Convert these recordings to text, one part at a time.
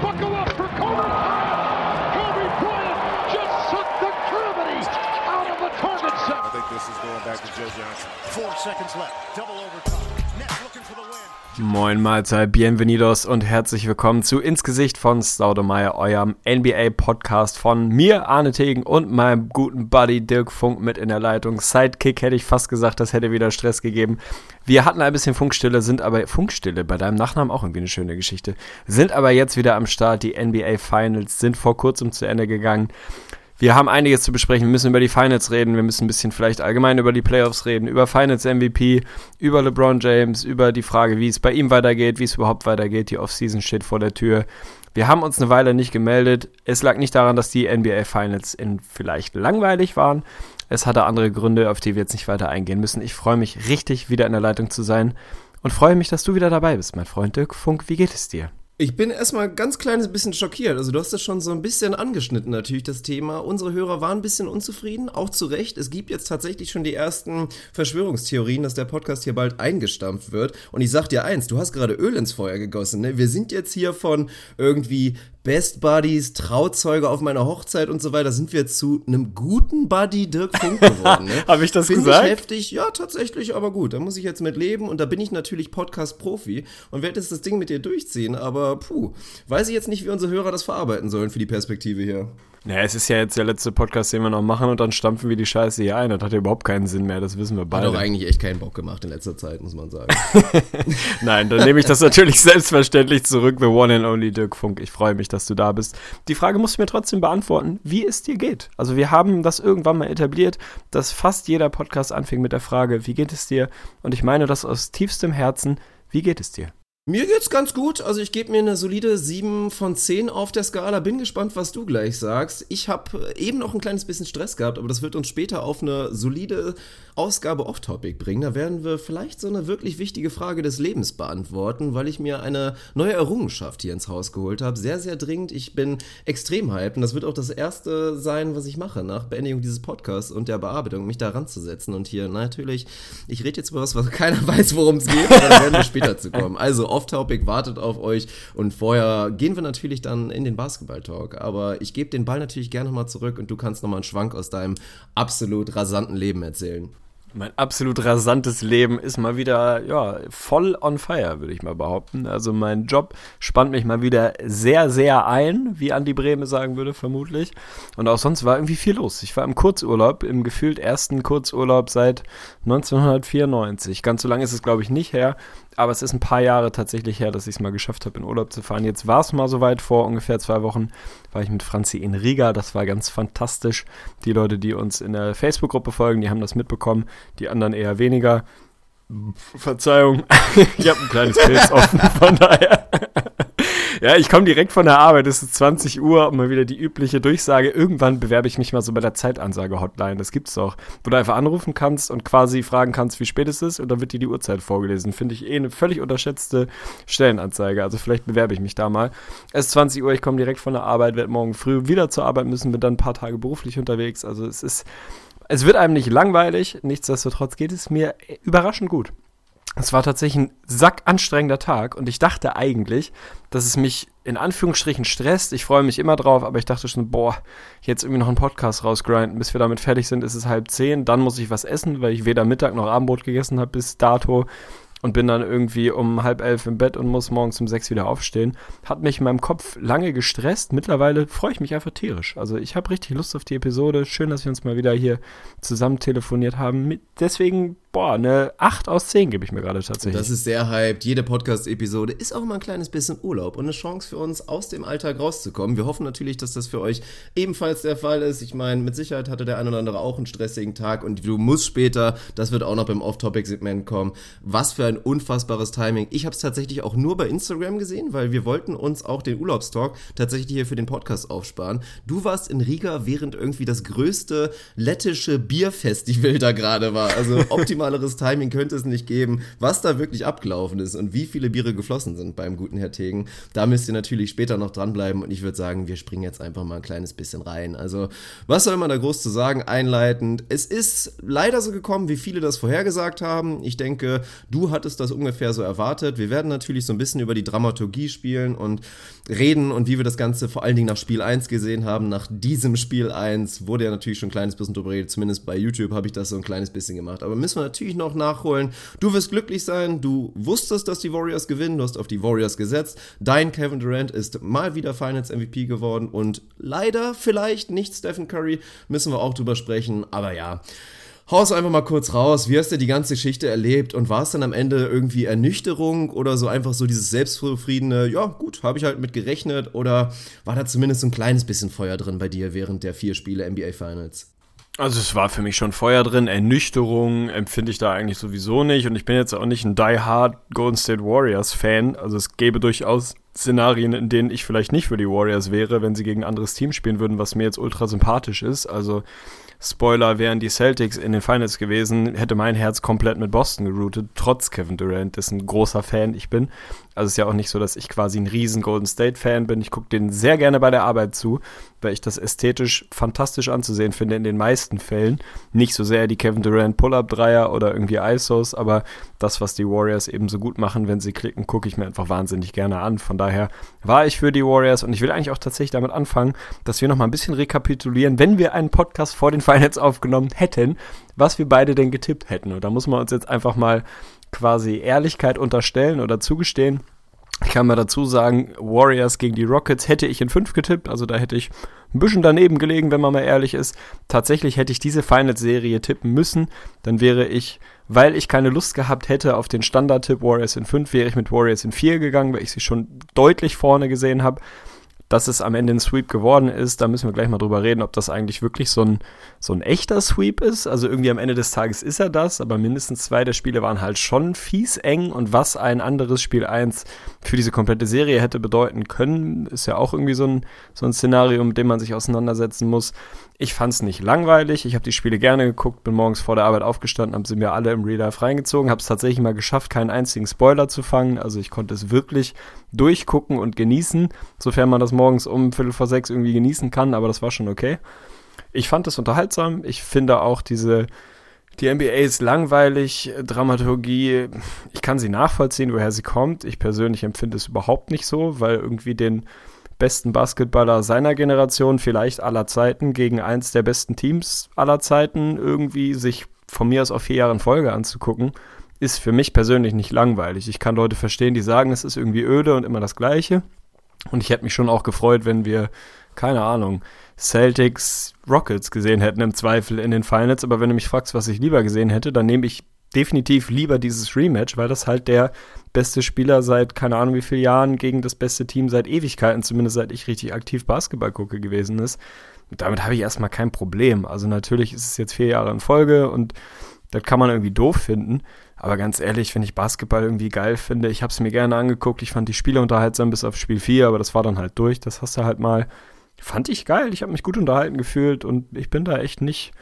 Buckle up for Kobe Bryant. Kobe Bryant just sucked the gravity out of the target set. I think this is going back to Joe Johnson. Four seconds left. Double overtime. Moin Mahlzeit, bienvenidos und herzlich willkommen zu Insgesicht von Staudemeyer, eurem NBA-Podcast von mir, Arne Tegen und meinem guten Buddy Dirk Funk mit in der Leitung. Sidekick hätte ich fast gesagt, das hätte wieder Stress gegeben. Wir hatten ein bisschen Funkstille, sind aber Funkstille, bei deinem Nachnamen auch irgendwie eine schöne Geschichte, sind aber jetzt wieder am Start. Die NBA Finals sind vor kurzem zu Ende gegangen. Wir haben einiges zu besprechen. Wir müssen über die Finals reden. Wir müssen ein bisschen vielleicht allgemein über die Playoffs reden, über Finals MVP, über LeBron James, über die Frage, wie es bei ihm weitergeht, wie es überhaupt weitergeht. Die Offseason steht vor der Tür. Wir haben uns eine Weile nicht gemeldet. Es lag nicht daran, dass die NBA Finals in vielleicht langweilig waren. Es hatte andere Gründe, auf die wir jetzt nicht weiter eingehen müssen. Ich freue mich richtig, wieder in der Leitung zu sein und freue mich, dass du wieder dabei bist, mein Freund Dirk Funk. Wie geht es dir? Ich bin erstmal ganz kleines bisschen schockiert. Also du hast das schon so ein bisschen angeschnitten natürlich, das Thema. Unsere Hörer waren ein bisschen unzufrieden, auch zu Recht. Es gibt jetzt tatsächlich schon die ersten Verschwörungstheorien, dass der Podcast hier bald eingestampft wird. Und ich sag dir eins, du hast gerade Öl ins Feuer gegossen. Ne? Wir sind jetzt hier von irgendwie Best Buddies, Trauzeuge auf meiner Hochzeit und so weiter, sind wir zu einem guten Buddy Dirk Funk geworden. Ne? Habe ich das Find gesagt? Ich heftig, ja, tatsächlich, aber gut. Da muss ich jetzt mit leben und da bin ich natürlich Podcast-Profi und werde jetzt das Ding mit dir durchziehen, aber puh, weiß ich jetzt nicht, wie unsere Hörer das verarbeiten sollen für die Perspektive hier. Naja, es ist ja jetzt der letzte Podcast, den wir noch machen und dann stampfen wir die Scheiße hier ein. Das hat ja überhaupt keinen Sinn mehr, das wissen wir Hat beide. auch eigentlich echt keinen Bock gemacht in letzter Zeit, muss man sagen. Nein, dann nehme ich das natürlich selbstverständlich zurück. The one and only Dirk Funk. Ich freue mich, dass du da bist. Die Frage musst du mir trotzdem beantworten, wie es dir geht. Also wir haben das irgendwann mal etabliert, dass fast jeder Podcast anfing mit der Frage, wie geht es dir? Und ich meine das aus tiefstem Herzen, wie geht es dir? Mir geht's ganz gut. Also ich gebe mir eine solide 7 von 10 auf der Skala. Bin gespannt, was du gleich sagst. Ich habe eben noch ein kleines bisschen Stress gehabt, aber das wird uns später auf eine solide Ausgabe Off-Topic bringen. Da werden wir vielleicht so eine wirklich wichtige Frage des Lebens beantworten, weil ich mir eine neue Errungenschaft hier ins Haus geholt habe. Sehr, sehr dringend. Ich bin extrem hyped und das wird auch das erste sein, was ich mache nach Beendigung dieses Podcasts und der Bearbeitung, mich da ranzusetzen. Und hier natürlich, ich rede jetzt über was, was keiner weiß, worum es geht, aber da werden wir später zu kommen. Also Off-Topic wartet auf euch und vorher gehen wir natürlich dann in den Basketball-Talk. Aber ich gebe den Ball natürlich gerne mal zurück und du kannst nochmal einen Schwank aus deinem absolut rasanten Leben erzählen. Mein absolut rasantes Leben ist mal wieder, ja, voll on fire, würde ich mal behaupten. Also mein Job spannt mich mal wieder sehr, sehr ein, wie Andi Breme sagen würde, vermutlich. Und auch sonst war irgendwie viel los. Ich war im Kurzurlaub, im gefühlt ersten Kurzurlaub seit 1994. Ganz so lange ist es, glaube ich, nicht her. Aber es ist ein paar Jahre tatsächlich her, dass ich es mal geschafft habe, in Urlaub zu fahren. Jetzt war es mal soweit, vor ungefähr zwei Wochen war ich mit Franzi in Riga. Das war ganz fantastisch. Die Leute, die uns in der Facebook-Gruppe folgen, die haben das mitbekommen. Die anderen eher weniger. Verzeihung, ich habe ein kleines Pilz offen, von daher. Ja, ich komme direkt von der Arbeit, es ist 20 Uhr und mal wieder die übliche Durchsage. Irgendwann bewerbe ich mich mal so bei der Zeitansage-Hotline, das gibt's doch. Wo du einfach anrufen kannst und quasi fragen kannst, wie spät es ist und dann wird dir die Uhrzeit vorgelesen. Finde ich eh eine völlig unterschätzte Stellenanzeige, also vielleicht bewerbe ich mich da mal. Es ist 20 Uhr, ich komme direkt von der Arbeit, werde morgen früh wieder zur Arbeit müssen, bin dann ein paar Tage beruflich unterwegs. Also es ist, es wird einem nicht langweilig, nichtsdestotrotz geht es mir überraschend gut. Es war tatsächlich ein sackanstrengender Tag und ich dachte eigentlich, dass es mich in Anführungsstrichen stresst. Ich freue mich immer drauf, aber ich dachte schon, boah, jetzt irgendwie noch einen Podcast rausgrinden. Bis wir damit fertig sind, ist es halb zehn. Dann muss ich was essen, weil ich weder Mittag noch Abendbrot gegessen habe bis dato und bin dann irgendwie um halb elf im Bett und muss morgens um sechs wieder aufstehen. Hat mich in meinem Kopf lange gestresst. Mittlerweile freue ich mich einfach tierisch. Also ich habe richtig Lust auf die Episode. Schön, dass wir uns mal wieder hier zusammen telefoniert haben. Deswegen, boah, eine 8 aus 10 gebe ich mir gerade tatsächlich. Das ist sehr hyped. Jede Podcast-Episode ist auch mal ein kleines bisschen Urlaub und eine Chance für uns, aus dem Alltag rauszukommen. Wir hoffen natürlich, dass das für euch ebenfalls der Fall ist. Ich meine, mit Sicherheit hatte der ein oder andere auch einen stressigen Tag und du musst später, das wird auch noch beim Off-Topic-Segment kommen, was für ein unfassbares Timing. Ich habe es tatsächlich auch nur bei Instagram gesehen, weil wir wollten uns auch den Urlaubstalk tatsächlich hier für den Podcast aufsparen. Du warst in Riga, während irgendwie das größte lettische Bierfestival da gerade war. Also optimal optimaleres Timing könnte es nicht geben. Was da wirklich abgelaufen ist und wie viele Biere geflossen sind beim guten Herr Tegen, da müsst ihr natürlich später noch dranbleiben und ich würde sagen, wir springen jetzt einfach mal ein kleines bisschen rein. Also, was soll man da groß zu sagen, einleitend? Es ist leider so gekommen, wie viele das vorhergesagt haben. Ich denke, du hattest das ungefähr so erwartet. Wir werden natürlich so ein bisschen über die Dramaturgie spielen und reden und wie wir das Ganze vor allen Dingen nach Spiel 1 gesehen haben. Nach diesem Spiel 1 wurde ja natürlich schon ein kleines bisschen drüber geredet. Zumindest bei YouTube habe ich das so ein kleines bisschen gemacht. Aber müssen wir natürlich noch nachholen. Du wirst glücklich sein. Du wusstest, dass die Warriors gewinnen. Du hast auf die Warriors gesetzt. Dein Kevin Durant ist mal wieder Finals MVP geworden und leider vielleicht nicht Stephen Curry. Müssen wir auch drüber sprechen. Aber ja. Haus einfach mal kurz raus. Wie hast du die ganze Geschichte erlebt und war es dann am Ende irgendwie Ernüchterung oder so einfach so dieses selbstbefriedene, ja gut, habe ich halt mit gerechnet oder war da zumindest so ein kleines bisschen Feuer drin bei dir während der vier Spiele NBA Finals? Also es war für mich schon Feuer drin, Ernüchterung empfinde ich da eigentlich sowieso nicht und ich bin jetzt auch nicht ein die-hard Golden State Warriors Fan, also es gäbe durchaus Szenarien, in denen ich vielleicht nicht für die Warriors wäre, wenn sie gegen ein anderes Team spielen würden, was mir jetzt ultra sympathisch ist, also Spoiler, wären die Celtics in den Finals gewesen, hätte mein Herz komplett mit Boston geroutet, trotz Kevin Durant, dessen großer Fan ich bin. Also es ist ja auch nicht so, dass ich quasi ein riesen Golden State Fan bin. Ich gucke denen sehr gerne bei der Arbeit zu, weil ich das ästhetisch fantastisch anzusehen finde in den meisten Fällen. Nicht so sehr die Kevin Durant Pull-Up-Dreier oder irgendwie ISOs, aber das, was die Warriors eben so gut machen, wenn sie klicken, gucke ich mir einfach wahnsinnig gerne an. Von daher war ich für die Warriors und ich will eigentlich auch tatsächlich damit anfangen, dass wir nochmal ein bisschen rekapitulieren, wenn wir einen Podcast vor den Finals aufgenommen hätten, was wir beide denn getippt hätten. Und da muss man uns jetzt einfach mal quasi Ehrlichkeit unterstellen oder zugestehen. Ich kann mal dazu sagen, Warriors gegen die Rockets hätte ich in 5 getippt, also da hätte ich ein bisschen daneben gelegen, wenn man mal ehrlich ist. Tatsächlich hätte ich diese Finals-Serie tippen müssen, dann wäre ich, weil ich keine Lust gehabt hätte auf den Standard-Tipp Warriors in 5, wäre ich mit Warriors in 4 gegangen, weil ich sie schon deutlich vorne gesehen habe dass es am Ende ein Sweep geworden ist, da müssen wir gleich mal drüber reden, ob das eigentlich wirklich so ein, so ein echter Sweep ist. Also irgendwie am Ende des Tages ist er das, aber mindestens zwei der Spiele waren halt schon fies eng und was ein anderes Spiel 1 für diese komplette Serie hätte bedeuten können, ist ja auch irgendwie so ein, so ein Szenario, mit dem man sich auseinandersetzen muss. Ich fand es nicht langweilig, ich habe die Spiele gerne geguckt, bin morgens vor der Arbeit aufgestanden, habe sie mir alle im Real Life reingezogen, habe es tatsächlich mal geschafft, keinen einzigen Spoiler zu fangen. Also ich konnte es wirklich durchgucken und genießen, sofern man das morgens um Viertel vor sechs irgendwie genießen kann, aber das war schon okay. Ich fand es unterhaltsam. Ich finde auch diese, die NBA ist langweilig, Dramaturgie, ich kann sie nachvollziehen, woher sie kommt. Ich persönlich empfinde es überhaupt nicht so, weil irgendwie den besten Basketballer seiner Generation, vielleicht aller Zeiten, gegen eins der besten Teams aller Zeiten irgendwie sich von mir aus auf vier Jahre in Folge anzugucken, ist für mich persönlich nicht langweilig. Ich kann Leute verstehen, die sagen, es ist irgendwie öde und immer das Gleiche. Und ich hätte mich schon auch gefreut, wenn wir, keine Ahnung, Celtics Rockets gesehen hätten im Zweifel in den Finals. Aber wenn du mich fragst, was ich lieber gesehen hätte, dann nehme ich definitiv lieber dieses Rematch, weil das halt der beste Spieler seit keine Ahnung wie vielen Jahren gegen das beste Team seit Ewigkeiten, zumindest seit ich richtig aktiv Basketball gucke, gewesen ist. Damit habe ich erstmal kein Problem. Also natürlich ist es jetzt vier Jahre in Folge und das kann man irgendwie doof finden. Aber ganz ehrlich, wenn ich Basketball irgendwie geil finde, ich habe es mir gerne angeguckt, ich fand die Spiele unterhaltsam bis auf Spiel 4, aber das war dann halt durch. Das hast du halt mal. Fand ich geil, ich habe mich gut unterhalten gefühlt und ich bin da echt nicht,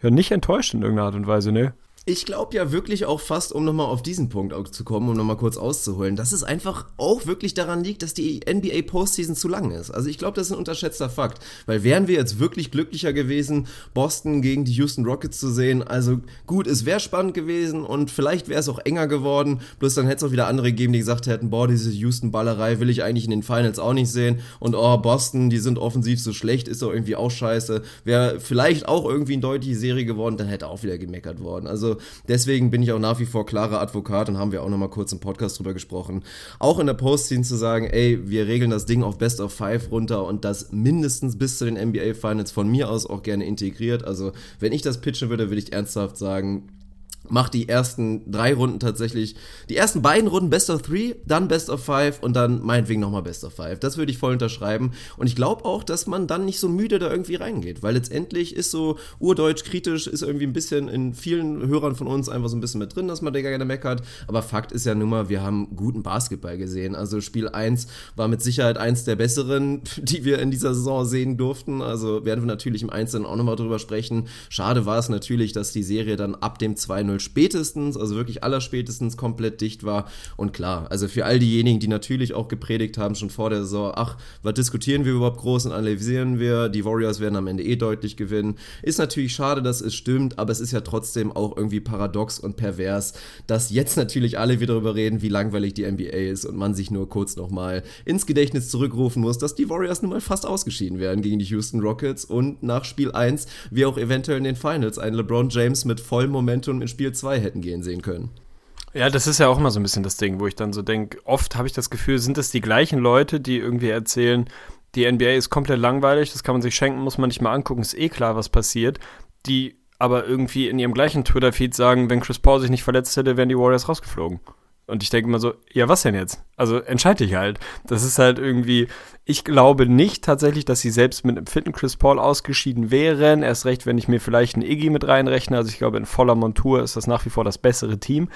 ja, nicht enttäuscht in irgendeiner Art und Weise, ne? Ich glaube ja wirklich auch fast, um nochmal auf diesen Punkt zu kommen, um nochmal kurz auszuholen, dass es einfach auch wirklich daran liegt, dass die NBA Postseason zu lang ist. Also ich glaube, das ist ein unterschätzter Fakt. Weil wären wir jetzt wirklich glücklicher gewesen, Boston gegen die Houston Rockets zu sehen, also gut, es wäre spannend gewesen und vielleicht wäre es auch enger geworden, bloß dann hätte es auch wieder andere gegeben, die gesagt hätten, boah, diese Houston-Ballerei will ich eigentlich in den Finals auch nicht sehen und oh, Boston, die sind offensiv so schlecht, ist doch irgendwie auch scheiße. Wäre vielleicht auch irgendwie eine deutliche Serie geworden, dann hätte auch wieder gemeckert worden. Also deswegen bin ich auch nach wie vor klarer Advokat und haben wir auch nochmal kurz im Podcast drüber gesprochen. Auch in der Postscene zu sagen, ey, wir regeln das Ding auf Best of Five runter und das mindestens bis zu den NBA Finals von mir aus auch gerne integriert. Also wenn ich das pitchen würde, würde ich ernsthaft sagen, macht die ersten drei Runden tatsächlich, die ersten beiden Runden Best of Three, dann Best of Five und dann meinetwegen nochmal Best of Five. Das würde ich voll unterschreiben. Und ich glaube auch, dass man dann nicht so müde da irgendwie reingeht, weil letztendlich ist so urdeutsch kritisch, ist irgendwie ein bisschen in vielen Hörern von uns einfach so ein bisschen mit drin, dass man da gerne meckert. Aber Fakt ist ja nun mal, wir haben guten Basketball gesehen. Also Spiel 1 war mit Sicherheit eins der besseren, die wir in dieser Saison sehen durften. Also werden wir natürlich im Einzelnen auch nochmal drüber sprechen. Schade war es natürlich, dass die Serie dann ab dem 2-0 Spätestens, also wirklich allerspätestens komplett dicht war. Und klar, also für all diejenigen, die natürlich auch gepredigt haben schon vor der Saison, ach, was diskutieren wir überhaupt groß und analysieren wir, die Warriors werden am Ende eh deutlich gewinnen. Ist natürlich schade, dass es stimmt, aber es ist ja trotzdem auch irgendwie paradox und pervers, dass jetzt natürlich alle wieder darüber reden, wie langweilig die NBA ist und man sich nur kurz nochmal ins Gedächtnis zurückrufen muss, dass die Warriors nun mal fast ausgeschieden werden gegen die Houston Rockets und nach Spiel 1 wir auch eventuell in den Finals einen LeBron James mit vollem Momentum in Spiel 2 hätten gehen sehen können. Ja, das ist ja auch immer so ein bisschen das Ding, wo ich dann so denke, oft habe ich das Gefühl, sind es die gleichen Leute, die irgendwie erzählen, die NBA ist komplett langweilig, das kann man sich schenken, muss man nicht mal angucken, ist eh klar, was passiert, die aber irgendwie in ihrem gleichen Twitter-Feed sagen, wenn Chris Paul sich nicht verletzt hätte, wären die Warriors rausgeflogen. Und ich denke immer so, ja, was denn jetzt? Also entscheide dich halt. Das ist halt irgendwie, ich glaube nicht tatsächlich, dass sie selbst mit einem fitten Chris Paul ausgeschieden wären. Erst recht, wenn ich mir vielleicht einen Iggy mit reinrechne. Also ich glaube, in voller Montur ist das nach wie vor das bessere Team.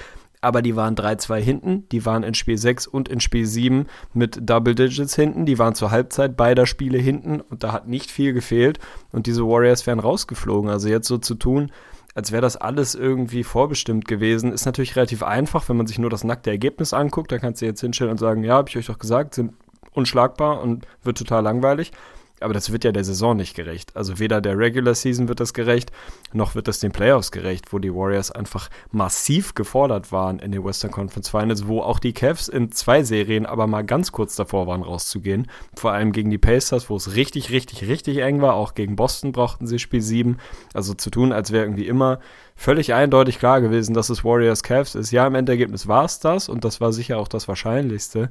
Aber die waren 3-2 hinten, die waren in Spiel 6 und in Spiel 7 mit Double Digits hinten, die waren zur Halbzeit beider Spiele hinten und da hat nicht viel gefehlt und diese Warriors wären rausgeflogen. Also jetzt so zu tun, als wäre das alles irgendwie vorbestimmt gewesen. Ist natürlich relativ einfach, wenn man sich nur das nackte Ergebnis anguckt. Da kannst du jetzt hinstellen und sagen, ja, habe ich euch doch gesagt, sind unschlagbar und wird total langweilig. Aber das wird ja der Saison nicht gerecht. Also weder der Regular Season wird das gerecht, noch wird das den Playoffs gerecht, wo die Warriors einfach massiv gefordert waren in den Western Conference Finals, wo auch die Cavs in zwei Serien aber mal ganz kurz davor waren, rauszugehen. Vor allem gegen die Pacers, wo es richtig, richtig, richtig eng war. Auch gegen Boston brauchten sie Spiel 7. Also zu tun, als wäre irgendwie immer völlig eindeutig klar gewesen, dass es Warriors Cavs ist. Ja, im Endergebnis war es das und das war sicher auch das Wahrscheinlichste.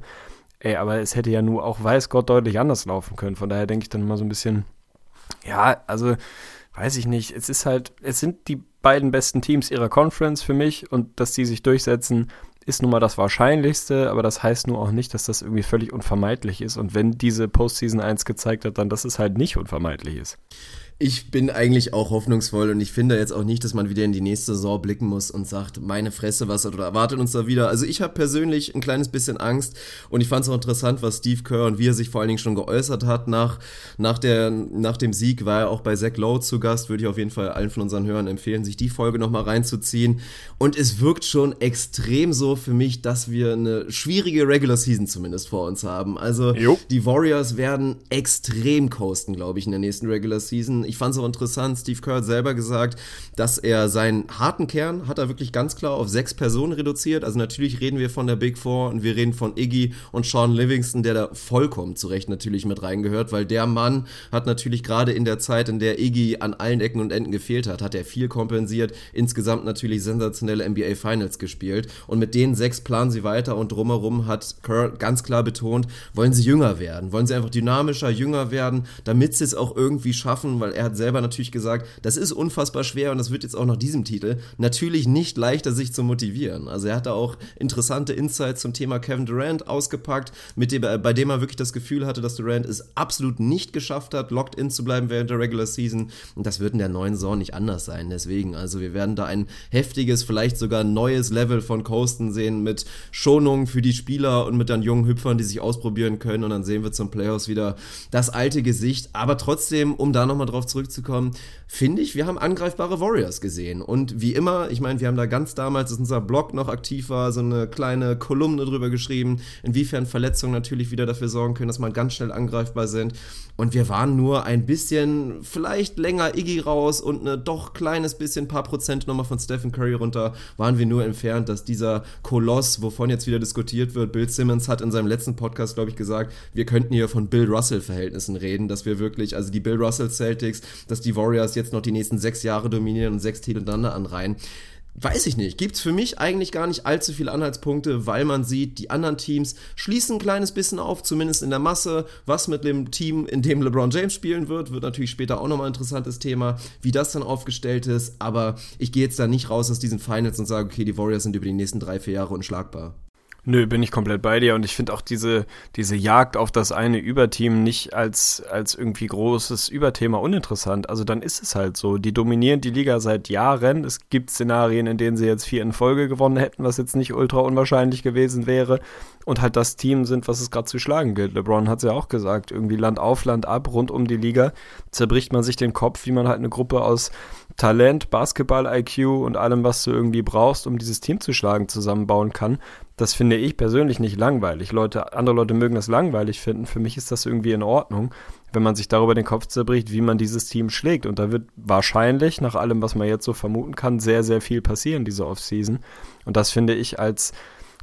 Ey, aber es hätte ja nur auch weiß Gott deutlich anders laufen können. Von daher denke ich dann mal so ein bisschen, ja, also weiß ich nicht. Es ist halt, es sind die beiden besten Teams ihrer Conference für mich und dass die sich durchsetzen, ist nun mal das Wahrscheinlichste, aber das heißt nur auch nicht, dass das irgendwie völlig unvermeidlich ist. Und wenn diese Postseason 1 gezeigt hat, dann dass es halt nicht unvermeidlich ist. Ich bin eigentlich auch hoffnungsvoll und ich finde jetzt auch nicht, dass man wieder in die nächste Saison blicken muss und sagt, meine Fresse, was oder erwartet uns da wieder. Also ich habe persönlich ein kleines bisschen Angst und ich fand es auch interessant, was Steve Kerr und wie er sich vor allen Dingen schon geäußert hat nach, nach, der, nach dem Sieg, war er auch bei Zach Lowe zu Gast, würde ich auf jeden Fall allen von unseren Hörern empfehlen, sich die Folge nochmal reinzuziehen. Und es wirkt schon extrem so für mich, dass wir eine schwierige Regular Season zumindest vor uns haben. Also jo. die Warriors werden extrem coasten, glaube ich, in der nächsten Regular Season ich fand es auch interessant, Steve Kerr hat selber gesagt, dass er seinen harten Kern hat er wirklich ganz klar auf sechs Personen reduziert. Also natürlich reden wir von der Big Four und wir reden von Iggy und Sean Livingston, der da vollkommen zurecht natürlich mit reingehört, weil der Mann hat natürlich gerade in der Zeit, in der Iggy an allen Ecken und Enden gefehlt hat, hat er viel kompensiert, insgesamt natürlich sensationelle NBA Finals gespielt und mit den sechs planen sie weiter und drumherum hat Kerr ganz klar betont, wollen sie jünger werden, wollen sie einfach dynamischer, jünger werden, damit sie es auch irgendwie schaffen, weil er hat selber natürlich gesagt, das ist unfassbar schwer und das wird jetzt auch nach diesem Titel natürlich nicht leichter, sich zu motivieren. Also er hat da auch interessante Insights zum Thema Kevin Durant ausgepackt, mit dem, bei dem er wirklich das Gefühl hatte, dass Durant es absolut nicht geschafft hat, locked in zu bleiben während der Regular Season. Und das wird in der neuen Saison nicht anders sein. Deswegen, also wir werden da ein heftiges, vielleicht sogar neues Level von Coasten sehen mit Schonungen für die Spieler und mit dann jungen Hüpfern, die sich ausprobieren können. Und dann sehen wir zum Playoffs wieder das alte Gesicht. Aber trotzdem, um da nochmal drauf zurückzukommen, finde ich, wir haben angreifbare Warriors gesehen. Und wie immer, ich meine, wir haben da ganz damals, als unser Blog noch aktiv war, so eine kleine Kolumne drüber geschrieben, inwiefern Verletzungen natürlich wieder dafür sorgen können, dass man ganz schnell angreifbar sind. Und wir waren nur ein bisschen, vielleicht länger Iggy raus und eine doch kleines bisschen, paar Prozent nochmal von Stephen Curry runter, waren wir nur entfernt, dass dieser Koloss, wovon jetzt wieder diskutiert wird, Bill Simmons hat in seinem letzten Podcast, glaube ich, gesagt, wir könnten hier von Bill Russell-Verhältnissen reden, dass wir wirklich, also die Bill Russell Celtics, dass die Warriors jetzt noch die nächsten sechs Jahre dominieren und sechs Titel hintereinander anreihen. Weiß ich nicht. Gibt es für mich eigentlich gar nicht allzu viele Anhaltspunkte, weil man sieht, die anderen Teams schließen ein kleines bisschen auf, zumindest in der Masse. Was mit dem Team, in dem LeBron James spielen wird, wird natürlich später auch nochmal ein interessantes Thema, wie das dann aufgestellt ist. Aber ich gehe jetzt da nicht raus aus diesen Finals und sage, okay, die Warriors sind über die nächsten drei, vier Jahre unschlagbar. Nö, bin ich komplett bei dir und ich finde auch diese, diese Jagd auf das eine Überteam nicht als, als irgendwie großes Überthema uninteressant. Also dann ist es halt so. Die dominieren die Liga seit Jahren. Es gibt Szenarien, in denen sie jetzt vier in Folge gewonnen hätten, was jetzt nicht ultra unwahrscheinlich gewesen wäre. Und halt das Team sind, was es gerade zu schlagen gilt. LeBron hat es ja auch gesagt, irgendwie Land auf, Land ab, rund um die Liga zerbricht man sich den Kopf, wie man halt eine Gruppe aus Talent, Basketball-IQ und allem, was du irgendwie brauchst, um dieses Team zu schlagen, zusammenbauen kann. Das finde ich persönlich nicht langweilig. Leute, andere Leute mögen das langweilig finden. Für mich ist das irgendwie in Ordnung, wenn man sich darüber den Kopf zerbricht, wie man dieses Team schlägt. Und da wird wahrscheinlich, nach allem, was man jetzt so vermuten kann, sehr, sehr viel passieren diese Offseason. Und das finde ich als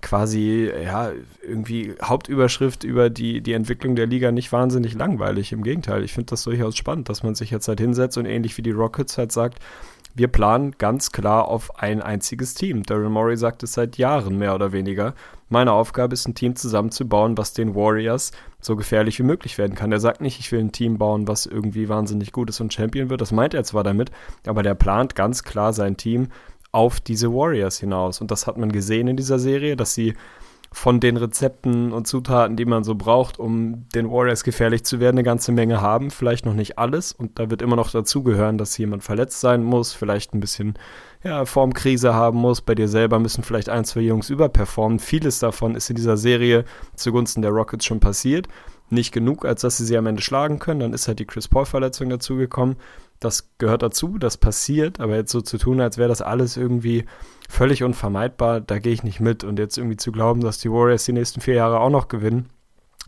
quasi, ja, irgendwie Hauptüberschrift über die, die Entwicklung der Liga nicht wahnsinnig langweilig. Im Gegenteil, ich finde das durchaus spannend, dass man sich jetzt halt hinsetzt und ähnlich wie die Rockets halt sagt, wir planen ganz klar auf ein einziges Team. Daryl Morey sagt es seit Jahren mehr oder weniger. Meine Aufgabe ist, ein Team zusammenzubauen, was den Warriors so gefährlich wie möglich werden kann. Er sagt nicht, ich will ein Team bauen, was irgendwie wahnsinnig gut ist und Champion wird. Das meint er zwar damit, aber der plant ganz klar sein Team auf diese Warriors hinaus. Und das hat man gesehen in dieser Serie, dass sie von den Rezepten und Zutaten, die man so braucht, um den Warriors gefährlich zu werden, eine ganze Menge haben. Vielleicht noch nicht alles. Und da wird immer noch dazugehören, dass jemand verletzt sein muss, vielleicht ein bisschen ja, Formkrise haben muss. Bei dir selber müssen vielleicht ein, zwei Jungs überperformen. Vieles davon ist in dieser Serie zugunsten der Rockets schon passiert. Nicht genug, als dass sie sie am Ende schlagen können. Dann ist halt die Chris Paul-Verletzung dazugekommen das gehört dazu, das passiert, aber jetzt so zu tun, als wäre das alles irgendwie völlig unvermeidbar, da gehe ich nicht mit. Und jetzt irgendwie zu glauben, dass die Warriors die nächsten vier Jahre auch noch gewinnen,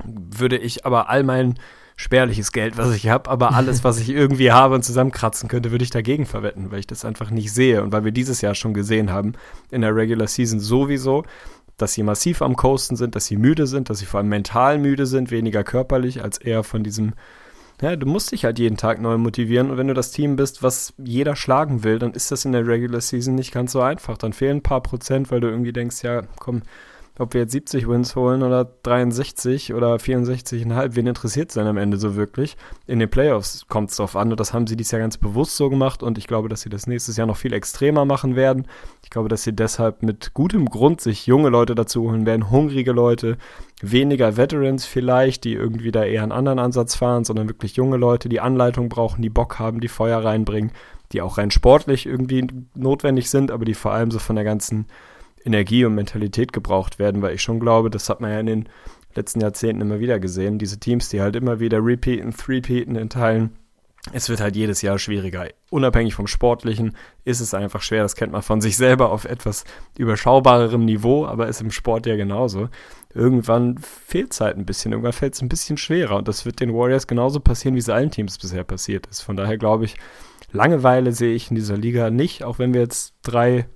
würde ich aber all mein spärliches Geld, was ich habe, aber alles, was ich irgendwie habe und zusammenkratzen könnte, würde ich dagegen verwetten, weil ich das einfach nicht sehe und weil wir dieses Jahr schon gesehen haben, in der Regular Season sowieso, dass sie massiv am Coasten sind, dass sie müde sind, dass sie vor allem mental müde sind, weniger körperlich als eher von diesem ja, du musst dich halt jeden Tag neu motivieren und wenn du das Team bist, was jeder schlagen will, dann ist das in der Regular Season nicht ganz so einfach. Dann fehlen ein paar Prozent, weil du irgendwie denkst, ja, komm, ob wir jetzt 70 Wins holen oder 63 oder 64,5, wen interessiert es denn am Ende so wirklich? In den Playoffs kommt es drauf an und das haben sie dieses Jahr ganz bewusst so gemacht und ich glaube, dass sie das nächstes Jahr noch viel extremer machen werden. Ich glaube, dass sie deshalb mit gutem Grund sich junge Leute dazu holen werden, hungrige Leute, weniger Veterans vielleicht, die irgendwie da eher einen anderen Ansatz fahren, sondern wirklich junge Leute, die Anleitung brauchen, die Bock haben, die Feuer reinbringen, die auch rein sportlich irgendwie notwendig sind, aber die vor allem so von der ganzen Energie und Mentalität gebraucht werden, weil ich schon glaube, das hat man ja in den letzten Jahrzehnten immer wieder gesehen, diese Teams, die halt immer wieder repeaten, threepeaten in Teilen. Es wird halt jedes Jahr schwieriger. Unabhängig vom Sportlichen ist es einfach schwer. Das kennt man von sich selber auf etwas überschaubarerem Niveau, aber ist im Sport ja genauso. Irgendwann fehlt es halt ein bisschen, irgendwann fällt es ein bisschen schwerer. Und das wird den Warriors genauso passieren, wie es allen Teams bisher passiert ist. Von daher glaube ich, Langeweile sehe ich in dieser Liga nicht, auch wenn wir jetzt drei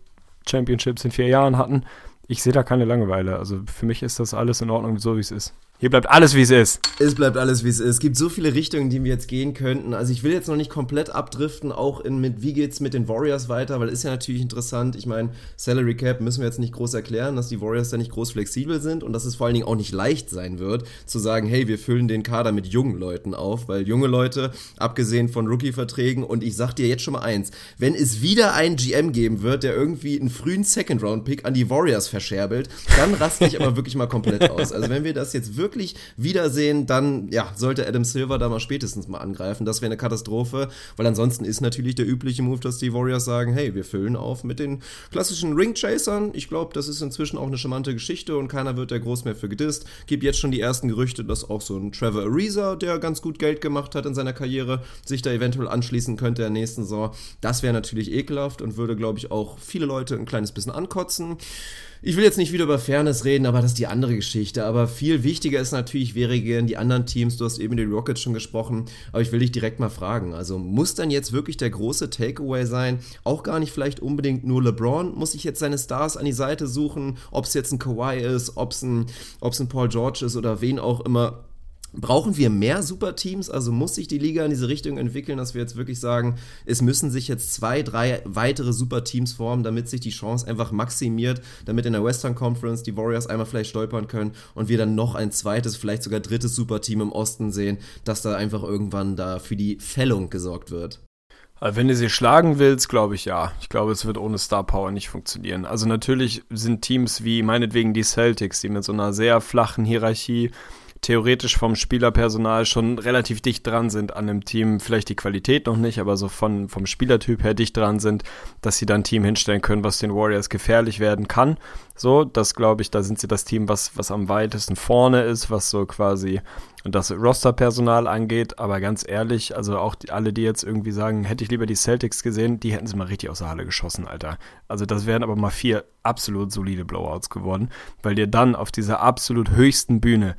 Championships in vier Jahren hatten. Ich sehe da keine Langeweile. Also für mich ist das alles in Ordnung, so wie es ist. Hier bleibt alles, wie es ist. Es bleibt alles, wie es ist. Es gibt so viele Richtungen, die wir jetzt gehen könnten. Also ich will jetzt noch nicht komplett abdriften, auch in mit, wie geht's mit den Warriors weiter, weil ist ja natürlich interessant. Ich meine, Salary Cap müssen wir jetzt nicht groß erklären, dass die Warriors da nicht groß flexibel sind und dass es vor allen Dingen auch nicht leicht sein wird, zu sagen, hey, wir füllen den Kader mit jungen Leuten auf, weil junge Leute, abgesehen von Rookie-Verträgen, und ich sag dir jetzt schon mal eins, wenn es wieder einen GM geben wird, der irgendwie einen frühen Second-Round-Pick an die Warriors verscherbelt, dann raste ich aber wirklich mal komplett aus. Also wenn wir das jetzt wirklich wirklich wiedersehen, dann ja, sollte Adam Silver da mal spätestens mal angreifen. Das wäre eine Katastrophe, weil ansonsten ist natürlich der übliche Move, dass die Warriors sagen, hey, wir füllen auf mit den klassischen Ring-Chasern. Ich glaube, das ist inzwischen auch eine charmante Geschichte und keiner wird da groß mehr für gedisst. Gibt jetzt schon die ersten Gerüchte, dass auch so ein Trevor Ariza, der ganz gut Geld gemacht hat in seiner Karriere, sich da eventuell anschließen könnte der nächsten Saison. Das wäre natürlich ekelhaft und würde, glaube ich, auch viele Leute ein kleines bisschen ankotzen. Ich will jetzt nicht wieder über Fairness reden, aber das ist die andere Geschichte. Aber viel wichtiger ist natürlich, wäre gern die anderen Teams. Du hast eben die Rockets schon gesprochen, aber ich will dich direkt mal fragen. Also muss dann jetzt wirklich der große Takeaway sein? Auch gar nicht vielleicht unbedingt nur LeBron muss sich jetzt seine Stars an die Seite suchen, ob es jetzt ein Kawhi ist, ob es ein, ein Paul George ist oder wen auch immer Brauchen wir mehr Superteams? Also muss sich die Liga in diese Richtung entwickeln, dass wir jetzt wirklich sagen, es müssen sich jetzt zwei, drei weitere Superteams formen, damit sich die Chance einfach maximiert, damit in der Western Conference die Warriors einmal vielleicht stolpern können und wir dann noch ein zweites, vielleicht sogar drittes Superteam im Osten sehen, dass da einfach irgendwann da für die Fällung gesorgt wird. Also wenn du sie schlagen willst, glaube ich ja. Ich glaube, es wird ohne Star Power nicht funktionieren. Also natürlich sind Teams wie meinetwegen die Celtics, die mit so einer sehr flachen Hierarchie theoretisch vom Spielerpersonal schon relativ dicht dran sind an einem Team, vielleicht die Qualität noch nicht, aber so von, vom Spielertyp her dicht dran sind, dass sie dann ein Team hinstellen können, was den Warriors gefährlich werden kann. So, das glaube ich, da sind sie das Team, was, was am weitesten vorne ist, was so quasi das Rosterpersonal angeht. Aber ganz ehrlich, also auch die, alle, die jetzt irgendwie sagen, hätte ich lieber die Celtics gesehen, die hätten sie mal richtig aus der Halle geschossen, Alter. Also das wären aber mal vier absolut solide Blowouts geworden, weil dir dann auf dieser absolut höchsten Bühne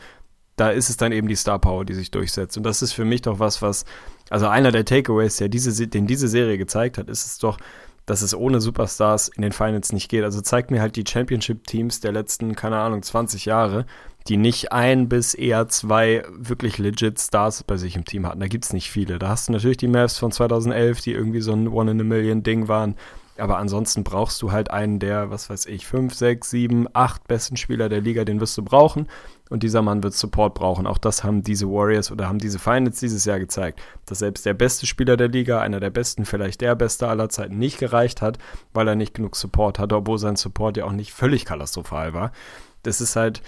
da ist es dann eben die Star Power, die sich durchsetzt. Und das ist für mich doch was, was, also einer der Takeaways, der diese, den diese Serie gezeigt hat, ist es doch, dass es ohne Superstars in den Finals nicht geht. Also zeigt mir halt die Championship-Teams der letzten, keine Ahnung, 20 Jahre, die nicht ein bis eher zwei wirklich legit Stars bei sich im Team hatten. Da gibt es nicht viele. Da hast du natürlich die Mavs von 2011, die irgendwie so ein One-in-a-Million-Ding waren. Aber ansonsten brauchst du halt einen der, was weiß ich, fünf, sechs, sieben, acht besten Spieler der Liga, den wirst du brauchen. Und dieser Mann wird Support brauchen. Auch das haben diese Warriors oder haben diese Finals dieses Jahr gezeigt, dass selbst der beste Spieler der Liga, einer der besten, vielleicht der beste aller Zeiten, nicht gereicht hat, weil er nicht genug Support hatte, obwohl sein Support ja auch nicht völlig katastrophal war. Das ist halt,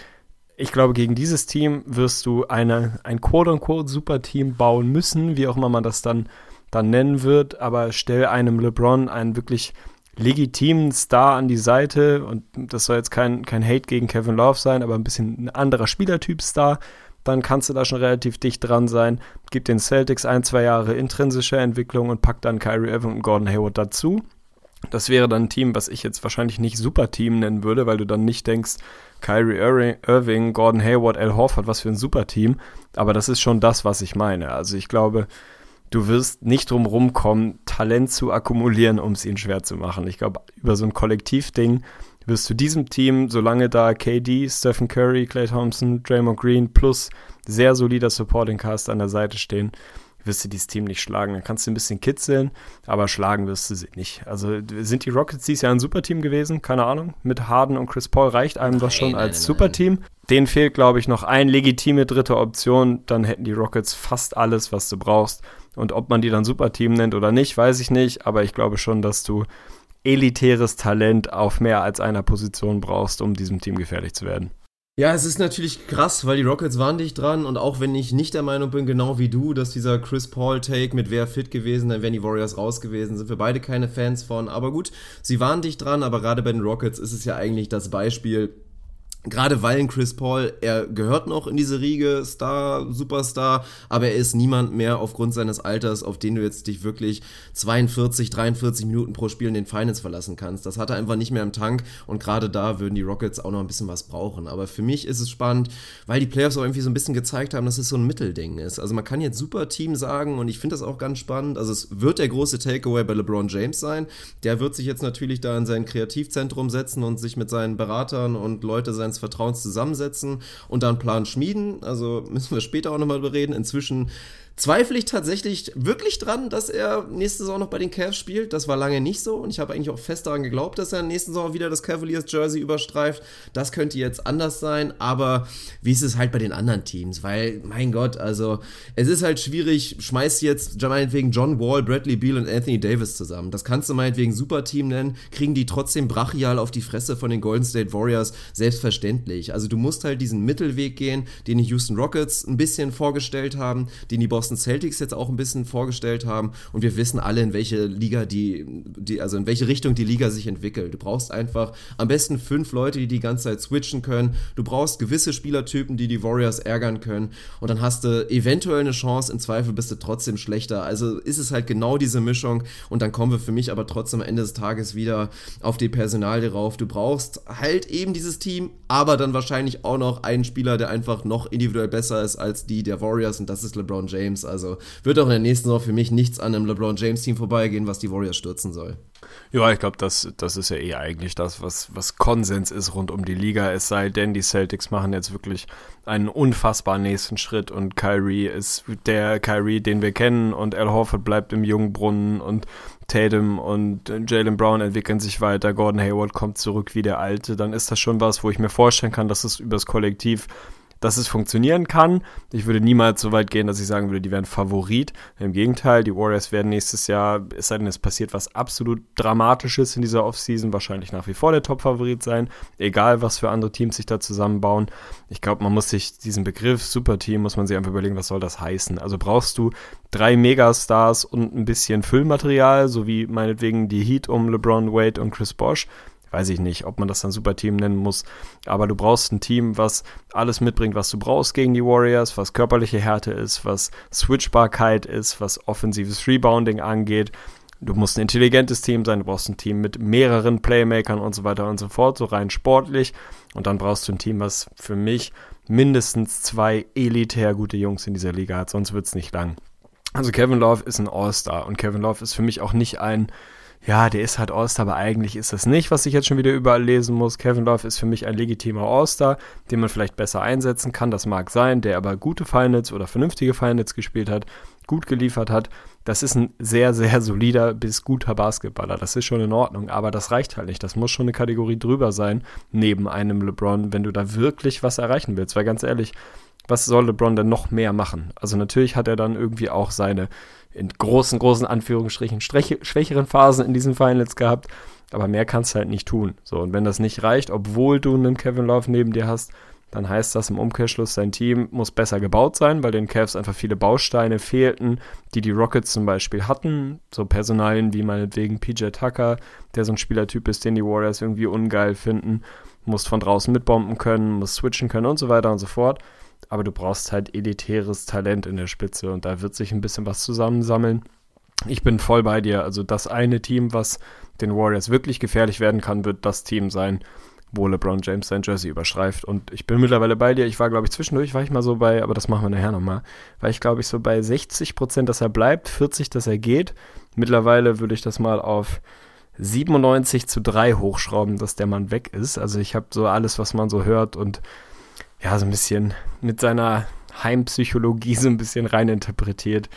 ich glaube, gegen dieses Team wirst du eine, ein quote-unquote super Team bauen müssen, wie auch immer man das dann dann nennen wird, aber stell einem LeBron einen wirklich legitimen Star an die Seite und das soll jetzt kein, kein Hate gegen Kevin Love sein, aber ein bisschen ein anderer Spielertyp Star, dann kannst du da schon relativ dicht dran sein. Gib den Celtics ein, zwei Jahre intrinsische Entwicklung und pack dann Kyrie Irving und Gordon Hayward dazu. Das wäre dann ein Team, was ich jetzt wahrscheinlich nicht Super-Team nennen würde, weil du dann nicht denkst, Kyrie Irving, Gordon Hayward, Al Horford, was für ein Super-Team. Aber das ist schon das, was ich meine. Also ich glaube, du wirst nicht drum rumkommen, Talent zu akkumulieren, um es ihnen schwer zu machen. Ich glaube, über so ein Kollektivding wirst du diesem Team, solange da KD, Stephen Curry, Clay Thompson, Draymond Green plus sehr solider Supporting Cast an der Seite stehen, wirst du dieses Team nicht schlagen. Dann kannst du ein bisschen kitzeln, aber schlagen wirst du sie nicht. Also sind die Rockets dieses Jahr ein Superteam gewesen? Keine Ahnung. Mit Harden und Chris Paul reicht einem das schon als Superteam. Den fehlt, glaube ich, noch eine legitime dritte Option. Dann hätten die Rockets fast alles, was du brauchst. Und ob man die dann Superteam nennt oder nicht, weiß ich nicht. Aber ich glaube schon, dass du elitäres Talent auf mehr als einer Position brauchst, um diesem Team gefährlich zu werden. Ja, es ist natürlich krass, weil die Rockets waren dicht dran und auch wenn ich nicht der Meinung bin, genau wie du, dass dieser Chris Paul-Take mit wer fit gewesen, dann wären die Warriors raus gewesen, sind wir beide keine Fans von. Aber gut, sie waren dicht dran, aber gerade bei den Rockets ist es ja eigentlich das Beispiel, Gerade weil ein Chris Paul, er gehört noch in diese Riege, Star, Superstar, aber er ist niemand mehr aufgrund seines Alters, auf den du jetzt dich wirklich 42, 43 Minuten pro Spiel in den Finals verlassen kannst. Das hat er einfach nicht mehr im Tank und gerade da würden die Rockets auch noch ein bisschen was brauchen. Aber für mich ist es spannend, weil die Playoffs auch irgendwie so ein bisschen gezeigt haben, dass es so ein Mittelding ist. Also man kann jetzt super Team sagen und ich finde das auch ganz spannend. Also es wird der große Takeaway bei LeBron James sein. Der wird sich jetzt natürlich da in sein Kreativzentrum setzen und sich mit seinen Beratern und Leute seines seines Vertrauens zusammensetzen und dann Plan schmieden. Also müssen wir später auch nochmal überreden. Inzwischen zweifle ich tatsächlich wirklich dran, dass er nächste Saison noch bei den Cavs spielt. Das war lange nicht so und ich habe eigentlich auch fest daran geglaubt, dass er nächste Saison wieder das Cavaliers Jersey überstreift. Das könnte jetzt anders sein, aber wie ist es halt bei den anderen Teams? Weil, mein Gott, also es ist halt schwierig, schmeißt jetzt meinetwegen John Wall, Bradley Beal und Anthony Davis zusammen. Das kannst du meinetwegen Superteam nennen, kriegen die trotzdem brachial auf die Fresse von den Golden State Warriors, selbstverständlich. Also du musst halt diesen Mittelweg gehen, den die Houston Rockets ein bisschen vorgestellt haben, den die Boston Boston Celtics jetzt auch ein bisschen vorgestellt haben. Und wir wissen alle, in welche Liga die, die, also in welche Richtung die Liga sich entwickelt. Du brauchst einfach am besten fünf Leute, die die ganze Zeit switchen können. Du brauchst gewisse Spielertypen, die die Warriors ärgern können. Und dann hast du eventuell eine Chance. Im Zweifel bist du trotzdem schlechter. Also ist es halt genau diese Mischung. Und dann kommen wir für mich aber trotzdem am Ende des Tages wieder auf die Personalie rauf. Du brauchst halt eben dieses Team, aber dann wahrscheinlich auch noch einen Spieler, der einfach noch individuell besser ist als die der Warriors. Und das ist LeBron James. James. Also wird auch in der nächsten Saison für mich nichts an einem LeBron James Team vorbeigehen, was die Warriors stürzen soll. Ja, ich glaube, das, das ist ja eh eigentlich das, was, was Konsens ist rund um die Liga. Es sei denn, die Celtics machen jetzt wirklich einen unfassbaren nächsten Schritt und Kyrie ist der Kyrie, den wir kennen und Al Horford bleibt im Jungbrunnen und Tatum und Jalen Brown entwickeln sich weiter, Gordon Hayward kommt zurück wie der Alte, dann ist das schon was, wo ich mir vorstellen kann, dass es übers Kollektiv dass es funktionieren kann. Ich würde niemals so weit gehen, dass ich sagen würde, die wären Favorit. Im Gegenteil, die Warriors werden nächstes Jahr, es sei denn, es passiert was absolut Dramatisches in dieser Offseason, wahrscheinlich nach wie vor der Top-Favorit sein, egal was für andere Teams sich da zusammenbauen. Ich glaube, man muss sich diesen Begriff Superteam, muss man sich einfach überlegen, was soll das heißen. Also brauchst du drei Megastars und ein bisschen Füllmaterial, so wie meinetwegen die Heat um LeBron Wade und Chris Bosch weiß ich nicht, ob man das dann Superteam nennen muss, aber du brauchst ein Team, was alles mitbringt, was du brauchst gegen die Warriors, was körperliche Härte ist, was Switchbarkeit ist, was offensives Rebounding angeht. Du musst ein intelligentes Team sein, du brauchst ein Team mit mehreren Playmakern und so weiter und so fort, so rein sportlich. Und dann brauchst du ein Team, was für mich mindestens zwei elitär gute Jungs in dieser Liga hat, sonst wird es nicht lang. Also Kevin Love ist ein All-Star und Kevin Love ist für mich auch nicht ein ja, der ist halt All-Star, aber eigentlich ist das nicht, was ich jetzt schon wieder überall lesen muss. Kevin Love ist für mich ein legitimer All-Star, den man vielleicht besser einsetzen kann. Das mag sein, der aber gute Finals oder vernünftige Finals gespielt hat, gut geliefert hat. Das ist ein sehr, sehr solider bis guter Basketballer. Das ist schon in Ordnung, aber das reicht halt nicht. Das muss schon eine Kategorie drüber sein, neben einem LeBron, wenn du da wirklich was erreichen willst. Weil ganz ehrlich, was soll LeBron denn noch mehr machen? Also natürlich hat er dann irgendwie auch seine in großen, großen Anführungsstrichen schwächeren Phasen in diesen Finals gehabt. Aber mehr kannst du halt nicht tun. So, und wenn das nicht reicht, obwohl du einen Kevin Love neben dir hast, dann heißt das im Umkehrschluss, sein Team muss besser gebaut sein, weil den Cavs einfach viele Bausteine fehlten, die die Rockets zum Beispiel hatten. So Personalien wie meinetwegen PJ Tucker, der so ein Spielertyp ist, den die Warriors irgendwie ungeil finden. Muss von draußen mitbomben können, muss switchen können und so weiter und so fort aber du brauchst halt elitäres Talent in der Spitze und da wird sich ein bisschen was zusammensammeln. Ich bin voll bei dir. Also das eine Team, was den Warriors wirklich gefährlich werden kann, wird das Team sein, wo LeBron James sein Jersey überschreift. Und ich bin mittlerweile bei dir. Ich war, glaube ich, zwischendurch war ich mal so bei, aber das machen wir nachher nochmal, war ich, glaube ich, so bei 60 Prozent, dass er bleibt, 40, dass er geht. Mittlerweile würde ich das mal auf 97 zu 3 hochschrauben, dass der Mann weg ist. Also ich habe so alles, was man so hört und ja, so ein bisschen mit seiner Heimpsychologie so ein bisschen reininterpretiert,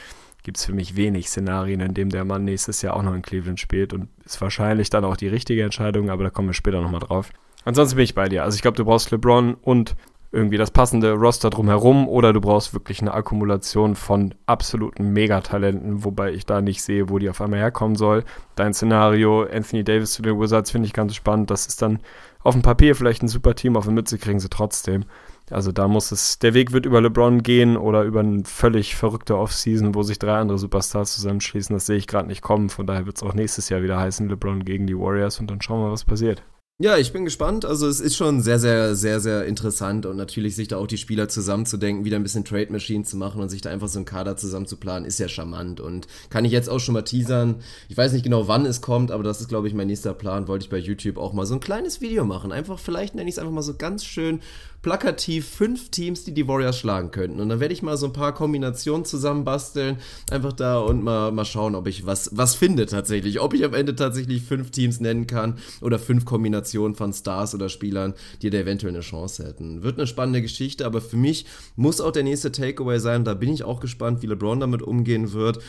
gibt es für mich wenig Szenarien, in dem der Mann nächstes Jahr auch noch in Cleveland spielt und ist wahrscheinlich dann auch die richtige Entscheidung, aber da kommen wir später nochmal drauf. Ansonsten bin ich bei dir. Also ich glaube, du brauchst LeBron und irgendwie das passende Roster drumherum oder du brauchst wirklich eine Akkumulation von absoluten Megatalenten, wobei ich da nicht sehe, wo die auf einmal herkommen soll. Dein Szenario, Anthony Davis zu den Wizards, finde ich ganz spannend. Das ist dann auf dem Papier vielleicht ein super Team, auf der Mütze kriegen sie trotzdem. Also da muss es, der Weg wird über LeBron gehen oder über eine völlig verrückte Offseason, wo sich drei andere Superstars zusammenschließen. Das sehe ich gerade nicht kommen. Von daher wird es auch nächstes Jahr wieder heißen, LeBron gegen die Warriors und dann schauen wir, was passiert. Ja, ich bin gespannt. Also es ist schon sehr, sehr, sehr, sehr interessant und natürlich sich da auch die Spieler zusammenzudenken, wieder ein bisschen Trade Machine zu machen und sich da einfach so einen Kader zusammenzuplanen, ist ja charmant und kann ich jetzt auch schon mal teasern. Ich weiß nicht genau, wann es kommt, aber das ist, glaube ich, mein nächster Plan. Wollte ich bei YouTube auch mal so ein kleines Video machen. Einfach, vielleicht nenne ich es einfach mal so ganz schön plakativ fünf Teams, die die Warriors schlagen könnten. Und dann werde ich mal so ein paar Kombinationen zusammenbasteln, einfach da und mal, mal schauen, ob ich was, was finde tatsächlich. Ob ich am Ende tatsächlich fünf Teams nennen kann oder fünf Kombinationen von Stars oder Spielern, die da eventuell eine Chance hätten. Wird eine spannende Geschichte, aber für mich muss auch der nächste Takeaway sein. Da bin ich auch gespannt, wie LeBron damit umgehen wird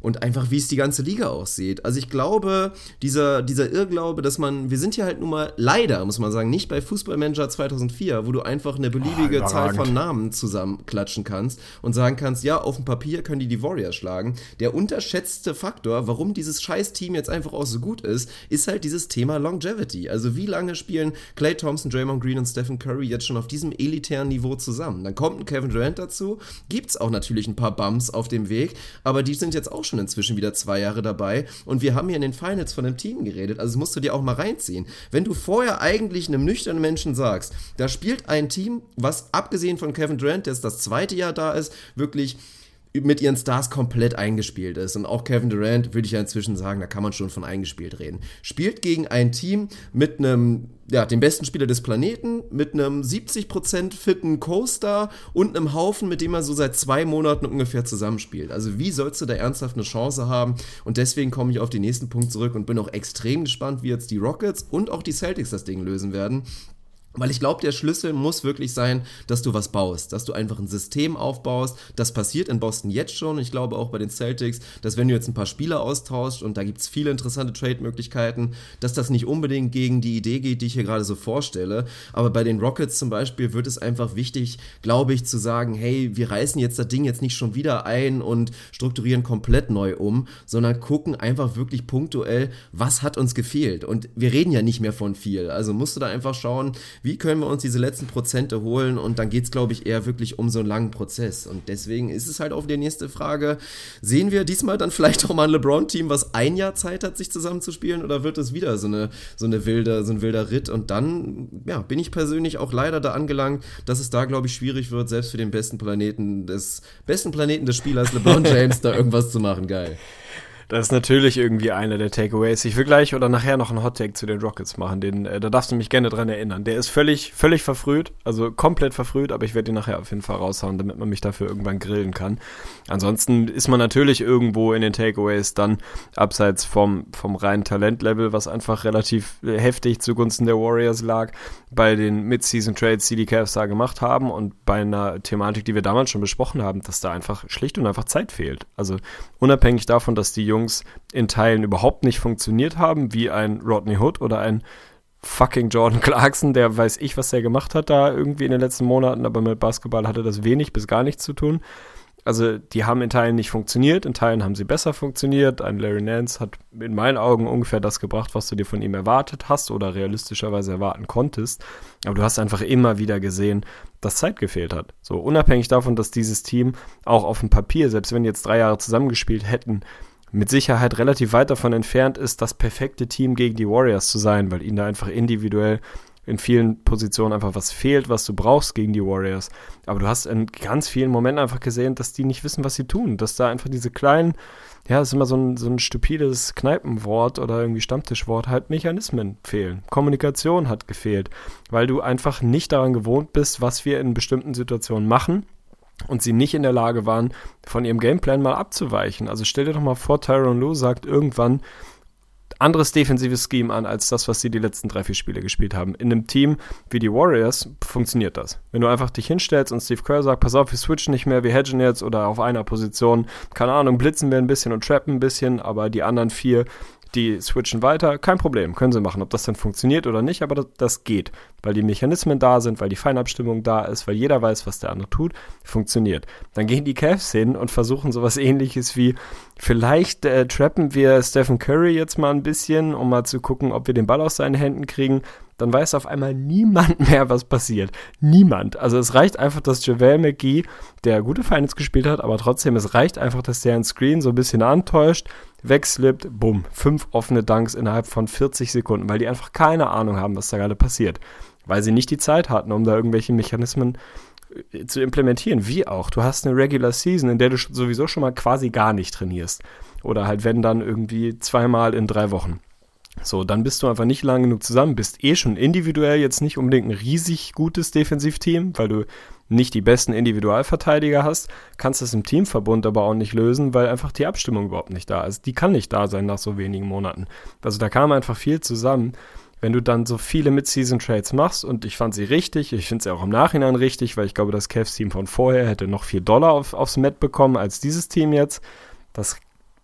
und einfach, wie es die ganze Liga aussieht. Also ich glaube, dieser, dieser Irrglaube, dass man, wir sind hier halt nun mal leider, muss man sagen, nicht bei Fußballmanager 2004, wo du einfach eine beliebige oh, Zahl von Namen zusammenklatschen kannst und sagen kannst, ja, auf dem Papier können die die Warriors schlagen. Der unterschätzte Faktor, warum dieses scheiß Team jetzt einfach auch so gut ist, ist halt dieses Thema Longevity. Also wie lange spielen Clay Thompson, Draymond Green und Stephen Curry jetzt schon auf diesem elitären Niveau zusammen? Dann kommt ein Kevin Durant dazu, gibt es auch natürlich ein paar Bums auf dem Weg, aber die sind jetzt auch schon inzwischen wieder zwei Jahre dabei und wir haben hier in den Finals von einem Team geredet, also musst du dir auch mal reinziehen. Wenn du vorher eigentlich einem nüchternen Menschen sagst, da spielt ein Team, was abgesehen von Kevin Durant, der jetzt das zweite Jahr da ist, wirklich mit ihren Stars komplett eingespielt ist. Und auch Kevin Durant würde ich ja inzwischen sagen, da kann man schon von eingespielt reden. Spielt gegen ein Team mit einem, ja, dem besten Spieler des Planeten, mit einem 70% fitten Co-Star und einem Haufen, mit dem er so seit zwei Monaten ungefähr zusammenspielt. Also wie sollst du da ernsthaft eine Chance haben? Und deswegen komme ich auf den nächsten Punkt zurück und bin auch extrem gespannt, wie jetzt die Rockets und auch die Celtics das Ding lösen werden. Weil ich glaube, der Schlüssel muss wirklich sein, dass du was baust, dass du einfach ein System aufbaust. Das passiert in Boston jetzt schon. Ich glaube auch bei den Celtics, dass wenn du jetzt ein paar Spieler austauscht und da gibt es viele interessante Trade-Möglichkeiten, dass das nicht unbedingt gegen die Idee geht, die ich hier gerade so vorstelle. Aber bei den Rockets zum Beispiel wird es einfach wichtig, glaube ich, zu sagen, hey, wir reißen jetzt das Ding jetzt nicht schon wieder ein und strukturieren komplett neu um, sondern gucken einfach wirklich punktuell, was hat uns gefehlt. Und wir reden ja nicht mehr von viel. Also musst du da einfach schauen, wie können wir uns diese letzten Prozente holen und dann geht es, glaube ich, eher wirklich um so einen langen Prozess. Und deswegen ist es halt auch die nächste Frage, sehen wir diesmal dann vielleicht auch mal ein LeBron-Team, was ein Jahr Zeit hat, sich zusammenzuspielen oder wird es wieder so eine, so eine wilde, so ein wilder Ritt und dann, ja, bin ich persönlich auch leider da angelangt, dass es da, glaube ich, schwierig wird, selbst für den besten Planeten des, besten Planeten des Spielers LeBron James da irgendwas zu machen. Geil. Das ist natürlich irgendwie einer der Takeaways. Ich will gleich oder nachher noch einen Hottake zu den Rockets machen. Den, äh, da darfst du mich gerne dran erinnern. Der ist völlig, völlig verfrüht, also komplett verfrüht, aber ich werde ihn nachher auf jeden Fall raushauen, damit man mich dafür irgendwann grillen kann. Ansonsten ist man natürlich irgendwo in den Takeaways dann abseits vom, vom reinen Talentlevel, was einfach relativ äh, heftig zugunsten der Warriors lag, bei den Mid-Season-Trades, die die Cavs da gemacht haben und bei einer Thematik, die wir damals schon besprochen haben, dass da einfach schlicht und einfach Zeit fehlt. Also unabhängig davon, dass die Jungs Jungs in Teilen überhaupt nicht funktioniert haben, wie ein Rodney Hood oder ein fucking Jordan Clarkson, der weiß ich, was er gemacht hat da irgendwie in den letzten Monaten, aber mit Basketball hatte das wenig bis gar nichts zu tun. Also die haben in Teilen nicht funktioniert, in Teilen haben sie besser funktioniert. Ein Larry Nance hat in meinen Augen ungefähr das gebracht, was du dir von ihm erwartet hast oder realistischerweise erwarten konntest. Aber du hast einfach immer wieder gesehen, dass Zeit gefehlt hat. So unabhängig davon, dass dieses Team auch auf dem Papier, selbst wenn die jetzt drei Jahre zusammengespielt hätten, mit Sicherheit relativ weit davon entfernt ist, das perfekte Team gegen die Warriors zu sein, weil ihnen da einfach individuell in vielen Positionen einfach was fehlt, was du brauchst gegen die Warriors. Aber du hast in ganz vielen Momenten einfach gesehen, dass die nicht wissen, was sie tun. Dass da einfach diese kleinen, ja, das ist immer so ein, so ein stupides Kneipenwort oder irgendwie Stammtischwort, halt Mechanismen fehlen. Kommunikation hat gefehlt, weil du einfach nicht daran gewohnt bist, was wir in bestimmten Situationen machen und sie nicht in der Lage waren, von ihrem Gameplan mal abzuweichen. Also stell dir doch mal vor, Tyron Lue sagt irgendwann anderes defensives Scheme an, als das, was sie die letzten drei, vier Spiele gespielt haben. In einem Team wie die Warriors funktioniert das. Wenn du einfach dich hinstellst und Steve Kerr sagt, pass auf, wir switchen nicht mehr, wir hedgen jetzt oder auf einer Position, keine Ahnung, blitzen wir ein bisschen und trappen ein bisschen, aber die anderen vier die switchen weiter, kein Problem, können sie machen. Ob das dann funktioniert oder nicht, aber das, das, geht, weil die Mechanismen da sind, weil die Feinabstimmung da ist, weil jeder weiß, was der andere tut, funktioniert. Dann gehen die Cavs hin und versuchen sowas ähnliches wie, vielleicht äh, trappen wir Stephen Curry jetzt mal ein bisschen, um mal zu gucken, ob wir den Ball aus seinen Händen kriegen dann weiß auf einmal niemand mehr, was passiert. Niemand. Also es reicht einfach, dass JaVale McGee, der gute Finals gespielt hat, aber trotzdem, es reicht einfach, dass der ein Screen so ein bisschen antäuscht, wegslippt, bumm, fünf offene Dunks innerhalb von 40 Sekunden, weil die einfach keine Ahnung haben, was da gerade passiert. Weil sie nicht die Zeit hatten, um da irgendwelche Mechanismen äh, zu implementieren. Wie auch. Du hast eine Regular Season, in der du sowieso schon mal quasi gar nicht trainierst. Oder halt, wenn dann irgendwie zweimal in drei Wochen. So, dann bist du einfach nicht lang genug zusammen, bist eh schon individuell jetzt nicht unbedingt ein riesig gutes Defensivteam, weil du nicht die besten Individualverteidiger hast, kannst das im Teamverbund aber auch nicht lösen, weil einfach die Abstimmung überhaupt nicht da ist. Die kann nicht da sein nach so wenigen Monaten. Also da kam einfach viel zusammen. Wenn du dann so viele Mid-Season-Trades machst, und ich fand sie richtig, ich finde sie auch im Nachhinein richtig, weil ich glaube, das Cavs-Team von vorher hätte noch viel Dollar auf, aufs Met bekommen als dieses Team jetzt. Das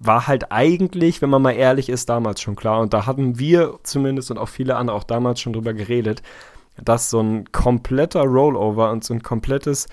war halt eigentlich, wenn man mal ehrlich ist, damals schon klar. Und da hatten wir zumindest und auch viele andere auch damals schon drüber geredet, dass so ein kompletter Rollover und so ein komplettes,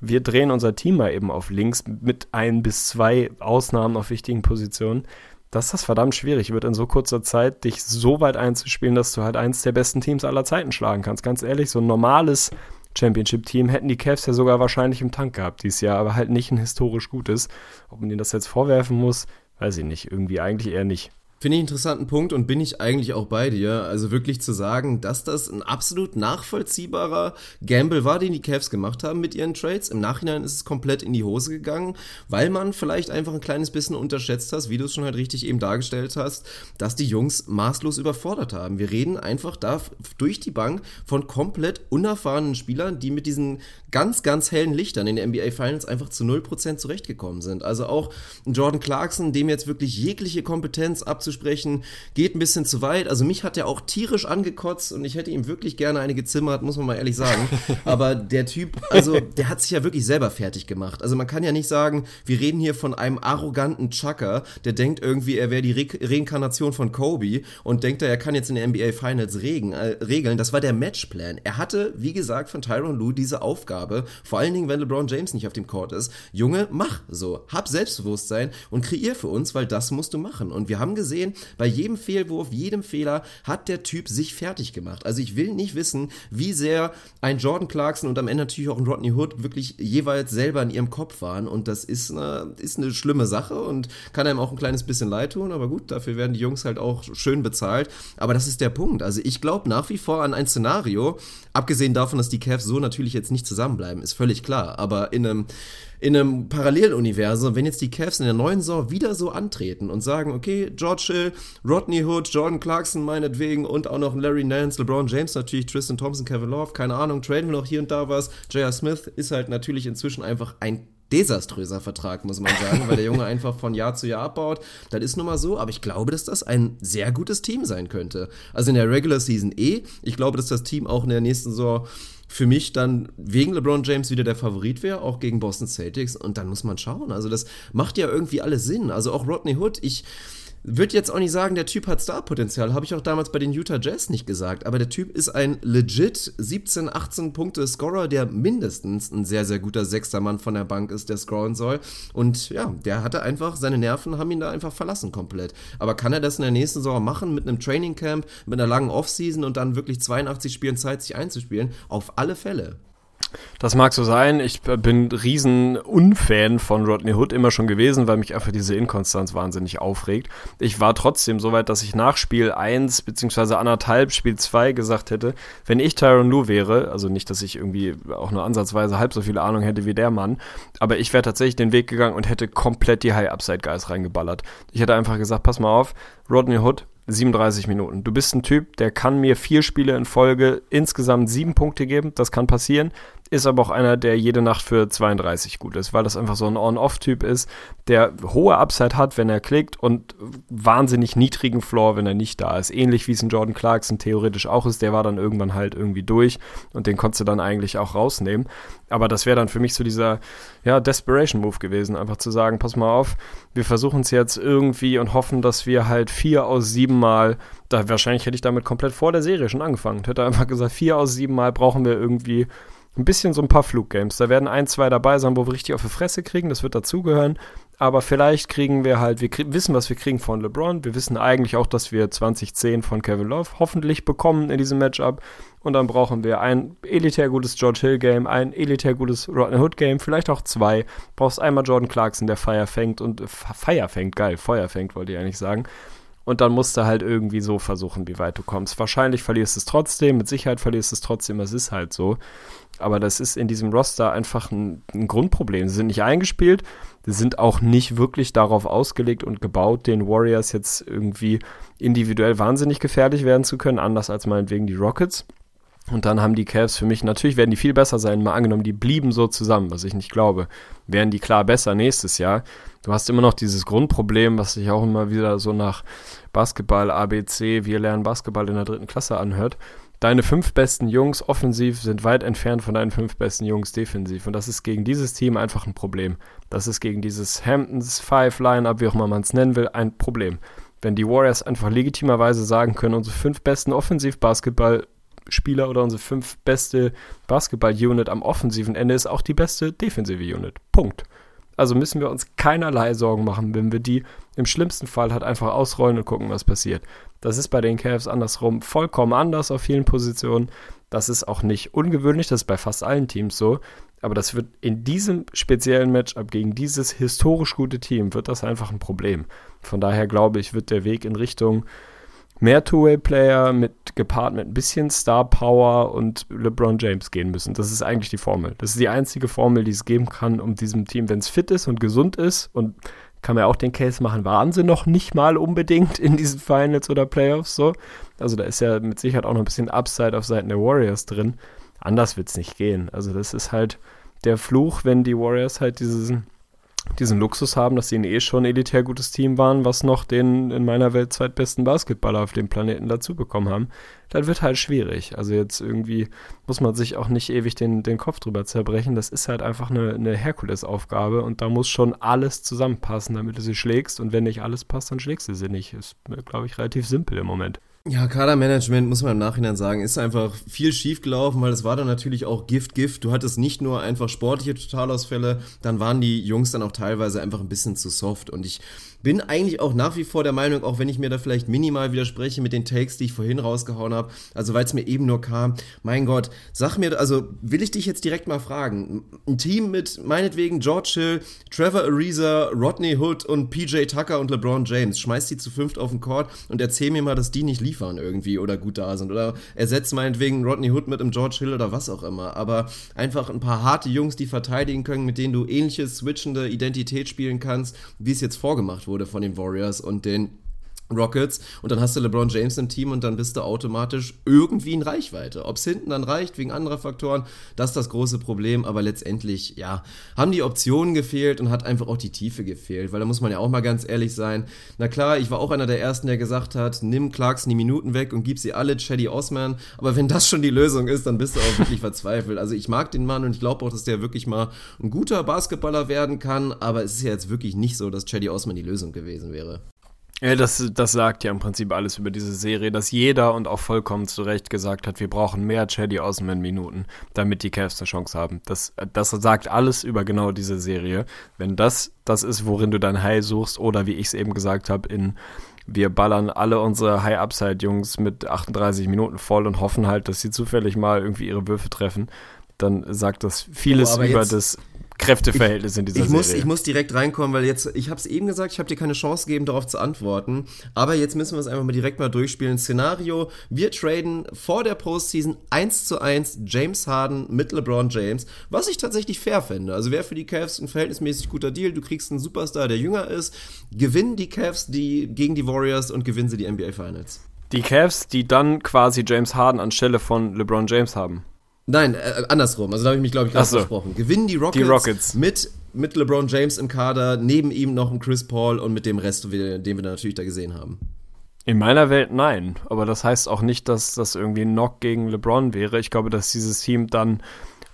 wir drehen unser Team mal eben auf links mit ein bis zwei Ausnahmen auf wichtigen Positionen, dass das verdammt schwierig wird, in so kurzer Zeit dich so weit einzuspielen, dass du halt eins der besten Teams aller Zeiten schlagen kannst. Ganz ehrlich, so ein normales Championship-Team hätten die Cavs ja sogar wahrscheinlich im Tank gehabt dieses Jahr, aber halt nicht ein historisch gutes. Ob man ihnen das jetzt vorwerfen muss, Weiß ich nicht, irgendwie eigentlich eher nicht. Finde ich einen interessanten Punkt und bin ich eigentlich auch bei dir. Also wirklich zu sagen, dass das ein absolut nachvollziehbarer Gamble war, den die Cavs gemacht haben mit ihren Trades. Im Nachhinein ist es komplett in die Hose gegangen, weil man vielleicht einfach ein kleines bisschen unterschätzt hast, wie du es schon halt richtig eben dargestellt hast, dass die Jungs maßlos überfordert haben. Wir reden einfach da durch die Bank von komplett unerfahrenen Spielern, die mit diesen ganz, ganz hellen Lichtern in den NBA Finals einfach zu 0% zurechtgekommen sind. Also auch Jordan Clarkson, dem jetzt wirklich jegliche Kompetenz ab zu sprechen, geht ein bisschen zu weit. Also mich hat er auch tierisch angekotzt und ich hätte ihm wirklich gerne eine gezimmert, muss man mal ehrlich sagen. Aber der Typ, also der hat sich ja wirklich selber fertig gemacht. Also man kann ja nicht sagen, wir reden hier von einem arroganten Chucker, der denkt irgendwie, er wäre die Re Reinkarnation von Kobe und denkt, er kann jetzt in der NBA Finals regen, äh, regeln. Das war der Matchplan. Er hatte, wie gesagt, von Tyron Lue diese Aufgabe, vor allen Dingen, wenn LeBron James nicht auf dem Court ist. Junge, mach so. Hab Selbstbewusstsein und kreier für uns, weil das musst du machen. Und wir haben gesehen, bei jedem Fehlwurf, jedem Fehler hat der Typ sich fertig gemacht. Also ich will nicht wissen, wie sehr ein Jordan Clarkson und am Ende natürlich auch ein Rodney Hood wirklich jeweils selber in ihrem Kopf waren. Und das ist eine, ist eine schlimme Sache und kann einem auch ein kleines bisschen leid tun. Aber gut, dafür werden die Jungs halt auch schön bezahlt. Aber das ist der Punkt. Also ich glaube nach wie vor an ein Szenario, abgesehen davon, dass die Cavs so natürlich jetzt nicht zusammenbleiben, ist völlig klar. Aber in einem in einem Paralleluniversum, wenn jetzt die Cavs in der neuen Saison wieder so antreten und sagen, okay, George Hill, Rodney Hood, Jordan Clarkson meinetwegen und auch noch Larry Nance, LeBron James natürlich, Tristan Thompson, Kevin Love, keine Ahnung, traden wir noch hier und da was. J.R. Smith ist halt natürlich inzwischen einfach ein desaströser Vertrag, muss man sagen, weil der Junge einfach von Jahr zu Jahr abbaut. Das ist nun mal so, aber ich glaube, dass das ein sehr gutes Team sein könnte. Also in der Regular Season eh. Ich glaube, dass das Team auch in der nächsten Saison für mich dann wegen LeBron James wieder der Favorit wäre, auch gegen Boston Celtics. Und dann muss man schauen. Also das macht ja irgendwie alles Sinn. Also auch Rodney Hood, ich würde jetzt auch nicht sagen, der Typ hat Starpotenzial. Habe ich auch damals bei den Utah Jazz nicht gesagt. Aber der Typ ist ein legit 17, 18 Punkte Scorer, der mindestens ein sehr, sehr guter sechster Mann von der Bank ist, der scoren soll. Und ja, der hatte einfach, seine Nerven haben ihn da einfach verlassen komplett. Aber kann er das in der nächsten Saison machen mit einem Training Camp, mit einer langen Offseason und dann wirklich 82 Spielen Zeit, sich einzuspielen? Auf alle Fälle. Das mag so sein. Ich bin riesen Unfan von Rodney Hood immer schon gewesen, weil mich einfach diese Inkonstanz wahnsinnig aufregt. Ich war trotzdem so weit, dass ich nach Spiel 1 beziehungsweise anderthalb Spiel 2 gesagt hätte, wenn ich Tyron Lue wäre, also nicht, dass ich irgendwie auch nur ansatzweise halb so viele Ahnung hätte wie der Mann, aber ich wäre tatsächlich den Weg gegangen und hätte komplett die High Upside Guys reingeballert. Ich hätte einfach gesagt, pass mal auf, Rodney Hood, 37 Minuten. Du bist ein Typ, der kann mir vier Spiele in Folge insgesamt sieben Punkte geben. Das kann passieren ist aber auch einer, der jede Nacht für 32 gut ist, weil das einfach so ein On-Off-Typ ist, der hohe Upside hat, wenn er klickt und wahnsinnig niedrigen Floor, wenn er nicht da ist. Ähnlich wie es ein Jordan Clarkson theoretisch auch ist, der war dann irgendwann halt irgendwie durch und den konntest du dann eigentlich auch rausnehmen. Aber das wäre dann für mich so dieser, ja, Desperation-Move gewesen, einfach zu sagen, pass mal auf, wir versuchen es jetzt irgendwie und hoffen, dass wir halt vier aus sieben Mal, da wahrscheinlich hätte ich damit komplett vor der Serie schon angefangen, hätte einfach gesagt, vier aus sieben Mal brauchen wir irgendwie ein bisschen so ein paar Fluggames. Da werden ein, zwei dabei sein, wo wir richtig auf die Fresse kriegen. Das wird dazugehören. Aber vielleicht kriegen wir halt, wir wissen, was wir kriegen von LeBron. Wir wissen eigentlich auch, dass wir 2010 von Kevin Love hoffentlich bekommen in diesem Matchup. Und dann brauchen wir ein elitär gutes George Hill Game, ein elitär gutes Rodney Hood Game, vielleicht auch zwei. Brauchst einmal Jordan Clarkson, der Fire fängt und äh, Fire fängt, geil, Feuer fängt, wollte ich eigentlich sagen. Und dann musst du halt irgendwie so versuchen, wie weit du kommst. Wahrscheinlich verlierst du es trotzdem, mit Sicherheit verlierst du es trotzdem, es ist halt so. Aber das ist in diesem Roster einfach ein, ein, Grundproblem. Sie sind nicht eingespielt, sie sind auch nicht wirklich darauf ausgelegt und gebaut, den Warriors jetzt irgendwie individuell wahnsinnig gefährlich werden zu können, anders als meinetwegen die Rockets. Und dann haben die Cavs für mich, natürlich werden die viel besser sein, mal angenommen, die blieben so zusammen, was ich nicht glaube, wären die klar besser nächstes Jahr. Du hast immer noch dieses Grundproblem, was sich auch immer wieder so nach Basketball, ABC, wir lernen Basketball in der dritten Klasse anhört deine fünf besten Jungs offensiv sind weit entfernt von deinen fünf besten Jungs defensiv. Und das ist gegen dieses Team einfach ein Problem. Das ist gegen dieses Hamptons Five Lineup, wie auch immer man es nennen will, ein Problem. Wenn die Warriors einfach legitimerweise sagen können, unsere fünf besten Offensiv-Basketball-Spieler oder unsere fünf beste Basketball-Unit am offensiven Ende ist auch die beste defensive Unit. Punkt. Also müssen wir uns keinerlei Sorgen machen, wenn wir die im schlimmsten Fall halt einfach ausrollen und gucken, was passiert. Das ist bei den Cavs andersrum vollkommen anders auf vielen Positionen. Das ist auch nicht ungewöhnlich, das ist bei fast allen Teams so. Aber das wird in diesem speziellen Matchup gegen dieses historisch gute Team, wird das einfach ein Problem. Von daher glaube ich, wird der Weg in Richtung mehr Two-Way-Player mit gepaart mit ein bisschen Star Power und LeBron James gehen müssen. Das ist eigentlich die Formel. Das ist die einzige Formel, die es geben kann, um diesem Team, wenn es fit ist und gesund ist und kann man ja auch den Case machen, waren sie noch nicht mal unbedingt in diesen Finals oder Playoffs so. Also da ist ja mit Sicherheit auch noch ein bisschen Upside auf Seiten der Warriors drin. Anders wird es nicht gehen. Also das ist halt der Fluch, wenn die Warriors halt diesen diesen Luxus haben, dass sie ein eh schon elitär gutes Team waren, was noch den in meiner Welt zweitbesten Basketballer auf dem Planeten dazu bekommen haben, dann wird halt schwierig. Also jetzt irgendwie muss man sich auch nicht ewig den, den Kopf drüber zerbrechen. Das ist halt einfach eine, eine Herkulesaufgabe und da muss schon alles zusammenpassen, damit du sie schlägst. Und wenn nicht alles passt, dann schlägst du sie nicht. Ist, glaube ich, relativ simpel im Moment. Ja, Kadermanagement muss man im Nachhinein sagen, ist einfach viel schief gelaufen, weil es war dann natürlich auch Gift, Gift. Du hattest nicht nur einfach sportliche Totalausfälle, dann waren die Jungs dann auch teilweise einfach ein bisschen zu soft. Und ich bin eigentlich auch nach wie vor der Meinung, auch wenn ich mir da vielleicht minimal widerspreche mit den Takes, die ich vorhin rausgehauen habe, also weil es mir eben nur kam, mein Gott, sag mir, also will ich dich jetzt direkt mal fragen, ein Team mit meinetwegen George Hill, Trevor Ariza, Rodney Hood und PJ Tucker und LeBron James, schmeißt die zu fünft auf den Court und erzähl mir mal, dass die nicht liefern irgendwie oder gut da sind oder ersetzt meinetwegen Rodney Hood mit einem George Hill oder was auch immer, aber einfach ein paar harte Jungs, die verteidigen können, mit denen du ähnliche switchende Identität spielen kannst, wie es jetzt vorgemacht wurde von den Warriors und den Rockets und dann hast du LeBron James im Team und dann bist du automatisch irgendwie in Reichweite. Ob es hinten dann reicht, wegen anderer Faktoren, das ist das große Problem, aber letztendlich, ja, haben die Optionen gefehlt und hat einfach auch die Tiefe gefehlt, weil da muss man ja auch mal ganz ehrlich sein. Na klar, ich war auch einer der Ersten, der gesagt hat, nimm Clarkson die Minuten weg und gib sie alle Chaddy Osman, aber wenn das schon die Lösung ist, dann bist du auch wirklich verzweifelt. Also ich mag den Mann und ich glaube auch, dass der wirklich mal ein guter Basketballer werden kann, aber es ist ja jetzt wirklich nicht so, dass Chaddy Osman die Lösung gewesen wäre. Ja, das, das sagt ja im Prinzip alles über diese Serie, dass jeder und auch vollkommen zu Recht gesagt hat, wir brauchen mehr Chaddy Osman-Minuten, damit die Cavs eine Chance haben. Das, das sagt alles über genau diese Serie. Wenn das das ist, worin du dein High suchst, oder wie ich es eben gesagt habe, in wir ballern alle unsere High-Upside-Jungs mit 38 Minuten voll und hoffen halt, dass sie zufällig mal irgendwie ihre Würfe treffen, dann sagt das vieles oh, über das Kräfteverhältnis ich, in dieser ich muss, Serie. Ich muss direkt reinkommen, weil jetzt, ich habe es eben gesagt, ich habe dir keine Chance gegeben, darauf zu antworten. Aber jetzt müssen wir es einfach mal direkt mal durchspielen. Szenario: Wir traden vor der Postseason 1 zu 1 James Harden mit LeBron James, was ich tatsächlich fair finde. Also wäre für die Cavs ein verhältnismäßig guter Deal. Du kriegst einen Superstar, der jünger ist. Gewinnen die Cavs die, gegen die Warriors und gewinnen sie die NBA Finals. Die Cavs, die dann quasi James Harden anstelle von LeBron James haben. Nein, äh, andersrum. Also da habe ich mich, glaube ich, gerade so. versprochen. Gewinnen die Rockets, die Rockets, Mit, mit LeBron James im Kader, neben ihm noch ein Chris Paul und mit dem Rest, den wir natürlich da gesehen haben. In meiner Welt nein. Aber das heißt auch nicht, dass das irgendwie ein Knock gegen LeBron wäre. Ich glaube, dass dieses Team dann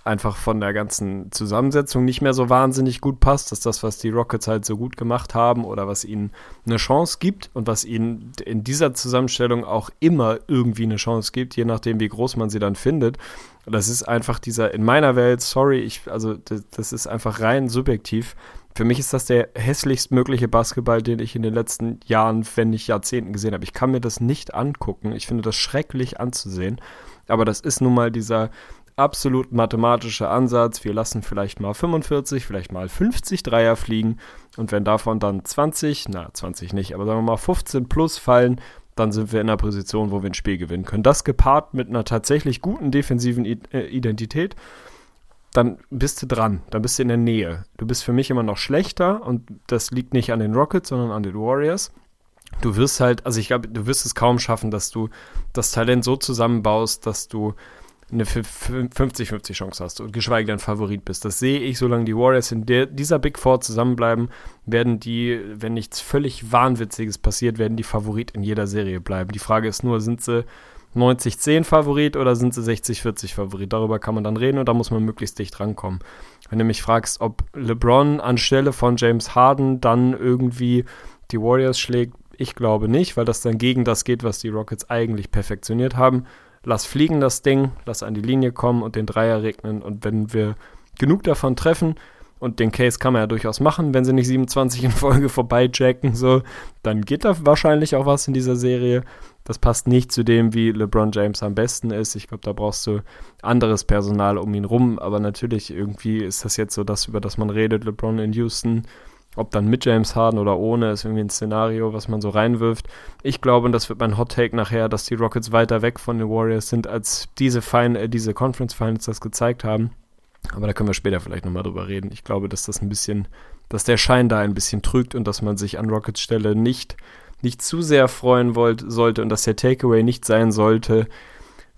einfach von der ganzen Zusammensetzung nicht mehr so wahnsinnig gut passt, dass das, was die Rockets halt so gut gemacht haben oder was ihnen eine Chance gibt und was ihnen in dieser Zusammenstellung auch immer irgendwie eine Chance gibt, je nachdem, wie groß man sie dann findet. Das ist einfach dieser, in meiner Welt, sorry, ich, also das, das ist einfach rein subjektiv. Für mich ist das der hässlichst mögliche Basketball, den ich in den letzten Jahren, wenn nicht Jahrzehnten gesehen habe. Ich kann mir das nicht angucken. Ich finde das schrecklich anzusehen. Aber das ist nun mal dieser absolut mathematische Ansatz. Wir lassen vielleicht mal 45, vielleicht mal 50 Dreier fliegen und wenn davon dann 20, na 20 nicht, aber sagen wir mal 15 plus fallen, dann sind wir in einer Position, wo wir ein Spiel gewinnen können. Das gepaart mit einer tatsächlich guten defensiven äh, Identität, dann bist du dran, dann bist du in der Nähe. Du bist für mich immer noch schlechter und das liegt nicht an den Rockets, sondern an den Warriors. Du wirst halt, also ich glaube, du wirst es kaum schaffen, dass du das Talent so zusammenbaust, dass du eine 50-50 Chance hast und geschweige denn Favorit bist. Das sehe ich, solange die Warriors in der, dieser Big Four zusammenbleiben, werden die, wenn nichts völlig Wahnwitziges passiert, werden die Favorit in jeder Serie bleiben. Die Frage ist nur, sind sie 90-10 Favorit oder sind sie 60-40 Favorit? Darüber kann man dann reden und da muss man möglichst dicht rankommen. Wenn du mich fragst, ob LeBron anstelle von James Harden dann irgendwie die Warriors schlägt, ich glaube nicht, weil das dann gegen das geht, was die Rockets eigentlich perfektioniert haben lass fliegen das Ding, lass an die Linie kommen und den Dreier regnen. Und wenn wir genug davon treffen, und den Case kann man ja durchaus machen, wenn sie nicht 27 in Folge vorbeijacken, so, dann geht da wahrscheinlich auch was in dieser Serie. Das passt nicht zu dem, wie LeBron James am besten ist. Ich glaube, da brauchst du anderes Personal um ihn rum. Aber natürlich, irgendwie ist das jetzt so das, über das man redet. LeBron in Houston ob dann mit James Harden oder ohne, ist irgendwie ein Szenario, was man so reinwirft. Ich glaube, und das wird mein Hot Take nachher, dass die Rockets weiter weg von den Warriors sind, als diese, Fin äh, diese Conference Finals das gezeigt haben. Aber da können wir später vielleicht nochmal drüber reden. Ich glaube, dass das ein bisschen, dass der Schein da ein bisschen trügt und dass man sich an Rockets Stelle nicht, nicht zu sehr freuen wollt, sollte und dass der Takeaway nicht sein sollte,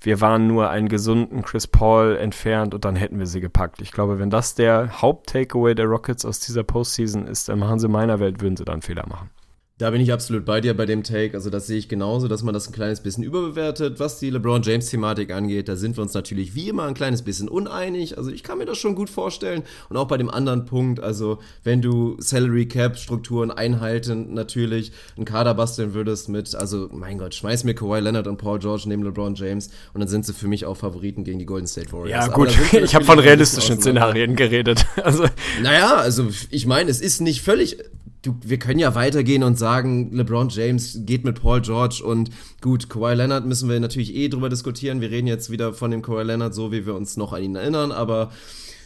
wir waren nur einen gesunden Chris Paul entfernt und dann hätten wir sie gepackt. Ich glaube, wenn das der Haupt-Takeaway der Rockets aus dieser Postseason ist, dann machen sie in meiner Welt, würden sie dann Fehler machen. Da bin ich absolut bei dir bei dem Take. Also das sehe ich genauso, dass man das ein kleines bisschen überbewertet. Was die LeBron James Thematik angeht, da sind wir uns natürlich wie immer ein kleines bisschen uneinig. Also ich kann mir das schon gut vorstellen. Und auch bei dem anderen Punkt, also wenn du Salary Cap Strukturen einhalten natürlich einen Kader basteln würdest mit, also mein Gott, schmeiß mir Kawhi Leonard und Paul George neben LeBron James und dann sind sie für mich auch Favoriten gegen die Golden State Warriors. Ja gut, ich habe von realistischen Szenarien geredet. Also naja, also ich meine, es ist nicht völlig du, wir können ja weitergehen und sagen, LeBron James geht mit Paul George und gut, Kawhi Leonard müssen wir natürlich eh drüber diskutieren. Wir reden jetzt wieder von dem Kawhi Leonard, so wie wir uns noch an ihn erinnern, aber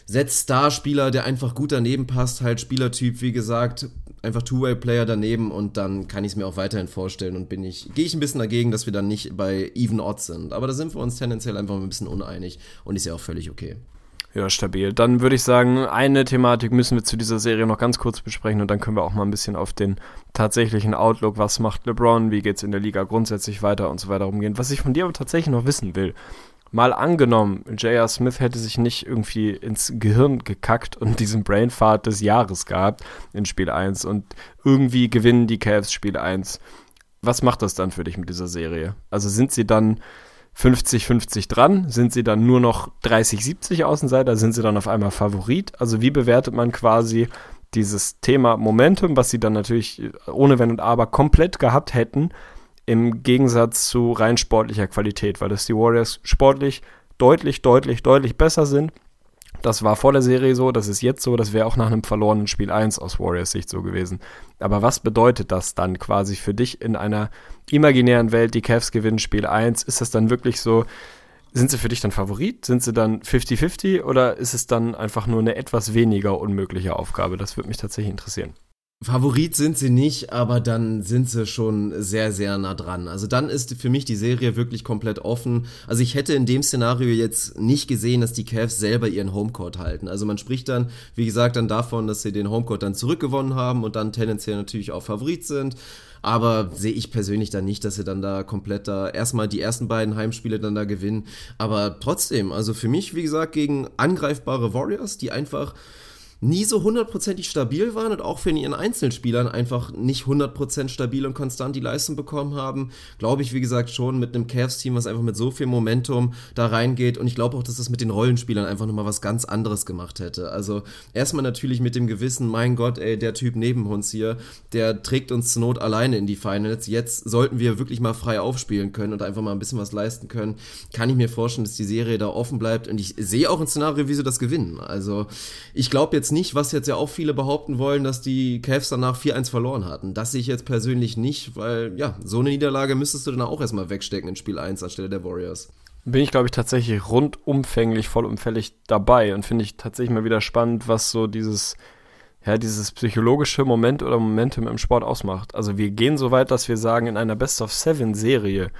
setzt Starspieler, der einfach gut daneben passt, halt Spielertyp, wie gesagt, einfach Two-Way-Player daneben und dann kann ich es mir auch weiterhin vorstellen und bin ich, gehe ich ein bisschen dagegen, dass wir dann nicht bei Even Odds sind. Aber da sind wir uns tendenziell einfach ein bisschen uneinig und ist ja auch völlig okay. Ja, stabil. Dann würde ich sagen, eine Thematik müssen wir zu dieser Serie noch ganz kurz besprechen und dann können wir auch mal ein bisschen auf den tatsächlichen Outlook, was macht LeBron, wie geht es in der Liga grundsätzlich weiter und so weiter umgehen. Was ich von dir aber tatsächlich noch wissen will, mal angenommen, J.R. Smith hätte sich nicht irgendwie ins Gehirn gekackt und diesen Brainfart des Jahres gehabt in Spiel 1 und irgendwie gewinnen die Cavs Spiel 1. Was macht das dann für dich mit dieser Serie? Also sind sie dann 50-50 dran? Sind sie dann nur noch 30-70 Außenseiter? Sind sie dann auf einmal Favorit? Also wie bewertet man quasi dieses Thema Momentum, was sie dann natürlich ohne Wenn und Aber komplett gehabt hätten, im Gegensatz zu rein sportlicher Qualität, weil das die Warriors sportlich deutlich, deutlich, deutlich besser sind das war vor der Serie so, das ist jetzt so, das wäre auch nach einem verlorenen Spiel 1 aus Warriors Sicht so gewesen. Aber was bedeutet das dann quasi für dich in einer imaginären Welt, die Cavs gewinnen Spiel 1? Ist das dann wirklich so, sind sie für dich dann Favorit? Sind sie dann 50-50 oder ist es dann einfach nur eine etwas weniger unmögliche Aufgabe? Das würde mich tatsächlich interessieren. Favorit sind sie nicht, aber dann sind sie schon sehr, sehr nah dran. Also dann ist für mich die Serie wirklich komplett offen. Also ich hätte in dem Szenario jetzt nicht gesehen, dass die Cavs selber ihren Homecourt halten. Also man spricht dann, wie gesagt, dann davon, dass sie den Homecourt dann zurückgewonnen haben und dann tendenziell natürlich auch Favorit sind. Aber sehe ich persönlich dann nicht, dass sie dann da komplett da erstmal die ersten beiden Heimspiele dann da gewinnen. Aber trotzdem, also für mich, wie gesagt, gegen angreifbare Warriors, die einfach nie so hundertprozentig stabil waren und auch für ihren Einzelspielern einfach nicht hundertprozentig stabil und konstant die Leistung bekommen haben, glaube ich, wie gesagt, schon mit einem Cavs-Team, was einfach mit so viel Momentum da reingeht und ich glaube auch, dass das mit den Rollenspielern einfach nochmal was ganz anderes gemacht hätte. Also erstmal natürlich mit dem Gewissen, mein Gott, ey, der Typ neben uns hier, der trägt uns zur Not alleine in die Finals. Jetzt sollten wir wirklich mal frei aufspielen können und einfach mal ein bisschen was leisten können. Kann ich mir vorstellen, dass die Serie da offen bleibt und ich sehe auch ein Szenario, wie sie das gewinnen. Also ich glaube jetzt nicht, was jetzt ja auch viele behaupten wollen, dass die Cavs danach 4-1 verloren hatten. Das sehe ich jetzt persönlich nicht, weil ja, so eine Niederlage müsstest du dann auch erstmal wegstecken in Spiel 1 anstelle der Warriors. Bin ich, glaube ich, tatsächlich rundumfänglich, vollumfällig dabei und finde ich tatsächlich mal wieder spannend, was so dieses, ja, dieses psychologische Moment oder Momentum im Sport ausmacht. Also wir gehen so weit, dass wir sagen, in einer Best-of-Seven-Serie,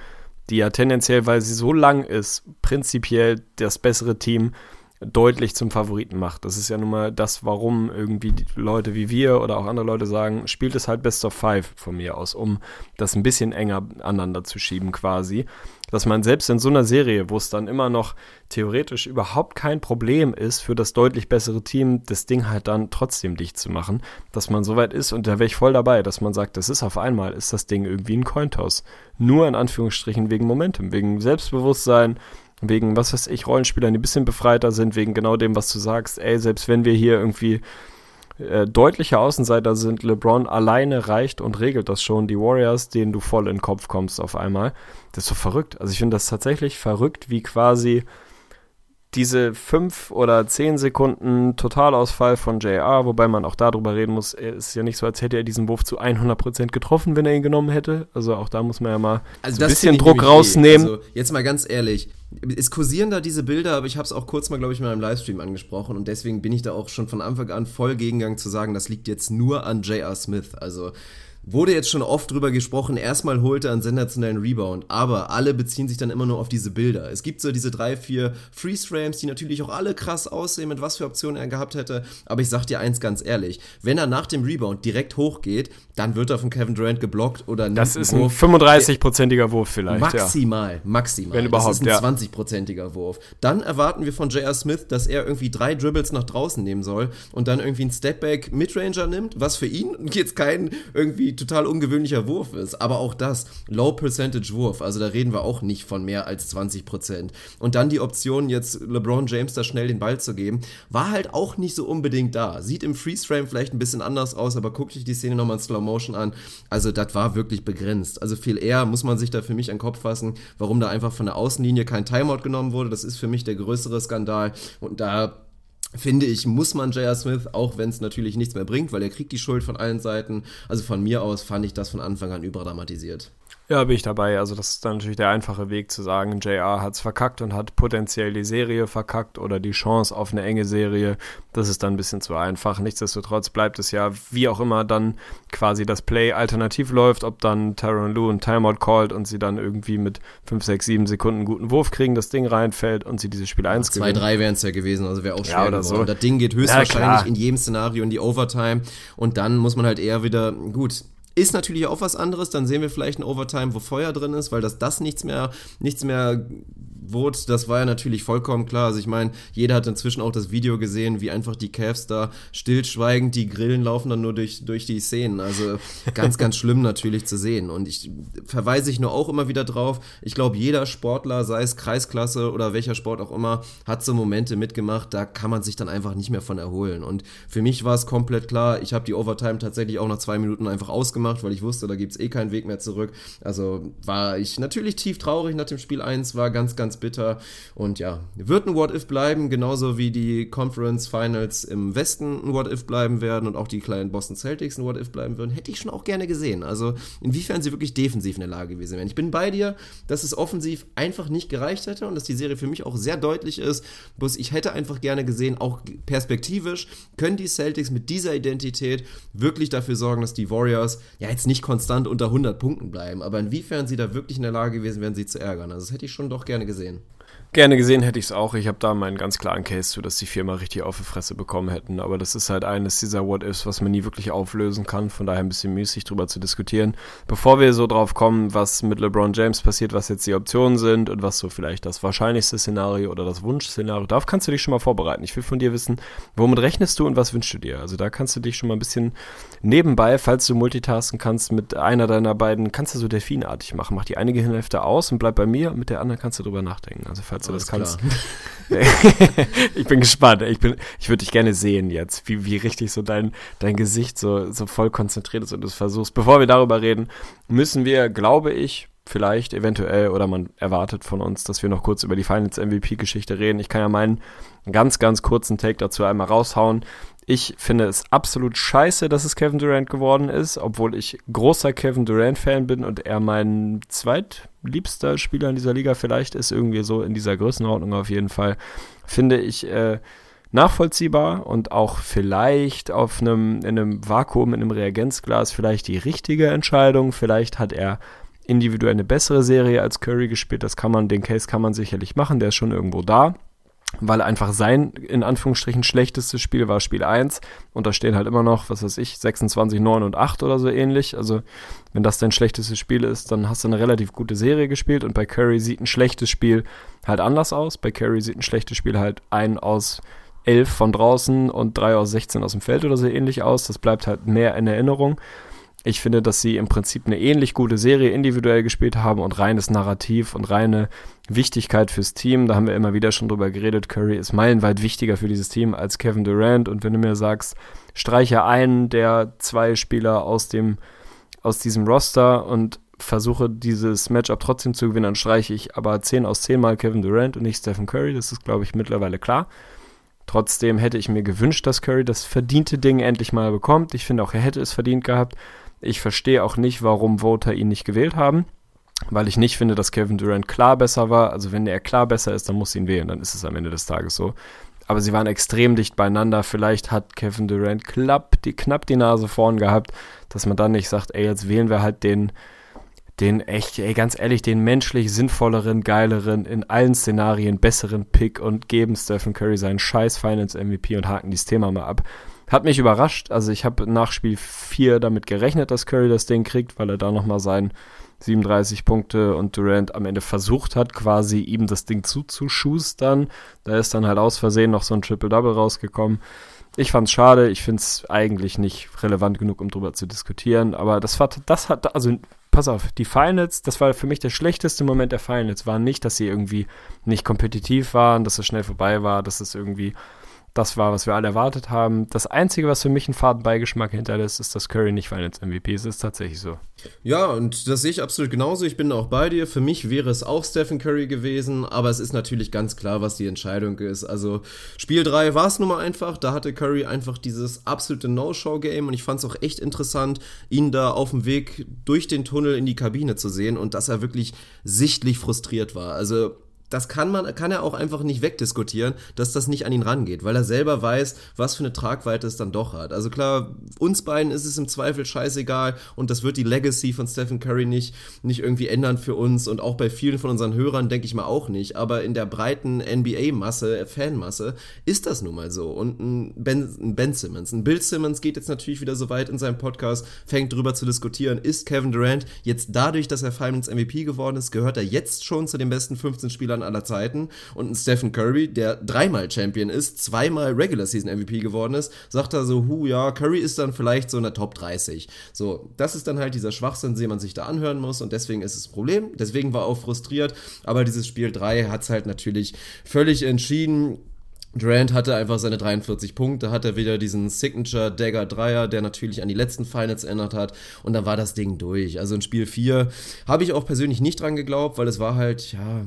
die ja tendenziell, weil sie so lang ist, prinzipiell das bessere Team deutlich zum Favoriten macht. Das ist ja nun mal das, warum irgendwie Leute wie wir oder auch andere Leute sagen, spielt es halt Best of Five von mir aus, um das ein bisschen enger aneinander zu schieben quasi. Dass man selbst in so einer Serie, wo es dann immer noch theoretisch überhaupt kein Problem ist, für das deutlich bessere Team das Ding halt dann trotzdem dicht zu machen, dass man so weit ist und da wäre ich voll dabei, dass man sagt, das ist auf einmal, ist das Ding irgendwie ein Cointoss. Nur in Anführungsstrichen wegen Momentum, wegen Selbstbewusstsein, Wegen, was weiß ich, Rollenspielern, die ein bisschen befreiter sind, wegen genau dem, was du sagst. Ey, selbst wenn wir hier irgendwie äh, deutliche Außenseiter sind, LeBron alleine reicht und regelt das schon. Die Warriors, denen du voll in den Kopf kommst auf einmal. Das ist so verrückt. Also ich finde das tatsächlich verrückt, wie quasi diese fünf oder zehn Sekunden Totalausfall von JR, wobei man auch darüber reden muss, es ist ja nicht so, als hätte er diesen Wurf zu 100% getroffen, wenn er ihn genommen hätte. Also auch da muss man ja mal also so ein bisschen Druck rausnehmen. Also jetzt mal ganz ehrlich, es kursieren da diese Bilder, aber ich habe es auch kurz mal, glaube ich, in meinem Livestream angesprochen und deswegen bin ich da auch schon von Anfang an voll gegengegangen zu sagen, das liegt jetzt nur an J.R. Smith. Also Wurde jetzt schon oft drüber gesprochen, erstmal holte er einen sensationellen Rebound, aber alle beziehen sich dann immer nur auf diese Bilder. Es gibt so diese drei, vier Freeze-Frames, die natürlich auch alle krass aussehen, mit was für Optionen er gehabt hätte, aber ich sag dir eins ganz ehrlich, wenn er nach dem Rebound direkt hochgeht, dann wird er von Kevin Durant geblockt oder Das ist ein 35-prozentiger Wurf vielleicht, Maximal, ja. maximal. Wenn überhaupt, Das ist ein 20-prozentiger Wurf. Dann erwarten wir von J.R. Smith, dass er irgendwie drei Dribbles nach draußen nehmen soll und dann irgendwie einen Stepback Midranger nimmt, was für ihn jetzt kein irgendwie total ungewöhnlicher Wurf ist. Aber auch das, Low Percentage Wurf, also da reden wir auch nicht von mehr als 20 Prozent. Und dann die Option, jetzt LeBron James da schnell den Ball zu geben, war halt auch nicht so unbedingt da. Sieht im Freeze-Frame vielleicht ein bisschen anders aus, aber guck dich die Szene nochmal in Slow Motion an. Also das war wirklich begrenzt. Also viel eher muss man sich da für mich an den Kopf fassen, warum da einfach von der Außenlinie kein Timeout genommen wurde. Das ist für mich der größere Skandal. Und da finde ich, muss man J.R. Smith, auch wenn es natürlich nichts mehr bringt, weil er kriegt die Schuld von allen Seiten. Also von mir aus fand ich das von Anfang an überdramatisiert. Ja, bin ich dabei. Also das ist dann natürlich der einfache Weg zu sagen, JR hat es verkackt und hat potenziell die Serie verkackt oder die Chance auf eine enge Serie. Das ist dann ein bisschen zu einfach. Nichtsdestotrotz bleibt es ja, wie auch immer dann quasi das Play alternativ läuft, ob dann Tyron Lue ein Timeout callt und sie dann irgendwie mit 5, 6, 7 Sekunden guten Wurf kriegen, das Ding reinfällt und sie dieses Spiel 1 gewinnen. 2, 3 wären es ja gewesen, also wäre auch schwer ja, oder geworden. So. Das Ding geht höchstwahrscheinlich ja, in jedem Szenario in die Overtime und dann muss man halt eher wieder, gut, ist natürlich auch was anderes, dann sehen wir vielleicht ein Overtime, wo Feuer drin ist, weil das das nichts mehr, nichts mehr wurde, das war ja natürlich vollkommen klar. Also ich meine, jeder hat inzwischen auch das Video gesehen, wie einfach die Cavs da stillschweigend, die Grillen laufen dann nur durch, durch die Szenen. Also ganz, ganz schlimm natürlich zu sehen. Und ich verweise ich nur auch immer wieder drauf. Ich glaube, jeder Sportler, sei es Kreisklasse oder welcher Sport auch immer, hat so Momente mitgemacht, da kann man sich dann einfach nicht mehr von erholen. Und für mich war es komplett klar, ich habe die Overtime tatsächlich auch nach zwei Minuten einfach ausgemacht, weil ich wusste, da gibt es eh keinen Weg mehr zurück. Also war ich natürlich tief traurig nach dem Spiel 1, war ganz, ganz bitter. Und ja, wird ein What-If bleiben, genauso wie die Conference Finals im Westen ein What-If bleiben werden und auch die kleinen Boston Celtics ein What-If bleiben würden. Hätte ich schon auch gerne gesehen. Also inwiefern sie wirklich defensiv in der Lage gewesen wären. Ich bin bei dir, dass es offensiv einfach nicht gereicht hätte und dass die Serie für mich auch sehr deutlich ist. Bloß ich hätte einfach gerne gesehen, auch perspektivisch, können die Celtics mit dieser Identität wirklich dafür sorgen, dass die Warriors ja jetzt nicht konstant unter 100 Punkten bleiben, aber inwiefern sie da wirklich in der Lage gewesen wären, sie zu ärgern. Also das hätte ich schon doch gerne gesehen. gesehen. Gerne gesehen hätte ich es auch. Ich habe da meinen ganz klaren Case zu, dass die Firma richtig auf die Fresse bekommen hätten. Aber das ist halt eines dieser What-Ifs, was man nie wirklich auflösen kann. Von daher ein bisschen müßig drüber zu diskutieren. Bevor wir so drauf kommen, was mit LeBron James passiert, was jetzt die Optionen sind und was so vielleicht das wahrscheinlichste Szenario oder das Wunschszenario, darauf kannst du dich schon mal vorbereiten. Ich will von dir wissen, womit rechnest du und was wünschst du dir? Also da kannst du dich schon mal ein bisschen nebenbei, falls du multitasken kannst, mit einer deiner beiden, kannst du so delfinartig machen. Mach die eine Gehirnhälfte aus und bleib bei mir. Mit der anderen kannst du drüber nachdenken. Also falls du das kannst. ich bin gespannt. Ich, ich würde dich gerne sehen jetzt, wie, wie richtig so dein, dein Gesicht so, so voll konzentriert ist und du es versuchst. Bevor wir darüber reden, müssen wir, glaube ich, vielleicht, eventuell, oder man erwartet von uns, dass wir noch kurz über die Finals MVP-Geschichte reden. Ich kann ja meinen ganz, ganz kurzen Take dazu einmal raushauen. Ich finde es absolut scheiße, dass es Kevin Durant geworden ist, obwohl ich großer Kevin Durant-Fan bin und er mein zweitliebster Spieler in dieser Liga vielleicht ist, irgendwie so in dieser Größenordnung auf jeden Fall, finde ich äh, nachvollziehbar und auch vielleicht auf einem, in einem Vakuum, in einem Reagenzglas vielleicht die richtige Entscheidung. Vielleicht hat er individuell eine bessere Serie als Curry gespielt. Das kann man, den Case kann man sicherlich machen, der ist schon irgendwo da weil einfach sein, in Anführungsstrichen, schlechtestes Spiel war Spiel 1 und da stehen halt immer noch, was weiß ich, 26, 9 und 8 oder so ähnlich. Also wenn das dein schlechtestes Spiel ist, dann hast du eine relativ gute Serie gespielt und bei Curry sieht ein schlechtes Spiel halt anders aus. Bei Curry sieht ein schlechtes Spiel halt ein aus 11 von draußen und 3 aus 16 aus dem Feld oder so ähnlich aus. Das bleibt halt mehr in Erinnerung. Ich finde, dass sie im Prinzip eine ähnlich gute Serie individuell gespielt haben und reines Narrativ und reine Wichtigkeit fürs Team. Da haben wir immer wieder schon drüber geredet. Curry ist meilenweit wichtiger für dieses Team als Kevin Durant. Und wenn du mir sagst, streiche einen der zwei Spieler aus dem, aus diesem Roster und versuche dieses Matchup trotzdem zu gewinnen, dann streiche ich aber 10 aus 10 Mal Kevin Durant und nicht Stephen Curry. Das ist, glaube ich, mittlerweile klar. Trotzdem hätte ich mir gewünscht, dass Curry das verdiente Ding endlich mal bekommt. Ich finde auch, er hätte es verdient gehabt. Ich verstehe auch nicht, warum Voter ihn nicht gewählt haben, weil ich nicht finde, dass Kevin Durant klar besser war. Also wenn er klar besser ist, dann muss ihn wählen, dann ist es am Ende des Tages so. Aber sie waren extrem dicht beieinander. Vielleicht hat Kevin Durant knapp die, knapp die Nase vorn gehabt, dass man dann nicht sagt, ey, jetzt wählen wir halt den, den echt, ey, ganz ehrlich, den menschlich sinnvolleren, geileren, in allen Szenarien besseren Pick und geben Stephen Curry seinen scheiß Finance MVP und haken dieses Thema mal ab Hat mich überrascht. Also ich habe nach Spiel 4 damit gerechnet, dass Curry das Ding kriegt, weil er da nochmal sein 37 Punkte und Durant am Ende versucht hat, quasi ihm das Ding zuzuschustern. Da ist dann halt aus Versehen noch so ein Triple-Double rausgekommen. Ich fand's schade, ich find's eigentlich nicht relevant genug, um drüber zu diskutieren, aber das war, das hat, also, pass auf, die Finals, das war für mich der schlechteste Moment der Finals, war nicht, dass sie irgendwie nicht kompetitiv waren, dass es schnell vorbei war, dass es irgendwie das war, was wir alle erwartet haben. Das Einzige, was für mich einen faden Beigeschmack hinterlässt, ist, dass Curry nicht Finals MVP ist. Das ist tatsächlich so. Ja, und das sehe ich absolut genauso. Ich bin auch bei dir. Für mich wäre es auch Stephen Curry gewesen, aber es ist natürlich ganz klar, was die Entscheidung ist. Also Spiel 3 war es nun mal einfach. Da hatte Curry einfach dieses absolute No-Show-Game und ich fand es auch echt interessant, ihn da auf dem Weg durch den Tunnel in die Kabine zu sehen und dass er wirklich sichtlich frustriert war. Also das kann man, kann er auch einfach nicht wegdiskutieren, dass das nicht an ihn rangeht, weil er selber weiß, was für eine Tragweite es dann doch hat. Also klar, uns beiden ist es im Zweifel scheißegal und das wird die Legacy von Stephen Curry nicht, nicht irgendwie ändern für uns und auch bei vielen von unseren Hörern denke ich mal auch nicht, aber in der breiten NBA-Masse, Fanmasse ist das nun mal so und ein Ben, ein ben Simmons, ein Bill Simmons geht jetzt natürlich wieder so weit in seinem Podcast, fängt drüber zu diskutieren, ist Kevin Durant jetzt dadurch, dass er Finals MVP geworden ist, gehört er jetzt schon zu den besten 15 Spielern Spielern aller Zeiten und ein Stephen Curry, der dreimal Champion ist, zweimal Regular Season MVP geworden ist, sagt er so, hu, ja, Curry ist dann vielleicht so in der Top 30. So, das ist dann halt dieser Schwachsinn, den man sich da anhören muss und deswegen ist es ein Problem. Deswegen war auch frustriert, aber dieses Spiel 3 hat es halt natürlich völlig entschieden. Durant hatte einfach seine 43 Punkte, hatte wieder diesen Signature Dagger Dreier, der natürlich an die letzten Finals erinnert hat und dann war das Ding durch. Also in Spiel 4 habe ich auch persönlich nicht dran geglaubt, weil es war halt, ja,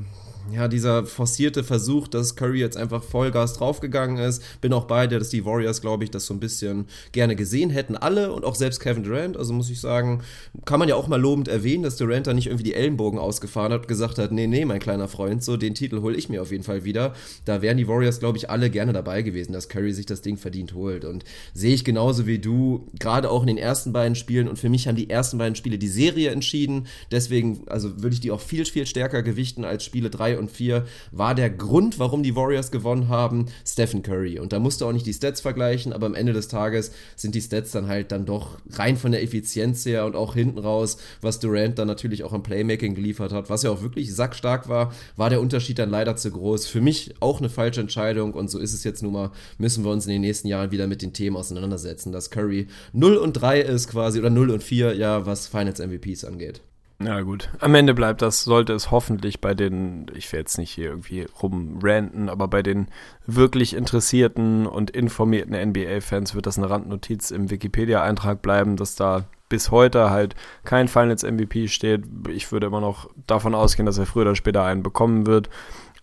ja, dieser forcierte Versuch, dass Curry jetzt einfach Vollgas draufgegangen ist. Bin auch bei dir, dass die Warriors, glaube ich, das so ein bisschen gerne gesehen hätten. Alle und auch selbst Kevin Durant. Also muss ich sagen, kann man ja auch mal lobend erwähnen, dass Durant da nicht irgendwie die Ellenbogen ausgefahren hat und gesagt hat, nee, nee, mein kleiner Freund, so den Titel hole ich mir auf jeden Fall wieder. Da wären die Warriors, glaube ich, alle gerne dabei gewesen, dass Curry sich das Ding verdient holt. Und sehe ich genauso wie du, gerade auch in den ersten beiden Spielen. Und für mich haben die ersten beiden Spiele die Serie entschieden. Deswegen, also würde ich die auch viel, viel stärker gewichten als Spiele 3 und 4 war der Grund, warum die Warriors gewonnen haben, Stephen Curry. Und da musst du auch nicht die Stats vergleichen, aber am Ende des Tages sind die Stats dann halt dann doch rein von der Effizienz her und auch hinten raus, was Durant dann natürlich auch am Playmaking geliefert hat, was ja auch wirklich sackstark war, war der Unterschied dann leider zu groß. Für mich auch eine falsche Entscheidung und so ist es jetzt nun mal, müssen wir uns in den nächsten Jahren wieder mit den Themen auseinandersetzen, dass Curry 0 und 3 ist quasi oder 0 und 4, ja, was Finals MVPs angeht. Ja, gut. Am Ende bleibt das, sollte es hoffentlich bei den, ich werde jetzt nicht hier irgendwie rumranten, aber bei den wirklich interessierten und informierten NBA-Fans wird das eine Randnotiz im Wikipedia-Eintrag bleiben, dass da bis heute halt kein Finals MVP steht. Ich würde immer noch davon ausgehen, dass er früher oder später einen bekommen wird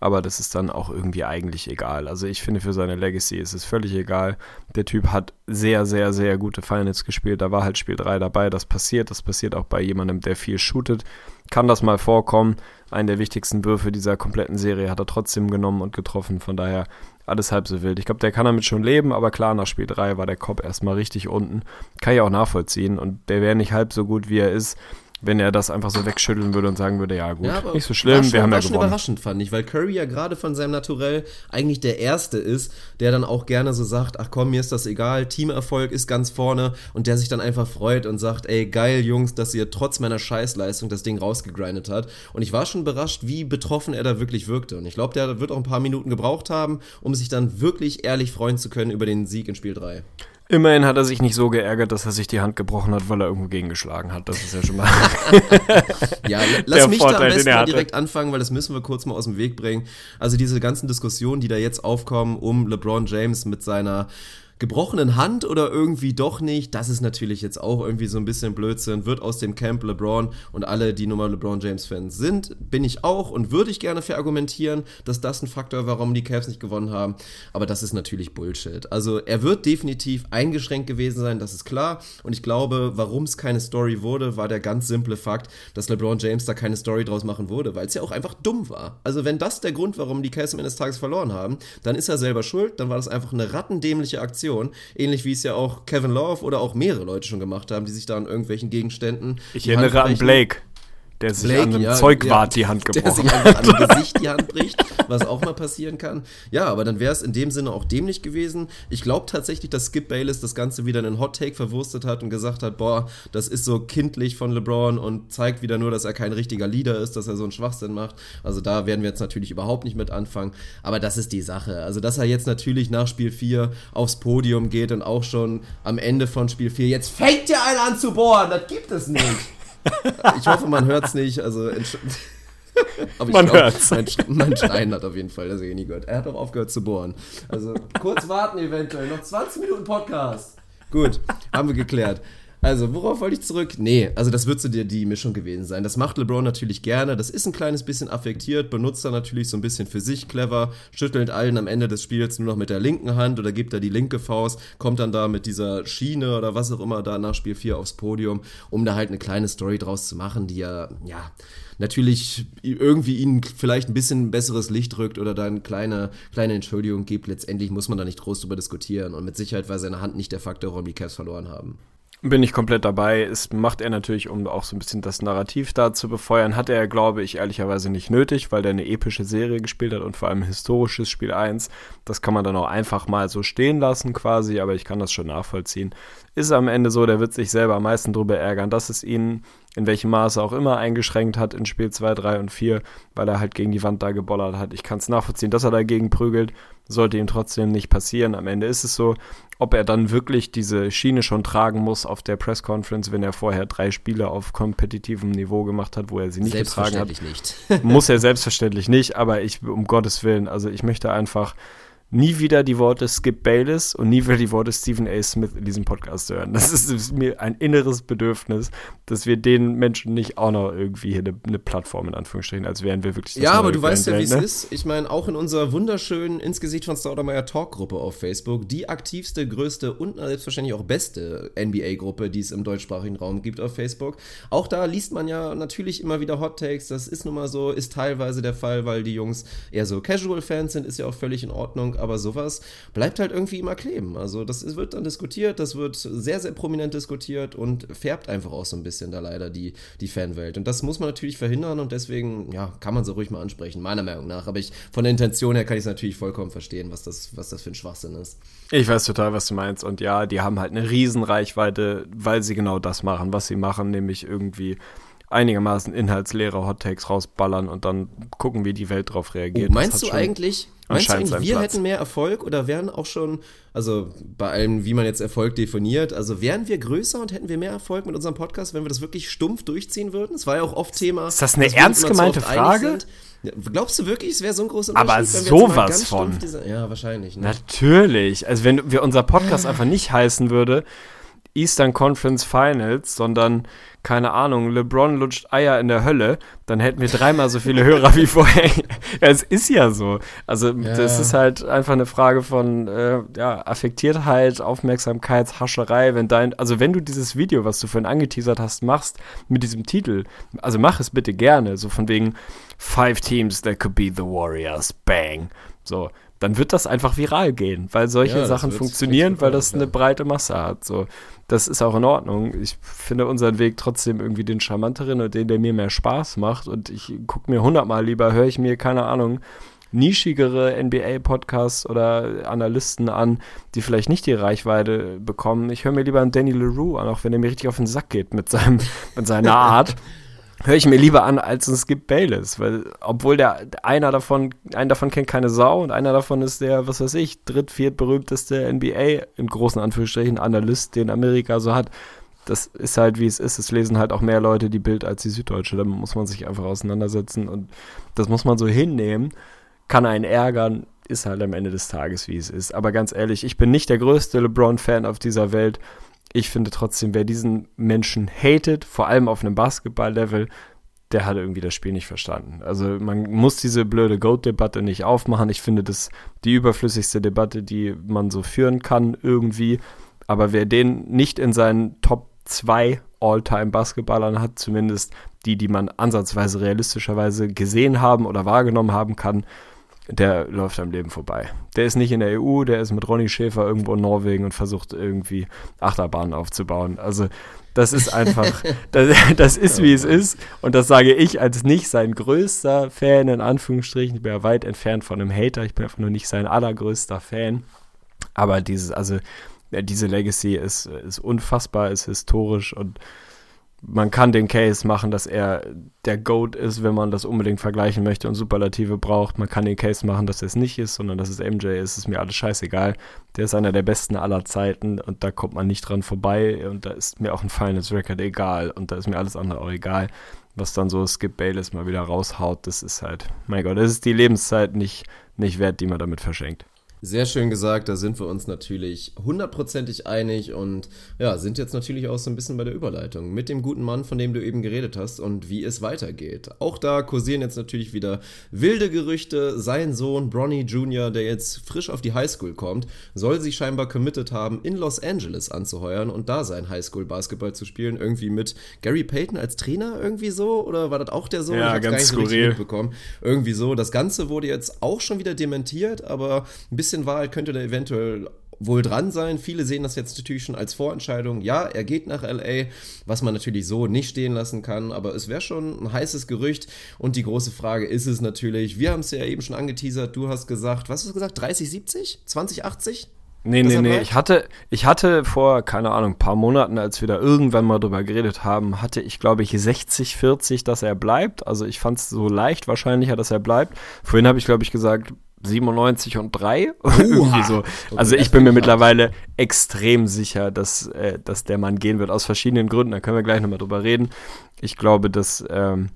aber das ist dann auch irgendwie eigentlich egal. Also ich finde, für seine Legacy ist es völlig egal. Der Typ hat sehr, sehr, sehr gute Finals gespielt. Da war halt Spiel 3 dabei. Das passiert. Das passiert auch bei jemandem, der viel shootet. Kann das mal vorkommen. Einen der wichtigsten Würfe dieser kompletten Serie hat er trotzdem genommen und getroffen. Von daher alles halb so wild. Ich glaube, der kann damit schon leben, aber klar, nach Spiel 3 war der Kopf erstmal richtig unten. Kann ich auch nachvollziehen. Und der wäre nicht halb so gut, wie er ist, wenn er das einfach so wegschütteln würde und sagen würde, ja gut, ja, nicht so schlimm, wir haben ja gewonnen. überraschend, fand ich, weil Curry ja gerade von seinem Naturell eigentlich der Erste ist, der dann auch gerne so sagt, ach komm, mir ist das egal, Teamerfolg ist ganz vorne und der sich dann einfach freut und sagt, ey, geil, Jungs, dass ihr trotz meiner Scheißleistung das Ding rausgegrindet hat. Und ich war schon überrascht, wie betroffen er da wirklich wirkte. Und ich glaube, der wird auch ein paar Minuten gebraucht haben, um sich dann wirklich ehrlich freuen zu können über den Sieg in Spiel 3. Immerhin hat er sich nicht so geärgert, dass er sich die Hand gebrochen hat, weil er irgendwo gegengeschlagen hat. Das ist ja schon mal. ja, lass mich Vorteil, da am besten mal direkt anfangen, weil das müssen wir kurz mal aus dem Weg bringen. Also diese ganzen Diskussionen, die da jetzt aufkommen um LeBron James mit seiner gebrochenen Hand oder irgendwie doch nicht, das ist natürlich jetzt auch irgendwie so ein bisschen Blödsinn, wird aus dem Camp LeBron und alle, die nun mal LeBron James Fans sind, bin ich auch und würde ich gerne verargumentieren, dass das ein Faktor war, warum die Cavs nicht gewonnen haben, aber das ist natürlich Bullshit. Also er wird definitiv eingeschränkt gewesen sein, das ist klar. Und ich glaube, warum es keine Story wurde, war der ganz simple Fakt, dass LeBron James da keine Story draus machen wurde, weil es ja auch einfach dumm war. Also wenn das der Grund, warum die Cavs am Ende des Tages verloren haben, dann ist er selber schuld, dann war das einfach eine rattendämliche Aktion Aktion. Ähnlich wie es ja auch Kevin Love oder auch mehrere Leute schon gemacht haben, die sich da an irgendwelchen Gegenständen. Ich erinnere an Blake der sich Blake, an einem ja, Zeugwart ja, die Hand Der gebrochen sich hat. einfach an dem Gesicht die Hand bricht, was auch mal passieren kann. Ja, aber dann wäre es in dem Sinne auch dämlich gewesen. Ich glaube tatsächlich, dass Skip Bayless das Ganze wieder in einen Hot Take verwurstet hat und gesagt hat, boah, das ist so kindlich von LeBron und zeigt wieder nur, dass er kein richtiger Leader ist, dass er so einen Schwachsinn macht. Also da werden wir jetzt natürlich überhaupt nicht mit anfangen. Aber das ist die Sache. Also, dass er jetzt natürlich nach Spiel 4 aufs Podium geht und auch schon am Ende von Spiel 4, jetzt fängt ja einer an zu bohren, das gibt es nicht. Ich hoffe, man hört es nicht. Also, aber ich Man glaub, hört's. Mein, mein Schreien hat auf jeden Fall das ich nie gehört. Er hat auch aufgehört zu bohren. Also kurz warten eventuell. Noch 20 Minuten Podcast. Gut, haben wir geklärt. Also, worauf wollte ich zurück? Nee, also das wird so die, die Mischung gewesen sein. Das macht LeBron natürlich gerne. Das ist ein kleines bisschen affektiert, benutzt er natürlich so ein bisschen für sich clever, schüttelt allen am Ende des Spiels nur noch mit der linken Hand oder gibt er die linke Faust, kommt dann da mit dieser Schiene oder was auch immer da nach Spiel 4 aufs Podium, um da halt eine kleine Story draus zu machen, die ja, ja, natürlich irgendwie ihnen vielleicht ein bisschen besseres Licht rückt oder da eine kleine, kleine Entschuldigung gibt. Letztendlich muss man da nicht groß drüber diskutieren und mit Sicherheit war seine Hand nicht der Faktor, warum die Cavs verloren haben. Bin ich komplett dabei. Es macht er natürlich, um auch so ein bisschen das Narrativ da zu befeuern. Hat er, glaube ich, ehrlicherweise nicht nötig, weil der eine epische Serie gespielt hat und vor allem historisches Spiel 1. Das kann man dann auch einfach mal so stehen lassen quasi, aber ich kann das schon nachvollziehen. Ist am Ende so, der wird sich selber am meisten drüber ärgern, dass es ihn in welchem Maße auch immer eingeschränkt hat in Spiel 2, 3 und 4, weil er halt gegen die Wand da gebollert hat. Ich kann es nachvollziehen, dass er dagegen prügelt, sollte ihm trotzdem nicht passieren. Am Ende ist es so, ob er dann wirklich diese Schiene schon tragen muss auf der Press-Conference, wenn er vorher drei Spiele auf kompetitivem Niveau gemacht hat, wo er sie nicht getragen hat. Selbstverständlich nicht. Muss er selbstverständlich nicht, aber ich, um Gottes Willen, also ich möchte einfach nie wieder die Worte Skip Bayless und nie wieder die Worte Stephen A. Smith in diesem Podcast hören. Das ist, ist mir ein inneres Bedürfnis, dass wir den Menschen nicht auch noch irgendwie hier eine, eine Plattform in Anführungsstrichen, als wären wir wirklich Ja, aber du weißt ja, wie es ne? ist. Ich meine, auch in unserer wunderschönen ins Gesicht von Staudemeyer Talk-Gruppe auf Facebook, die aktivste, größte und selbstverständlich auch beste NBA-Gruppe, die es im deutschsprachigen Raum gibt auf Facebook. Auch da liest man ja natürlich immer wieder Hot Takes. Das ist nun mal so, ist teilweise der Fall, weil die Jungs eher so Casual-Fans sind, ist ja auch völlig in Ordnung. Aber sowas bleibt halt irgendwie immer kleben. Also das ist, wird dann diskutiert, das wird sehr, sehr prominent diskutiert und färbt einfach auch so ein bisschen da leider die, die Fanwelt. Und das muss man natürlich verhindern und deswegen, ja, kann man so ruhig mal ansprechen, meiner Meinung nach. Aber ich, von der Intention her kann ich es natürlich vollkommen verstehen, was das, was das für ein Schwachsinn ist. Ich weiß total, was du meinst. Und ja, die haben halt eine Riesenreichweite, weil sie genau das machen, was sie machen, nämlich irgendwie einigermaßen inhaltsleere Hottakes rausballern und dann gucken, wie die Welt drauf reagiert. Oh, meinst du schon eigentlich, meinst du eigentlich, seinen wir Platz. hätten mehr Erfolg oder wären auch schon, also bei allem, wie man jetzt Erfolg definiert, also wären wir größer und hätten wir mehr Erfolg mit unserem Podcast, wenn wir das wirklich stumpf durchziehen würden? Es war ja auch oft Thema. Ist das eine ernst gemeinte Frage? Glaubst du wirklich, es wäre so ein großer Aber Unterschied, mal sowas von. Diese, ja, wahrscheinlich. Ne? Natürlich. Also wenn wir unser Podcast einfach nicht heißen würde, Eastern Conference Finals, sondern, keine Ahnung, LeBron lutscht Eier in der Hölle, dann hätten wir dreimal so viele Hörer wie vorher. ja, es ist ja so. Also das ist halt einfach eine Frage von äh, ja, Affektiertheit, Aufmerksamkeitshascherei. Wenn dein, also wenn du dieses Video, was du vorhin angeteasert hast, machst mit diesem Titel, also mach es bitte gerne, so von wegen Five Teams that could be the Warriors, bang. So, dann wird das einfach viral gehen, weil solche Ja, Sachen funktionieren, weil das eine ja. breite Masse hat. So, das ist auch in Ordnung. Ich finde unseren Weg trotzdem irgendwie den charmanteren und den, der mir mehr Spaß macht. Und ich gucke mir hundertmal lieber, höre ich mir, keine Ahnung, nischigere NBA-Podcasts oder Analysten an, die vielleicht nicht die Reichweite bekommen. Ich höre mir lieber einen Danny LaRue an, auch wenn er mir richtig auf den Sack geht mit, seinem, mit seiner Art. Höre ich mir lieber an als ein Skip Bayless, weil obwohl der einer davon, einen davon kennt keine Sau und einer davon ist der, was weiß ich, dritt, viert berühmteste NBA in großen Anführungsstrichen Analyst, den Amerika so hat. Das ist halt wie es ist. Es lesen halt auch mehr Leute die Bild als die Süddeutsche. Damit muss man sich einfach auseinandersetzen und das muss man so hinnehmen. Kann einen ärgern, ist halt am Ende des Tages wie es ist. Aber ganz ehrlich, ich bin nicht der größte LeBron-Fan auf dieser Welt. Ich finde trotzdem, wer diesen Menschen hatet, vor allem auf einem Basketball-Level, der hat irgendwie das Spiel nicht verstanden. Also man muss diese blöde Goat-Debatte nicht aufmachen. Ich finde das die überflüssigste Debatte, die man so führen kann irgendwie. Aber wer den nicht in seinen Top 2 All-Time-Basketballern hat, zumindest die, die man ansatzweise realistischerweise gesehen haben oder wahrgenommen haben kann, der läuft am Leben vorbei. Der ist nicht in der EU, der ist mit Ronny Schäfer irgendwo in Norwegen und versucht irgendwie Achterbahnen aufzubauen. Also das ist einfach, das, das ist wie es ist und das sage ich als nicht sein größter Fan, in Anführungsstrichen. Ich bin ja weit entfernt von einem Hater, ich bin einfach nur nicht sein allergrößter Fan. Aber dieses, also diese Legacy ist, ist unfassbar, ist historisch und man kann den Case machen, dass er der GOAT ist, wenn man das unbedingt vergleichen möchte und Superlative braucht. Man kann den Case machen, dass er es nicht ist, sondern dass es MJ ist, ist mir alles scheißegal. Der ist einer der besten aller Zeiten und da kommt man nicht dran vorbei und da ist mir auch ein Finals Record egal und da ist mir alles andere auch egal. Was dann so Skip Bayless mal wieder raushaut, das ist halt, mein Gott, das ist die Lebenszeit nicht, nicht wert, die man damit verschenkt. Sehr schön gesagt, da sind wir uns natürlich hundertprozentig einig und ja, sind jetzt natürlich auch so ein bisschen bei der Überleitung mit dem guten Mann, von dem du eben geredet hast und wie es weitergeht. Auch da kursieren jetzt natürlich wieder wilde Gerüchte. Sein Sohn Bronny Jr., der jetzt frisch auf die Highschool kommt, soll sich scheinbar committed haben, in Los Angeles anzuheuern und da sein Highschool-Basketball zu spielen. Irgendwie mit Gary Payton als Trainer irgendwie so? Oder war das auch der Sohn? Ja, ich ganz gar nicht skurril. mitbekommen. Irgendwie so. Das Ganze wurde jetzt auch schon wieder dementiert, aber ein bisschen Wahrheit könnte da eventuell wohl dran sein. Viele sehen das jetzt natürlich schon als Vorentscheidung. Ja, er geht nach LA, was man natürlich so nicht stehen lassen kann, aber es wäre schon ein heißes Gerücht. Und die große Frage ist es natürlich, wir haben es ja eben schon angeteasert, du hast gesagt, was hast du gesagt, 30, 70? 20, 80? Nee, Dass nee, nee. Ich hatte, ich hatte vor, keine Ahnung, ein paar Monaten, als wir da irgendwann mal drüber geredet haben, hatte ich, glaube ich, 60, 40, dass er bleibt. Also ich fand es so leicht wahrscheinlicher, dass er bleibt. Vorhin habe ich, glaube ich, gesagt, 97 und 3. Irgendwie so. Also ich bin mir mittlerweile extrem sicher, dass, äh, dass der Mann gehen wird, aus verschiedenen Gründen. Da können wir gleich nochmal drüber reden. Ich glaube, dass, ähm,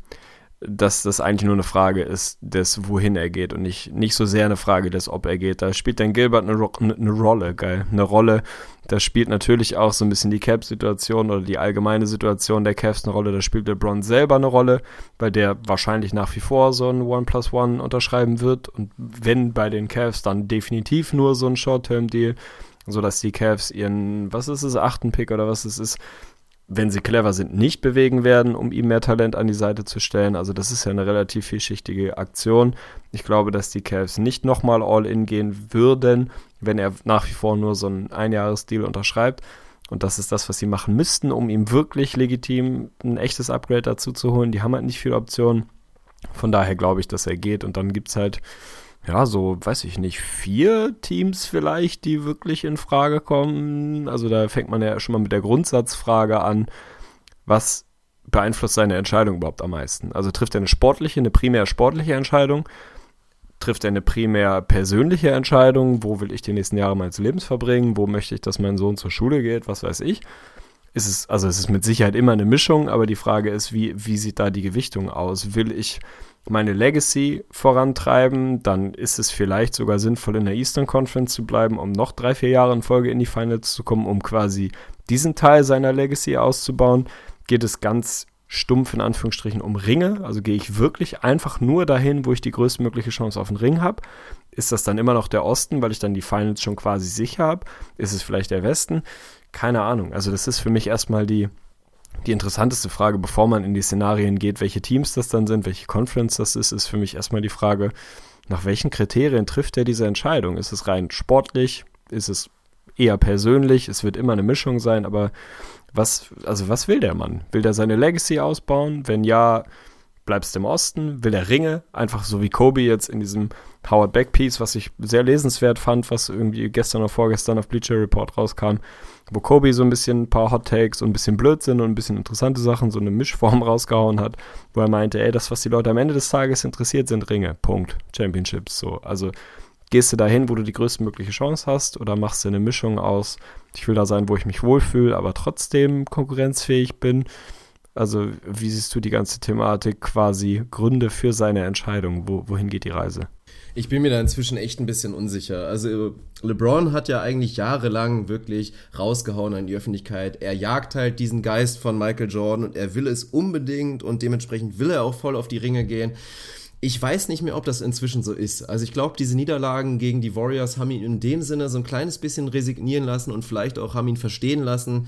dass das eigentlich nur eine Frage ist, des wohin er geht und nicht, nicht so sehr eine Frage des, ob er geht. Da spielt dann Gilbert eine, Ro eine Rolle, geil, eine Rolle. Da spielt natürlich auch so ein bisschen die Cap-Situation oder die allgemeine Situation der Cavs eine Rolle. Da spielt LeBron selber eine Rolle, weil der wahrscheinlich nach wie vor so ein One plus One unterschreiben wird und wenn bei den Cavs, dann definitiv nur so ein Short-Term-Deal, sodass die Cavs ihren, was ist es, achten Pick oder was es ist, wenn sie clever sind, nicht bewegen werden, um ihm mehr Talent an die Seite zu stellen. Also das ist ja eine relativ vielschichtige Aktion. Ich glaube, dass die Cavs nicht nochmal All-In gehen würden, wenn er nach wie vor nur so einen Einjahresdeal unterschreibt. Und das ist das, was sie machen müssten, um ihm wirklich legitim ein echtes Upgrade dazu zu holen. Die haben halt nicht viele Optionen. Von daher glaube ich, dass er geht. Und dann gibt es halt, ja, so, weiß ich nicht, vier Teams vielleicht, die wirklich in Frage kommen. Also da fängt man ja schon mal mit der Grundsatzfrage an, was beeinflusst seine Entscheidung überhaupt am meisten? Also trifft er eine sportliche, eine primär sportliche Entscheidung? Trifft er eine primär persönliche Entscheidung? Wo will ich die nächsten Jahre meines Lebens verbringen? Wo möchte ich, dass mein Sohn zur Schule geht? Was weiß ich? Ist es, also es ist mit Sicherheit immer eine Mischung, aber die Frage ist, wie, wie sieht da die Gewichtung aus? Will ich meine Legacy vorantreiben, dann ist es vielleicht sogar sinnvoll, in der Eastern Conference zu bleiben, um noch drei, vier Jahre in Folge in die Finals zu kommen, um quasi diesen Teil seiner Legacy auszubauen. Geht es ganz stumpf in Anführungsstrichen um Ringe, also gehe ich wirklich einfach nur dahin, wo ich die größtmögliche Chance auf den Ring habe. Ist das dann immer noch der Osten, weil ich dann die Finals schon quasi sicher habe? Ist es vielleicht der Westen? Keine Ahnung. Also das ist für mich erstmal die, die interessanteste Frage, bevor man in die Szenarien geht, welche Teams das dann sind, welche Conference das ist, ist für mich erstmal die Frage, nach welchen Kriterien trifft er diese Entscheidung? Ist es rein sportlich? Ist es eher persönlich? Es wird immer eine Mischung sein, aber was, also was will der Mann? Will der seine Legacy ausbauen? Wenn ja, bleibst im Osten? Will er Ringe? Einfach so wie Kobe jetzt in diesem Howard Beck Piece, was ich sehr lesenswert fand, was irgendwie gestern oder vorgestern auf Bleacher Report rauskam, wo Kobe so ein bisschen ein paar Hot Takes und ein bisschen Blödsinn und ein bisschen interessante Sachen, so eine Mischform rausgehauen hat, wo er meinte, ey, das, was die Leute am Ende des Tages interessiert, sind Ringe. Punkt. Championships. So. Also gehst du dahin, wo du die größtmögliche Chance hast, oder machst du eine Mischung aus, ich will da sein, wo ich mich wohlfühle, aber trotzdem konkurrenzfähig bin. Also, wie siehst du die ganze Thematik quasi Gründe für seine Entscheidung? Wo, wohin geht die Reise? Ich bin mir da inzwischen echt ein bisschen unsicher. Also LeBron hat ja eigentlich jahrelang wirklich rausgehauen an die Öffentlichkeit. Er jagt halt diesen Geist von Michael Jordan und er will es unbedingt und dementsprechend will er auch voll auf die Ringe gehen. Ich weiß nicht mehr, ob das inzwischen so ist. Also ich glaube, diese Niederlagen gegen die Warriors haben ihn in dem Sinne so ein kleines bisschen resignieren lassen und vielleicht auch haben ihn verstehen lassen,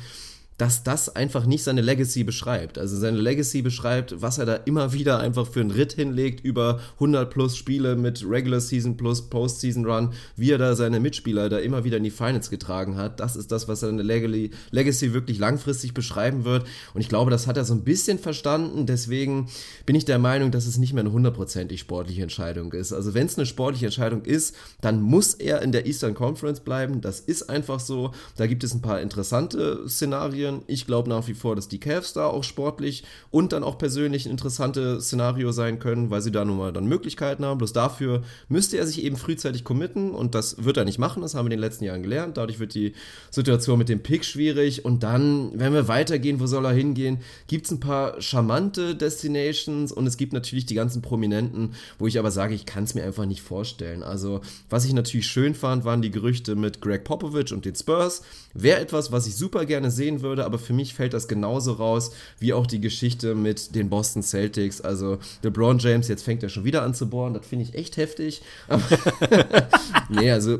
dass das einfach nicht seine Legacy beschreibt. Also seine Legacy beschreibt, was er da immer wieder einfach für einen Ritt hinlegt über 100 plus Spiele mit Regular Season plus Postseason Run, wie er da seine Mitspieler da immer wieder in die Finals getragen hat. Das ist das, was seine Legacy wirklich langfristig beschreiben wird. Und ich glaube, das hat er so ein bisschen verstanden. Deswegen bin ich der Meinung, dass es nicht mehr eine hundertprozentig sportliche Entscheidung ist. Also wenn es eine sportliche Entscheidung ist, dann muss er in der Eastern Conference bleiben. Das ist einfach so. Da gibt es ein paar interessante Szenarien Szenarien. Ich glaube nach wie vor, dass die Cavs da auch sportlich und dann auch persönlich ein interessantes Szenario sein können, weil sie da nun mal dann Möglichkeiten haben. Bloß dafür müsste er sich eben frühzeitig committen und das wird er nicht machen. Das haben wir in den letzten Jahren gelernt. Dadurch wird die Situation mit dem Pick schwierig und dann, wenn wir weitergehen, wo soll er hingehen, gibt es ein paar charmante Destinations und es gibt natürlich die ganzen Prominenten, wo ich aber sage, ich kann es mir einfach nicht vorstellen. Also, was ich natürlich schön fand, waren die Gerüchte mit Greg Popovich und den Spurs. Wäre etwas, was ich super gerne sehen würde, aber für mich fällt das genauso raus wie auch die Geschichte mit den Boston Celtics. Also LeBron James, jetzt fängt er schon wieder an zu bohren, das finde ich echt heftig. nee, also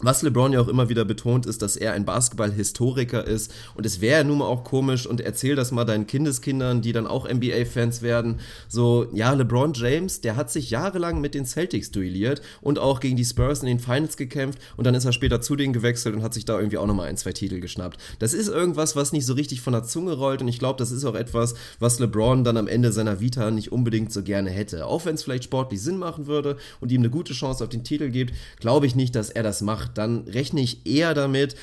was LeBron ja auch immer wieder betont, ist, dass er ein Basketball-Historiker ist. Und es wäre nun mal auch komisch, und erzähl das mal deinen Kindeskindern, die dann auch NBA-Fans werden. So, ja, LeBron James, der hat sich jahrelang mit den Celtics duelliert und auch gegen die Spurs in den Finals gekämpft. Und dann ist er später zu denen gewechselt und hat sich da irgendwie auch nochmal ein, zwei Titel geschnappt. Das ist irgendwas, was nicht so richtig von der Zunge rollt. Und ich glaube, das ist auch etwas, was LeBron dann am Ende seiner Vita nicht unbedingt so gerne hätte. Auch wenn es vielleicht sportlich Sinn machen würde und ihm eine gute Chance auf den Titel gibt, glaube ich nicht, dass er das macht dann rechne ich eher damit,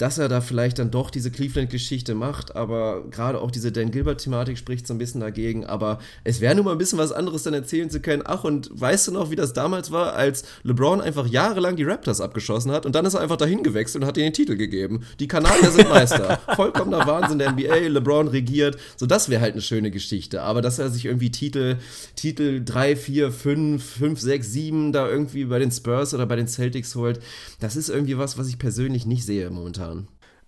dass er da vielleicht dann doch diese Cleveland-Geschichte macht, aber gerade auch diese Dan Gilbert-Thematik spricht so ein bisschen dagegen. Aber es wäre nun mal ein bisschen was anderes dann erzählen zu können. Ach, und weißt du noch, wie das damals war, als LeBron einfach jahrelang die Raptors abgeschossen hat und dann ist er einfach dahin gewechselt und hat ihnen den Titel gegeben. Die Kanadier sind Meister. Vollkommener Wahnsinn der NBA, LeBron regiert. So, das wäre halt eine schöne Geschichte. Aber dass er sich irgendwie Titel, Titel 3, 4, 5, 5, 6, 7 da irgendwie bei den Spurs oder bei den Celtics holt, das ist irgendwie was, was ich persönlich nicht sehe momentan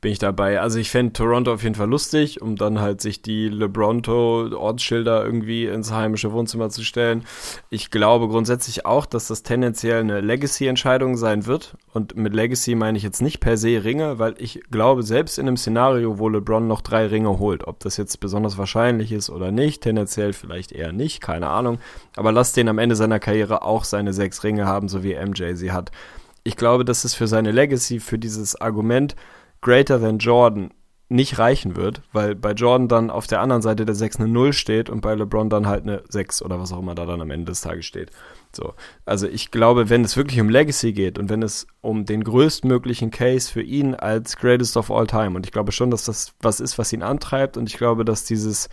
bin ich dabei. Also ich fände Toronto auf jeden Fall lustig, um dann halt sich die LeBronto-Ortsschilder irgendwie ins heimische Wohnzimmer zu stellen. Ich glaube grundsätzlich auch, dass das tendenziell eine Legacy-Entscheidung sein wird. Und mit Legacy meine ich jetzt nicht per se Ringe, weil ich glaube, selbst in einem Szenario, wo LeBron noch drei Ringe holt, ob das jetzt besonders wahrscheinlich ist oder nicht, tendenziell vielleicht eher nicht, keine Ahnung. Aber lass den am Ende seiner Karriere auch seine sechs Ringe haben, so wie MJ sie hat. Ich glaube, dass es für seine Legacy, für dieses Argument, greater than Jordan nicht reichen wird, weil bei Jordan dann auf der anderen Seite der 6 eine 0 steht und bei LeBron dann halt eine 6 oder was auch immer da dann am Ende des Tages steht. So. Also ich glaube, wenn es wirklich um Legacy geht und wenn es um den größtmöglichen Case für ihn als Greatest of All Time und ich glaube schon, dass das was ist, was ihn antreibt und ich glaube, dass dieses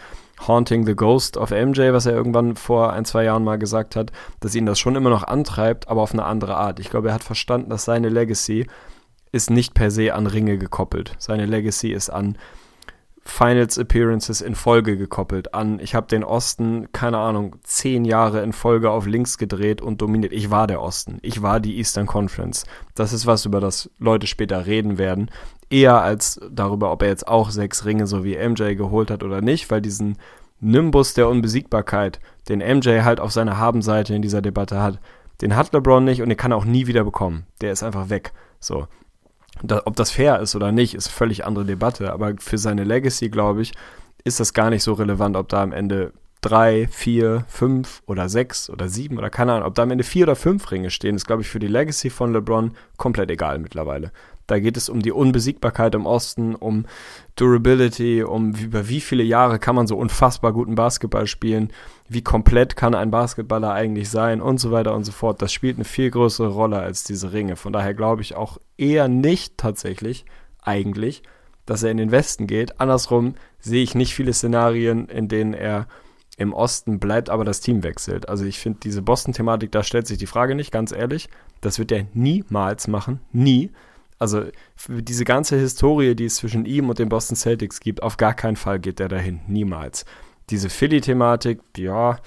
Haunting the Ghost of MJ, was er irgendwann vor ein, zwei Jahren mal gesagt hat, dass ihn das schon immer noch antreibt, aber auf eine andere Art. Ich glaube, er hat verstanden, dass seine Legacy ist nicht per se an Ringe gekoppelt. Seine Legacy ist an Finals Appearances in Folge gekoppelt. An, ich habe den Osten, keine Ahnung, zehn Jahre in Folge auf links gedreht und dominiert. Ich war der Osten. Ich war die Eastern Conference. Das ist was, über das Leute später reden werden. Eher als darüber, ob er jetzt auch sechs Ringe so wie MJ geholt hat oder nicht, weil diesen Nimbus der Unbesiegbarkeit, den MJ halt auf seiner Habenseite in dieser Debatte hat, den hat LeBron nicht und den kann er auch nie wieder bekommen. Der ist einfach weg. So. Da, ob das fair ist oder nicht, ist eine völlig andere Debatte. Aber für seine Legacy, glaube ich, ist das gar nicht so relevant, ob da am Ende drei, vier, fünf oder sechs oder sieben oder keine Ahnung, ob da am Ende vier oder fünf Ringe stehen, ist, glaube ich, für die Legacy von LeBron komplett egal mittlerweile. Da geht es um die Unbesiegbarkeit im Osten, um Durability, um über wie viele Jahre kann man so unfassbar guten Basketball spielen, wie komplett kann ein Basketballer eigentlich sein und so weiter und so fort. Das spielt eine viel größere Rolle als diese Ringe. Von daher glaube ich auch eher nicht tatsächlich, eigentlich, dass er in den Westen geht. Andersrum sehe ich nicht viele Szenarien, in denen er im Osten bleibt, aber das Team wechselt. Also ich finde diese Boston-Thematik, da stellt sich die Frage nicht, ganz ehrlich. Das wird er niemals machen. Nie. Also diese ganze Historie, die es zwischen ihm und den Boston Celtics gibt, auf gar keinen Fall geht er dahin. Niemals. Diese Philly-Thematik, ja,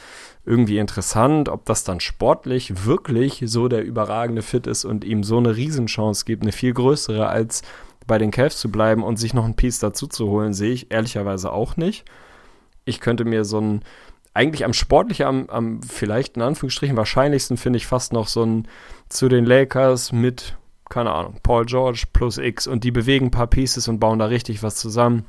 irgendwie interessant, ob das dann sportlich wirklich so der überragende Fit ist und ihm so eine Riesenchance gibt, eine viel größere als bei den Cavs zu bleiben und sich noch ein Piece dazu zu holen, sehe ich ehrlicherweise auch nicht. Ich könnte mir so ein, eigentlich am sportlich, am, am vielleicht in Anführungsstrichen wahrscheinlichsten finde ich fast noch so ein zu den Lakers mit keine Ahnung, Paul George plus X und die bewegen ein paar Pieces und bauen da richtig was zusammen.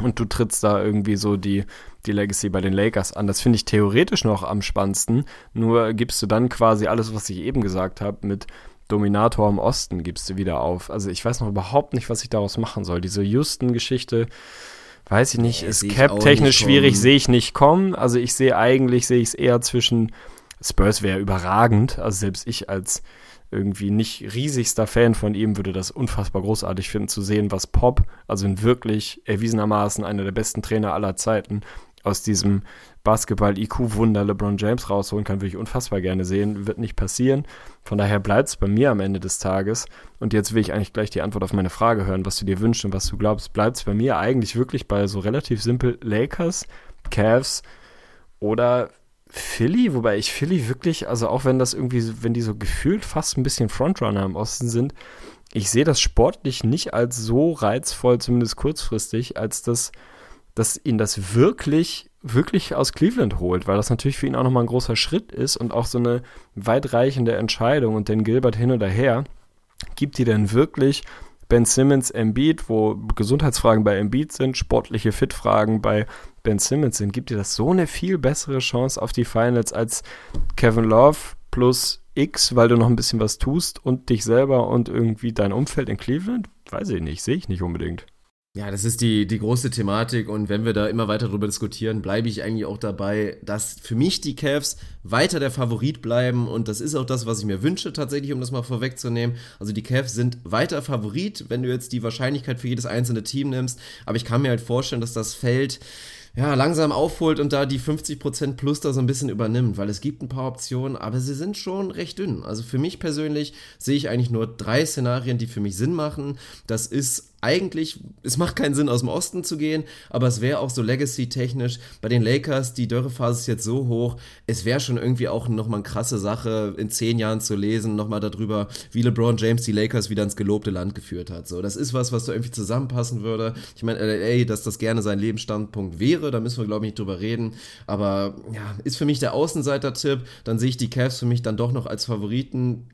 und du trittst da irgendwie so die, die Legacy bei den Lakers an. Das finde ich theoretisch noch am spannendsten. Nur gibst du dann quasi alles, was ich eben gesagt habe, mit Dominator im Osten gibst du wieder auf. Also ich weiß noch überhaupt nicht, was ich daraus machen soll. Diese Houston-Geschichte, weiß ich nicht, Nee, ist cap-technisch schwierig, sehe ich nicht kommen. Also ich sehe eigentlich, sehe ich es eher zwischen Spurs wäre überragend. Also selbst ich als irgendwie nicht riesigster Fan von ihm würde das unfassbar großartig finden zu sehen, was Pop, also ein wirklich erwiesenermaßen einer der besten Trainer aller Zeiten, aus diesem Basketball-IQ-Wunder LeBron James rausholen kann, würde ich unfassbar gerne sehen. Wird nicht passieren. Von daher bleibt es bei mir am Ende des Tages. Und jetzt will ich eigentlich gleich die Antwort auf meine Frage hören, was du dir wünschst und was du glaubst. Bleibt es bei mir eigentlich wirklich bei so relativ simpel Lakers, Cavs oder Philly, wobei ich Philly wirklich, also auch wenn das irgendwie, wenn die so gefühlt fast ein bisschen Frontrunner im Osten sind, ich sehe das sportlich nicht als so reizvoll, zumindest kurzfristig, als dass, dass ihn das wirklich, wirklich aus Cleveland holt, weil das natürlich für ihn auch nochmal ein großer Schritt ist und auch so eine weitreichende Entscheidung und den Gilbert hin oder her. Gibt die denn wirklich Ben Simmons, Embiid, wo Gesundheitsfragen bei Embiid sind, sportliche Fitfragen bei Ben Simmons sind, gibt dir das so eine viel bessere Chance auf die Finals als Kevin Love plus X, weil du noch ein bisschen was tust und dich selber und irgendwie dein Umfeld in Cleveland? Weiß ich nicht, sehe ich nicht unbedingt. Ja, das ist die, die große Thematik und wenn wir da immer weiter drüber diskutieren, bleibe ich eigentlich auch dabei, dass für mich die Cavs weiter der Favorit bleiben und das ist auch das, was ich mir wünsche tatsächlich, um das mal vorwegzunehmen. Also die Cavs sind weiter Favorit, wenn du jetzt die Wahrscheinlichkeit für jedes einzelne Team nimmst, aber ich kann mir halt vorstellen, dass das Feld ja, langsam aufholt und da die 50% plus da so ein bisschen übernimmt, weil es gibt ein paar Optionen, aber sie sind schon recht dünn. Also für mich persönlich sehe ich eigentlich nur drei Szenarien, die für mich Sinn machen. Das ist eigentlich, es macht keinen Sinn, aus dem Osten zu gehen, aber es wäre auch so Legacy-technisch. Bei den Lakers, die Dörrephase ist jetzt so hoch, es wäre schon irgendwie auch nochmal eine krasse Sache, in zehn Jahren zu lesen, nochmal darüber, wie LeBron James die Lakers wieder ins gelobte Land geführt hat. So, das ist was, was da irgendwie zusammenpassen würde. Ich meine, LA, dass das gerne sein Lebensstandpunkt wäre, da müssen wir, glaube ich, nicht drüber reden. Aber ja, ist für mich der Außenseiter-Tipp. Dann sehe ich die Cavs für mich dann doch noch als Favoriten.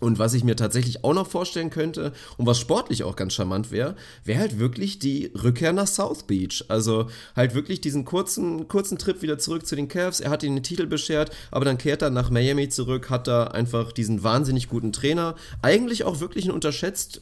Und was ich mir tatsächlich auch noch vorstellen könnte und was sportlich auch ganz charmant wäre, wäre halt wirklich die Rückkehr nach South Beach. Also halt wirklich diesen kurzen, kurzen Trip wieder zurück zu den Cavs. Er hat ihnen den Titel beschert, aber dann kehrt er nach Miami zurück, hat da einfach diesen wahnsinnig guten Trainer. Eigentlich auch wirklich ein unterschätzt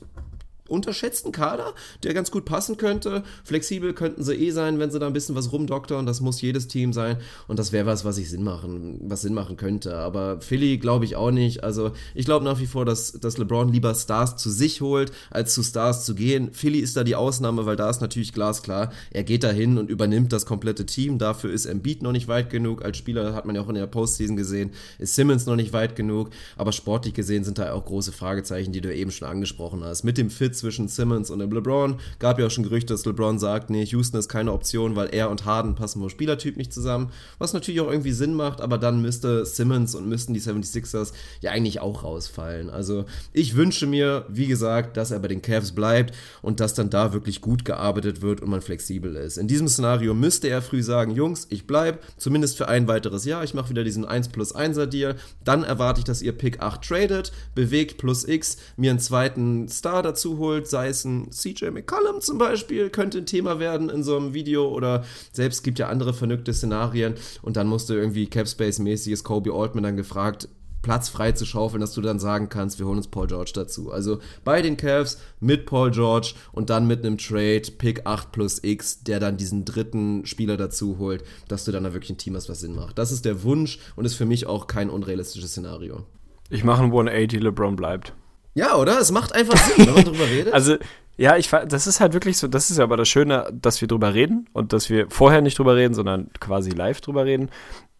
unterschätzten Kader, der ganz gut passen könnte. Flexibel könnten sie eh sein, wenn sie da ein bisschen was rumdoktern. Das muss jedes Team sein. Und das wäre was, was ich Sinn machen, was Sinn machen könnte. Aber Philly glaube ich auch nicht. Also ich glaube nach wie vor, dass, dass LeBron lieber Stars zu sich holt, als zu Stars zu gehen. Philly ist da die Ausnahme, weil da ist natürlich glasklar. Er geht da hin und übernimmt das komplette Team. Dafür ist Embiid noch nicht weit genug. Als Spieler hat man ja auch in der Postseason gesehen, ist Simmons noch nicht weit genug. Aber sportlich gesehen sind da auch große Fragezeichen, die du eben schon angesprochen hast. Mit dem Fit zwischen Simmons und dem LeBron. Gab ja auch schon Gerüchte, dass LeBron sagt, nee, Houston ist keine Option, weil er und Harden passen vom Spielertyp nicht zusammen. Was natürlich auch irgendwie Sinn macht, aber dann müsste Simmons und müssten die 76ers ja eigentlich auch rausfallen. Also ich wünsche mir, wie gesagt, dass er bei den Cavs bleibt und dass dann da wirklich gut gearbeitet wird und man flexibel ist. In diesem Szenario müsste er früh sagen, Jungs, ich bleibe, zumindest für ein weiteres Jahr. Ich mache wieder diesen 1 plus 1er Deal. Dann erwarte ich, dass ihr Pick 8 tradet, bewegt plus X, mir einen zweiten Star dazu holt, sei es ein CJ McCollum zum Beispiel, könnte ein Thema werden in so einem Video oder selbst gibt ja andere vernünftige Szenarien und dann musste irgendwie Capspace-mäßiges Kobe Altman dann gefragt, Platz frei zu schaufeln, dass du dann sagen kannst, wir holen uns Paul George dazu. Also bei den Cavs mit Paul George und dann mit einem Trade, Pick 8 plus X, der dann diesen dritten Spieler dazu holt, dass du dann da wirklich ein Team hast, was Sinn macht. Das ist der Wunsch und ist für mich auch kein unrealistisches Szenario. Ich mache ein 180, LeBron bleibt. Ja, oder? Es macht einfach Sinn, wenn man drüber redet. Also, ja, ich das ist halt wirklich so, das ist aber das Schöne, dass wir drüber reden und dass wir vorher nicht drüber reden, sondern quasi live drüber reden.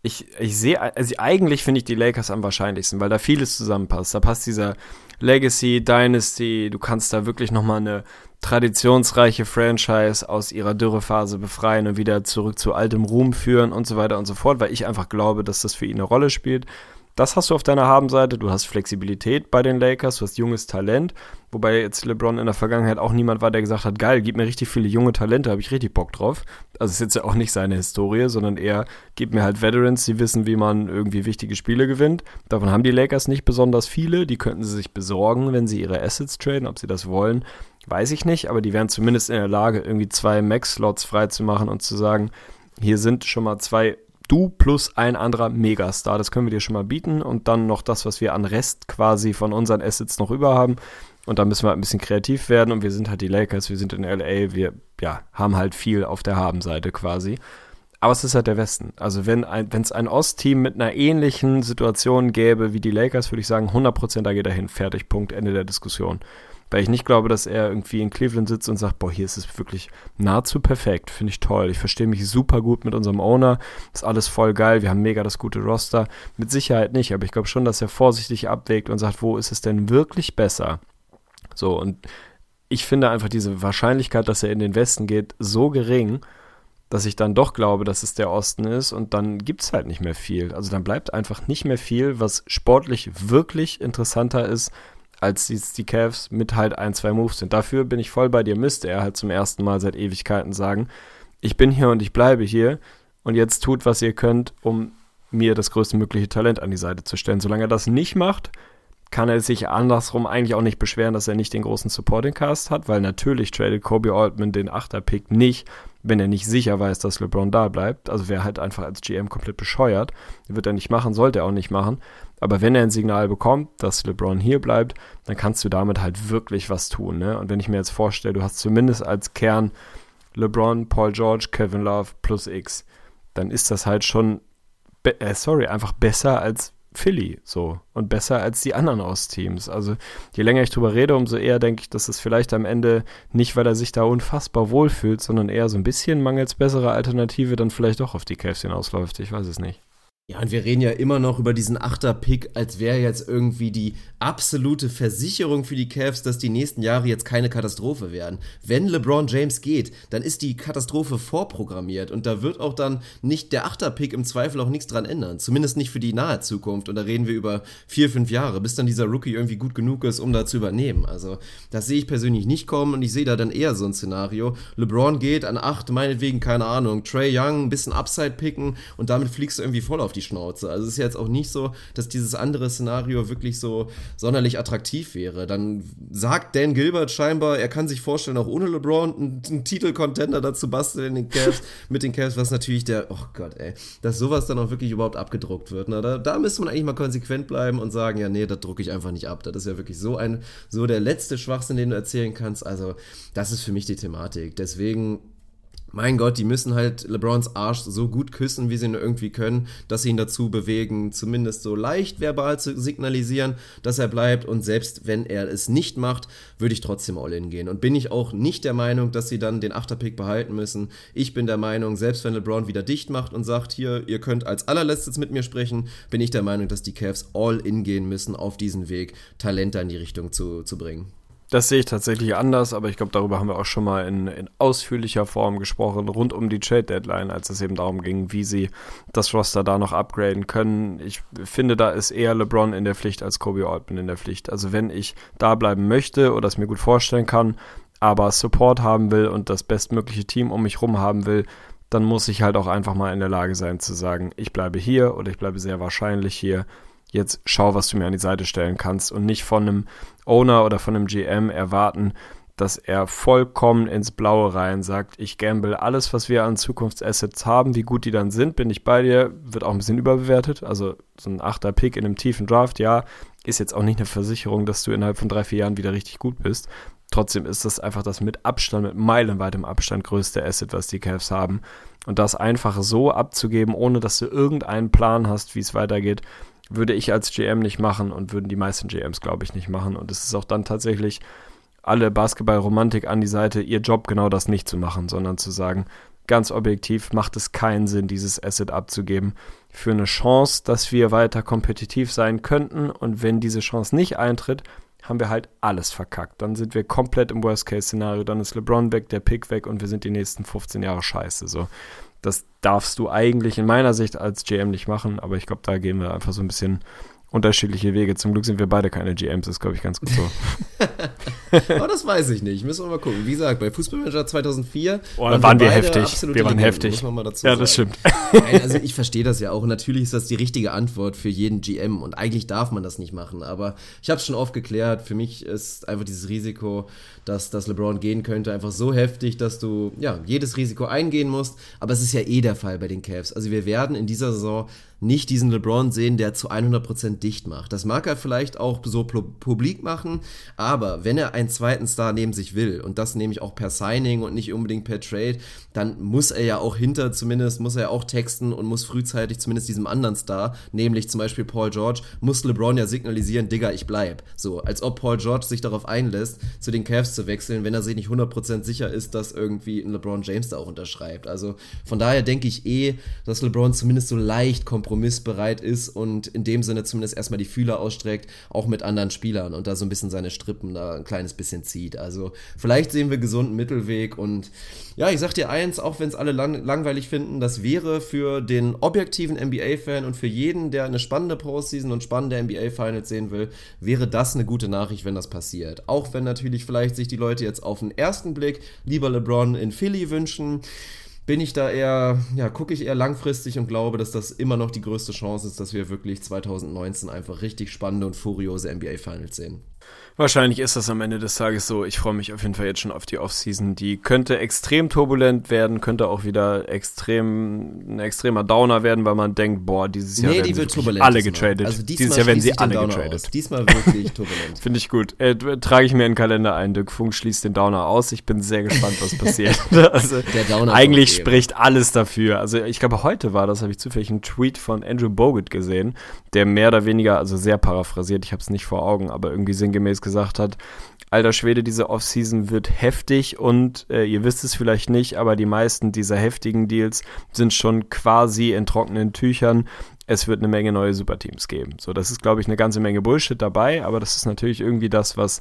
Ich, ich sehe, also eigentlich finde ich die Lakers am wahrscheinlichsten, weil da vieles zusammenpasst. Da passt dieser Legacy, Dynasty, du kannst da wirklich nochmal eine traditionsreiche Franchise aus ihrer Dürrephase befreien und wieder zurück zu altem Ruhm führen und so weiter und so fort, weil ich einfach glaube, dass das für ihn eine Rolle spielt. Das hast du auf deiner Habenseite. Du hast Flexibilität bei den Lakers, du hast junges Talent. Wobei jetzt LeBron in der Vergangenheit auch niemand war, der gesagt hat, geil, gib mir richtig viele junge Talente, habe ich richtig Bock drauf. Also ist jetzt ja auch nicht seine Historie, sondern eher, gib mir halt Veterans, die wissen, wie man irgendwie wichtige Spiele gewinnt. Davon haben die Lakers nicht besonders viele. Die könnten sie sich besorgen, wenn sie ihre Assets traden, ob sie das wollen weiß ich nicht, aber die wären zumindest in der Lage, irgendwie zwei Max-Slots freizumachen und zu sagen, hier sind schon mal zwei du plus ein anderer Megastar. Das können wir dir schon mal bieten und dann noch das, was wir an Rest quasi von unseren Assets noch über haben. Und da müssen wir halt ein bisschen kreativ werden und wir sind halt die Lakers, wir sind in LA, wir ja, haben halt viel auf der Habenseite quasi. Aber es ist halt der Westen. Also wenn es ein Ostteam mit einer ähnlichen Situation gäbe wie die Lakers, würde ich sagen, 100% da geht er hin. Fertig, Punkt, Ende der Diskussion. Weil ich nicht glaube, dass er irgendwie in Cleveland sitzt und sagt, boah, hier ist es wirklich nahezu perfekt. Finde ich toll. Ich verstehe mich super gut mit unserem Owner. Ist alles voll geil. Wir haben mega das gute Roster. Mit Sicherheit nicht, aber ich glaube schon, dass er vorsichtig abwägt und sagt, wo ist es denn wirklich besser? So, und ich finde einfach diese Wahrscheinlichkeit, dass er in den Westen geht, so gering, dass ich dann doch glaube, dass es der Osten ist und dann gibt es halt nicht mehr viel. Also dann bleibt einfach nicht mehr viel, was sportlich wirklich interessanter ist als jetzt die Cavs mit halt ein, zwei Moves sind. Dafür bin ich voll bei dir, müsste er halt zum ersten Mal seit Ewigkeiten sagen, ich bin hier und ich bleibe hier und jetzt tut, was ihr könnt, um mir das größtmögliche Talent an die Seite zu stellen. Solange er das nicht macht, kann er sich andersrum eigentlich auch nicht beschweren, dass er nicht den großen Supporting Cast hat, weil natürlich tradet Kobe Altman den Achterpick nicht, wenn er nicht sicher weiß, dass LeBron da bleibt. Also wäre halt einfach als GM komplett bescheuert. Wird er nicht machen, sollte er auch nicht machen. Aber wenn er ein Signal bekommt, dass LeBron hier bleibt, dann kannst du damit halt wirklich was tun. Ne? Und wenn ich mir jetzt vorstelle, du hast zumindest als Kern LeBron, Paul George, Kevin Love plus X, dann ist das halt schon, äh, sorry, einfach besser als Philly so und besser als die anderen Ostteams. Also je länger ich drüber rede, umso eher denke ich, dass es vielleicht am Ende nicht, weil er sich da unfassbar wohlfühlt, sondern eher so ein bisschen mangels bessere Alternative dann vielleicht doch auf die Cavs hinausläuft. Ich weiß es nicht. Ja, und wir reden ja immer noch über diesen Achter-Pick, als wäre jetzt irgendwie die absolute Versicherung für die Cavs, dass die nächsten Jahre jetzt keine Katastrophe werden. Wenn LeBron James geht, dann ist die Katastrophe vorprogrammiert und da wird auch dann nicht der Achter-Pick im Zweifel auch nichts dran ändern. Zumindest nicht für die nahe Zukunft. Und da reden wir über vier, fünf Jahre, bis dann dieser Rookie irgendwie gut genug ist, um da zu übernehmen. Also, das sehe ich persönlich nicht kommen und ich sehe da dann eher so ein Szenario. LeBron geht an acht, meinetwegen, keine Ahnung, Trey Young, ein bisschen Upside picken und damit fliegst du irgendwie voll auf die die Schnauze. Also es ist jetzt auch nicht so, dass dieses andere Szenario wirklich so sonderlich attraktiv wäre. Dann sagt Dan Gilbert scheinbar, er kann sich vorstellen, auch ohne LeBron einen, einen Titel-Contender dazu basteln in den Cavs, mit den Cavs, was natürlich der, oh Gott, ey, dass sowas dann auch wirklich überhaupt abgedruckt wird. Na, da, da müsste man eigentlich mal konsequent bleiben und sagen, ja, nee, das drucke ich einfach nicht ab. Das ist ja wirklich so ein, so der letzte Schwachsinn, den du erzählen kannst. Also, das ist für mich die Thematik. Deswegen mein Gott, die müssen halt LeBrons Arsch so gut küssen, wie sie nur irgendwie können, dass sie ihn dazu bewegen, zumindest so leicht verbal zu signalisieren, dass er bleibt. Und selbst wenn er es nicht macht, würde ich trotzdem All-In gehen. Und bin ich auch nicht der Meinung, dass sie dann den Achterpick behalten müssen. Ich bin der Meinung, selbst wenn LeBron wieder dicht macht und sagt, hier, ihr könnt als allerletztes mit mir sprechen, bin ich der Meinung, dass die Cavs All-In gehen müssen auf diesen Weg, Talente in die Richtung zu, zu bringen. Das sehe ich tatsächlich anders, aber ich glaube, darüber haben wir auch schon mal in, in, ausführlicher Form gesprochen, rund um die Trade Deadline, als es eben darum ging, wie sie das Roster da noch upgraden können. Ich finde, da ist eher LeBron in der Pflicht als Kobe Altman in der Pflicht. Also wenn ich da bleiben möchte oder es mir gut vorstellen kann, aber Support haben will und das bestmögliche Team um mich rum haben will, dann muss ich halt auch einfach mal in der Lage sein zu sagen, ich bleibe hier oder ich bleibe sehr wahrscheinlich hier jetzt schau, was du mir an die Seite stellen kannst und nicht von einem Owner oder von einem GM erwarten, dass er vollkommen ins Blaue rein sagt, ich gamble alles, was wir an Zukunftsassets haben, wie gut die dann sind, bin ich bei dir, wird auch ein bisschen überbewertet. Also so ein achter Pick in einem tiefen Draft, ja, ist jetzt auch nicht eine Versicherung, dass du innerhalb von drei, vier Jahren wieder richtig gut bist. Trotzdem ist das einfach das mit Abstand, mit meilenweitem Abstand größte Asset, was die Cavs haben. Und das einfach so abzugeben, ohne dass du irgendeinen Plan hast, wie es weitergeht, würde ich als GM nicht machen und würden die meisten GMs, glaube ich, nicht machen. Und es ist auch dann tatsächlich alle Basketball-Romantik an die Seite, ihr Job genau das nicht zu machen, sondern zu sagen, ganz objektiv macht es keinen Sinn, dieses Asset abzugeben für eine Chance, dass wir weiter kompetitiv sein könnten. Und wenn diese Chance nicht eintritt, haben wir halt alles verkackt. Dann sind wir komplett im Worst-Case-Szenario. Dann ist LeBron weg, der Pick weg und wir sind die nächsten 15 Jahre scheiße. So. Das darfst du eigentlich in meiner Sicht als GM nicht machen, aber ich glaube, da gehen wir einfach so ein bisschen unterschiedliche Wege. Zum Glück sind wir beide keine GMs, ist, glaube ich, ganz gut so. Aber das weiß ich nicht. Müssen wir mal gucken. Wie gesagt, bei Fußballmanager 2004 oh, waren, waren wir heftig. Wir waren Legenden, heftig. Ja, sagen. das stimmt. Nein, also ich verstehe das ja auch. Natürlich ist das die richtige Antwort für jeden GM. Und eigentlich darf man das nicht machen. Aber ich habe es schon oft geklärt. Für mich ist einfach dieses Risiko, dass, dass LeBron gehen könnte, einfach so heftig, dass du ja jedes Risiko eingehen musst. Aber es ist ja eh der Fall bei den Cavs. Also wir werden in dieser Saison nicht diesen LeBron sehen, der zu 100% dicht macht. Das mag er vielleicht auch so publik machen, aber wenn er einen zweiten Star neben sich will, und das nehme ich auch per Signing und nicht unbedingt per Trade, dann muss er ja auch hinter zumindest, muss er ja auch texten und muss frühzeitig zumindest diesem anderen Star, nämlich zum Beispiel Paul George, muss LeBron ja signalisieren, Digga, ich bleib. So, als ob Paul George sich darauf einlässt, zu den Cavs zu wechseln, wenn er sich nicht 100% sicher ist, dass irgendwie ein LeBron James da auch unterschreibt. Also von daher denke ich eh, dass LeBron zumindest so leicht kompromissbereit ist und in dem Sinne zumindest erstmal die Fühler ausstreckt, auch mit anderen Spielern und da so ein bisschen seine Strippen da ein kleines bisschen zieht. Also vielleicht sehen wir gesunden Mittelweg und ja, ich sag dir eins, auch wenn es alle lang langweilig finden, das wäre für den objektiven NBA-Fan und für jeden, der eine spannende Postseason und spannende NBA-Finals sehen will, wäre das eine gute Nachricht, wenn das passiert. Auch wenn natürlich vielleicht sich die Leute jetzt auf den ersten Blick lieber LeBron in Philly wünschen bin ich da eher, ja, gucke ich eher langfristig und glaube, dass das immer noch die größte Chance ist, dass wir wirklich 2019 einfach richtig spannende und furiose NBA-Finals sehen. Wahrscheinlich ist das am Ende des Tages so. Ich freue mich auf jeden Fall jetzt schon auf die Offseason. Die könnte extrem turbulent werden, könnte auch wieder extrem ein extremer Downer werden, weil man denkt, boah, dieses Jahr nee, werden die turbulent alle getradet. Also dieses Jahr werden sie alle getradet. Aus. Diesmal wirklich turbulent. Finde ich gut. Äh, trage ich mir in den Kalender ein. Dirk Funk schließt den Downer aus. Ich bin sehr gespannt, was passiert. also, Der Downer eigentlich spricht alles dafür. Also ich glaube, heute war das, habe ich zufällig einen Tweet von Andrew Bogut gesehen, der mehr oder weniger, also sehr paraphrasiert, ich habe es nicht vor Augen, aber irgendwie sinngemäß gesagt hat, alter Schwede, diese Offseason wird heftig und äh, ihr wisst es vielleicht nicht, aber die meisten dieser heftigen Deals sind schon quasi in trockenen Tüchern. Es wird eine Menge neue Superteams geben. So, das ist, glaube ich, eine ganze Menge Bullshit dabei, aber das ist natürlich irgendwie das, was,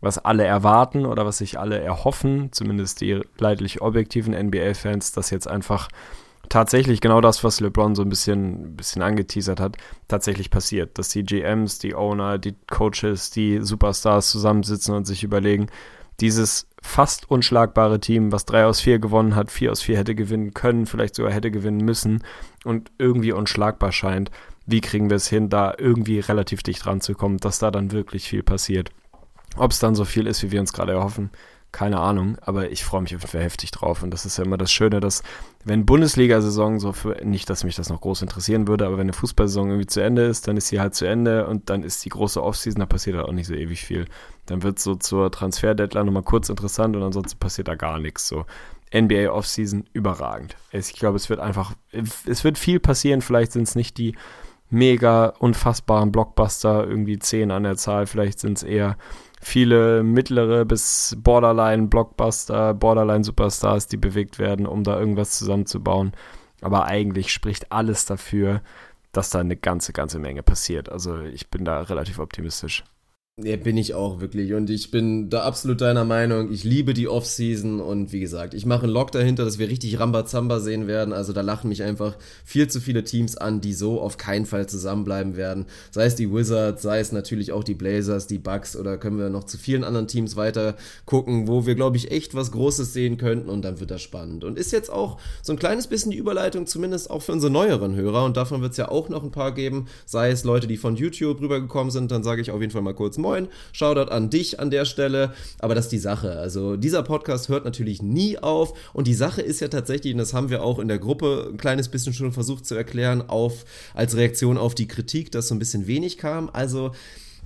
was alle erwarten oder was sich alle erhoffen, zumindest die leidlich objektiven NBA-Fans, dass jetzt einfach tatsächlich genau das, was LeBron so ein bisschen, bisschen angeteasert hat, tatsächlich passiert. Dass die GMs, die Owner, die Coaches, die Superstars zusammensitzen und sich überlegen, dieses fast unschlagbare Team, was drei aus vier gewonnen hat, vier aus vier hätte gewinnen können, vielleicht sogar hätte gewinnen müssen und irgendwie unschlagbar scheint, wie kriegen wir es hin, da irgendwie relativ dicht ranzukommen, dass da dann wirklich viel passiert. Ob es dann so viel ist, wie wir uns gerade erhoffen, keine Ahnung, aber ich freue mich auf jeden Fall heftig drauf. Und das ist ja immer das Schöne, dass, wenn Bundesliga-Saison so für, nicht, dass mich das noch groß interessieren würde, aber wenn eine Fußballsaison irgendwie zu Ende ist, dann ist sie halt zu Ende und dann ist die große Offseason, da passiert halt auch nicht so ewig viel. Dann wird es so zur Transfer-Deadline nochmal kurz interessant und ansonsten passiert da gar nichts. So. NBA Offseason überragend. Ich glaube, es wird einfach, es wird viel passieren. Vielleicht sind es nicht die mega unfassbaren Blockbuster, irgendwie zehn an der Zahl. Vielleicht sind es eher viele mittlere bis Borderline Blockbuster, Borderline Superstars, die bewegt werden, um da irgendwas zusammenzubauen. Aber eigentlich spricht alles dafür, dass da eine ganze, ganze Menge passiert. Also ich bin da relativ optimistisch. Ja, bin ich auch wirklich. Und ich bin da absolut deiner Meinung. Ich liebe die Offseason und wie gesagt, ich mache einen Lock dahinter, dass wir richtig Rambazamba sehen werden. Also da lachen mich einfach viel zu viele Teams an, die so auf keinen Fall zusammenbleiben werden. Sei es die Wizards, sei es natürlich auch die Blazers, die Bucks oder können wir noch zu vielen anderen Teams weiter gucken, wo wir, glaube ich, echt was Großes sehen könnten und dann wird das spannend. Und ist jetzt auch so ein kleines bisschen die Überleitung, zumindest auch für unsere neueren Hörer. Und davon wird es ja auch noch ein paar geben. Sei es Leute, die von YouTube rübergekommen sind, dann sage ich auf jeden Fall mal kurz Moin. Shoutout an dich an der Stelle. Aber das ist die Sache. Also dieser Podcast hört natürlich nie auf. Und die Sache ist ja tatsächlich, und das haben wir auch in der Gruppe ein kleines bisschen schon versucht zu erklären, auf, als Reaktion auf die Kritik, dass so ein bisschen wenig kam. Also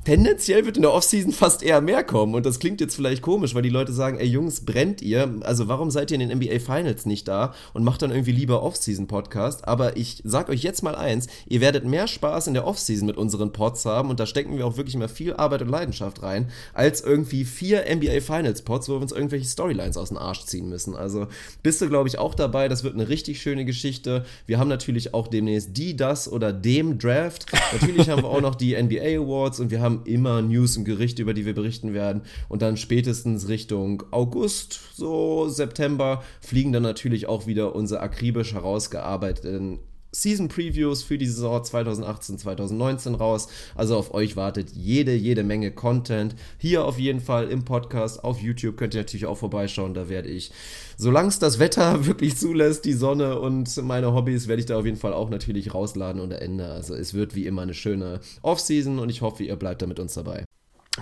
tendenziell wird in der Offseason fast eher mehr kommen. Und das klingt jetzt vielleicht komisch, weil die Leute sagen, ey Jungs, brennt ihr? Also warum seid ihr in den NBA Finals nicht da und macht dann irgendwie lieber Offseason-Podcast? Aber ich sag euch jetzt mal eins, ihr werdet mehr Spaß in der Offseason mit unseren Pods haben und da stecken wir auch wirklich mal viel Arbeit und Leidenschaft rein, als irgendwie vier NBA Finals-Pods, wo wir uns irgendwelche Storylines aus dem Arsch ziehen müssen. Also bist du, glaube ich, auch dabei. Das wird eine richtig schöne Geschichte. Wir haben natürlich auch demnächst die, das oder dem Draft. Natürlich haben wir auch noch die NBA Awards und wir haben immer News und Gerichte, über die wir berichten werden. Und dann spätestens Richtung August, so September, fliegen dann natürlich auch wieder unsere akribisch herausgearbeiteten Season Previews für die Saison 2018, 2019 raus. Also auf euch wartet jede, jede Menge Content. Hier auf jeden Fall im Podcast, auf YouTube könnt ihr natürlich auch vorbeischauen. Da werde ich, solange es das Wetter wirklich zulässt, die Sonne und meine Hobbys, werde ich da auf jeden Fall auch natürlich rausladen und Ende. Also es wird wie immer eine schöne Off-Season und ich hoffe, ihr bleibt da mit uns dabei.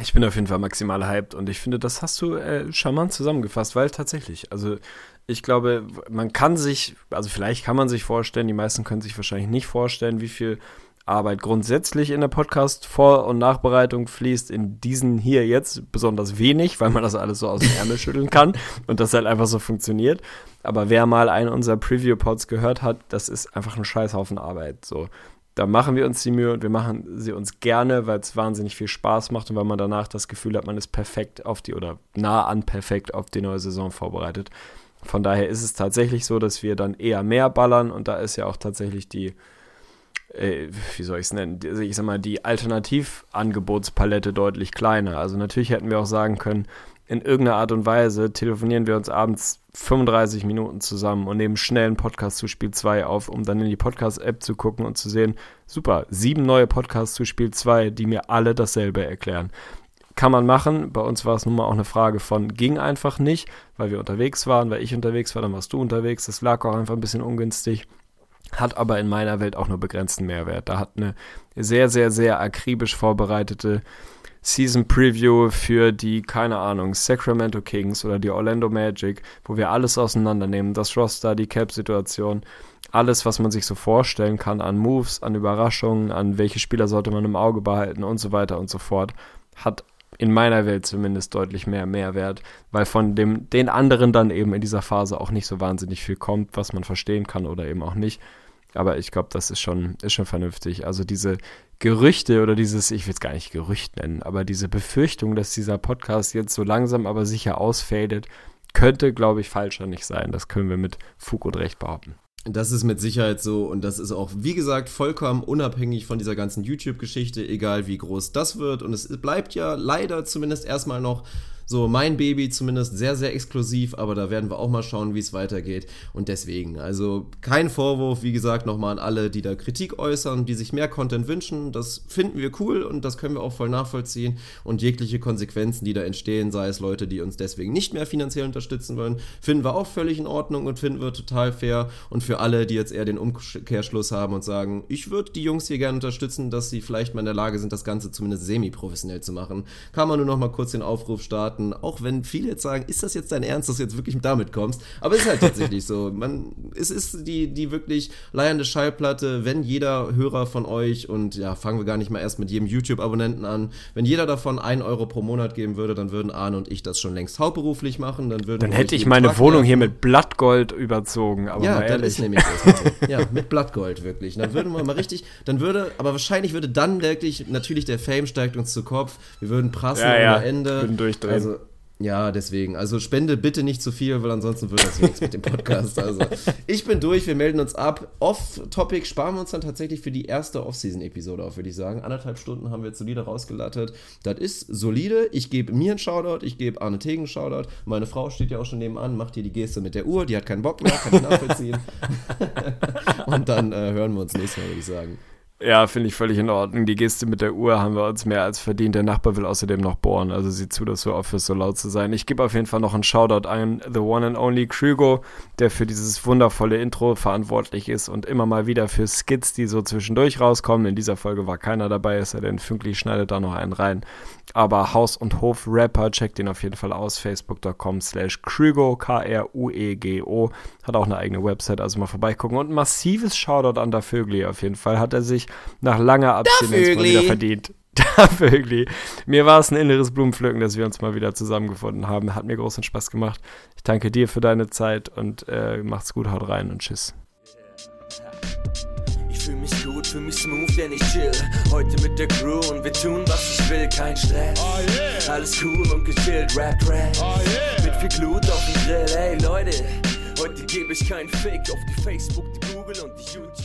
Ich bin auf jeden Fall maximal hyped und ich finde, das hast du äh, charmant zusammengefasst, weil tatsächlich, also ich glaube, man kann sich, also vielleicht kann man sich vorstellen, die meisten können sich wahrscheinlich nicht vorstellen, wie viel Arbeit grundsätzlich in der Podcast-Vor- und Nachbereitung fließt. In diesen hier jetzt besonders wenig, weil man das alles so aus dem Ärmel schütteln kann und das halt einfach so funktioniert. Aber wer mal einen unserer Preview-Pods gehört hat, das ist einfach ein Scheißhaufen Arbeit. So, da machen wir uns die Mühe und wir machen sie uns gerne, weil es wahnsinnig viel Spaß macht und weil man danach das Gefühl hat, man ist perfekt auf die oder nah an perfekt auf die neue Saison vorbereitet. Von daher ist es tatsächlich so, dass wir dann eher mehr ballern und da ist ja auch tatsächlich die, äh, wie soll ich es nennen, also ich sag mal, die Alternativangebotspalette deutlich kleiner. Also natürlich hätten wir auch sagen können, in irgendeiner Art und Weise telefonieren wir uns abends 35 Minuten zusammen und nehmen schnell einen Podcast zu Spiel 2 auf, um dann in die Podcast-App zu gucken und zu sehen, super, sieben neue Podcasts zu Spiel 2, die mir alle dasselbe erklären. Kann man machen. Bei uns war es nun mal auch eine Frage von, ging einfach nicht, weil wir unterwegs waren, weil ich unterwegs war, dann warst du unterwegs. Das lag auch einfach ein bisschen ungünstig. Hat aber in meiner Welt auch nur begrenzten Mehrwert. Da hat eine sehr, sehr, sehr akribisch vorbereitete Season Preview für die, keine Ahnung, Sacramento Kings oder die Orlando Magic, wo wir alles auseinandernehmen, das Roster, die Cap-Situation, alles, was man sich so vorstellen kann an Moves, an Überraschungen, an welche Spieler sollte man im Auge behalten und so weiter und so fort, hat in meiner Welt zumindest deutlich mehr Mehrwert, weil von dem, den anderen dann eben in dieser Phase auch nicht so wahnsinnig viel kommt, was man verstehen kann oder eben auch nicht. Aber ich glaube, das ist schon, ist schon vernünftig. Also diese Gerüchte oder dieses, ich will es gar nicht Gerücht nennen, aber diese Befürchtung, dass dieser Podcast jetzt so langsam aber sicher ausfadet, könnte, glaube ich, falscher nicht sein. Das können wir mit Fug und Recht behaupten. Das ist mit Sicherheit so und das ist auch, wie gesagt, vollkommen unabhängig von dieser ganzen YouTube-Geschichte, egal wie groß das wird. Und es bleibt ja leider zumindest erstmal noch so mein Baby zumindest sehr, sehr exklusiv, aber da werden wir auch mal schauen, wie es weitergeht. Und deswegen, also kein Vorwurf, wie gesagt, nochmal an alle, die da Kritik äußern, die sich mehr Content wünschen. Das finden wir cool und das können wir auch voll nachvollziehen. Und jegliche Konsequenzen, die da entstehen, sei es Leute, die uns deswegen nicht mehr finanziell unterstützen wollen, finden wir auch völlig in Ordnung und finden wir total fair. Und für alle, die jetzt eher den Umkehrschluss haben und sagen, ich würde die Jungs hier gerne unterstützen, dass sie vielleicht mal in der Lage sind, das Ganze zumindest semi-professionell zu machen, kann man nur noch mal kurz den Aufruf starten starten, auch wenn viele jetzt sagen, ist das jetzt dein Ernst, dass du jetzt wirklich damit kommst? Aber es ist halt tatsächlich so. Man, es ist die, die wirklich leiernde Schallplatte, wenn jeder Hörer von euch, und ja, fangen wir gar nicht mal erst mit jedem YouTube-Abonnenten an, wenn jeder davon einen Euro pro Monat geben würde, dann würden Arne und ich das schon längst hauptberuflich machen. Dann, würden dann hätte ich meine Tag Wohnung hier mit Blattgold überzogen. Aber ja, dann ist nämlich das. so. ja, mit Blattgold wirklich. Dann würden wir mal richtig, dann würde, aber wahrscheinlich würde dann wirklich, natürlich der Fame steigt uns zu Kopf. Wir würden prassen ja, ja. ohne Ende. Würden durchdrehen. Also, ja, deswegen. Also spende bitte nicht zu viel, weil ansonsten wird das nichts mit dem Podcast. Also ich bin durch, wir melden uns ab. Off-Topic sparen wir uns dann tatsächlich für die erste Off-Season-Episode auf, würde ich sagen. Anderthalb Stunden haben wir jetzt solide rausgelattet. Das ist solide. Ich gebe mir einen Shoutout, ich gebe Arne Tegen einen Shoutout. Meine Frau steht ja auch schon nebenan, macht hier die Geste mit der Uhr, die hat keinen Bock mehr, kann ich nachvollziehen. Und dann äh, hören wir uns nächstes Mal, würde ich sagen. Ja, finde ich völlig in Ordnung. Die Geste mit der Uhr haben wir uns mehr als verdient. Der Nachbar will außerdem noch bohren, also sieh zu, dass du aufhörst, so laut zu sein. Ich gebe auf jeden Fall noch einen Shoutout an The One and Only Krügo, der für dieses wundervolle Intro verantwortlich ist und immer mal wieder für Skits, die so zwischendurch rauskommen. In dieser Folge war keiner dabei, ist er denn Fünkli schneidet da noch einen rein. Aber Haus- und Hof-Rapper, checkt den auf jeden Fall aus. Facebook.com slash Krügo, K-R-U-E-G-O. Hat auch eine eigene Website, also mal vorbeigucken. Und ein massives Shoutout an Da Vögli auf jeden Fall. Hat er sich nach langer Abstinenz mal wieder verdient. Da Vögli. Mir war es ein inneres Blumenpflücken, dass wir uns mal wieder zusammengefunden haben. Hat mir großen Spaß gemacht. Ich danke dir für deine Zeit und äh, macht's gut, haut rein und tschüss. Fühl mich gut, fühl mich smooth, denn ich chill Heute mit der Crew und wir tun, was ich will, kein Stress. Alles cool und gechillt, Rap, Rap. Mit viel Glut auf dem Grill, ey Leute Heute gebe ich keinen Fake auf die Facebook, die Google und die YouTube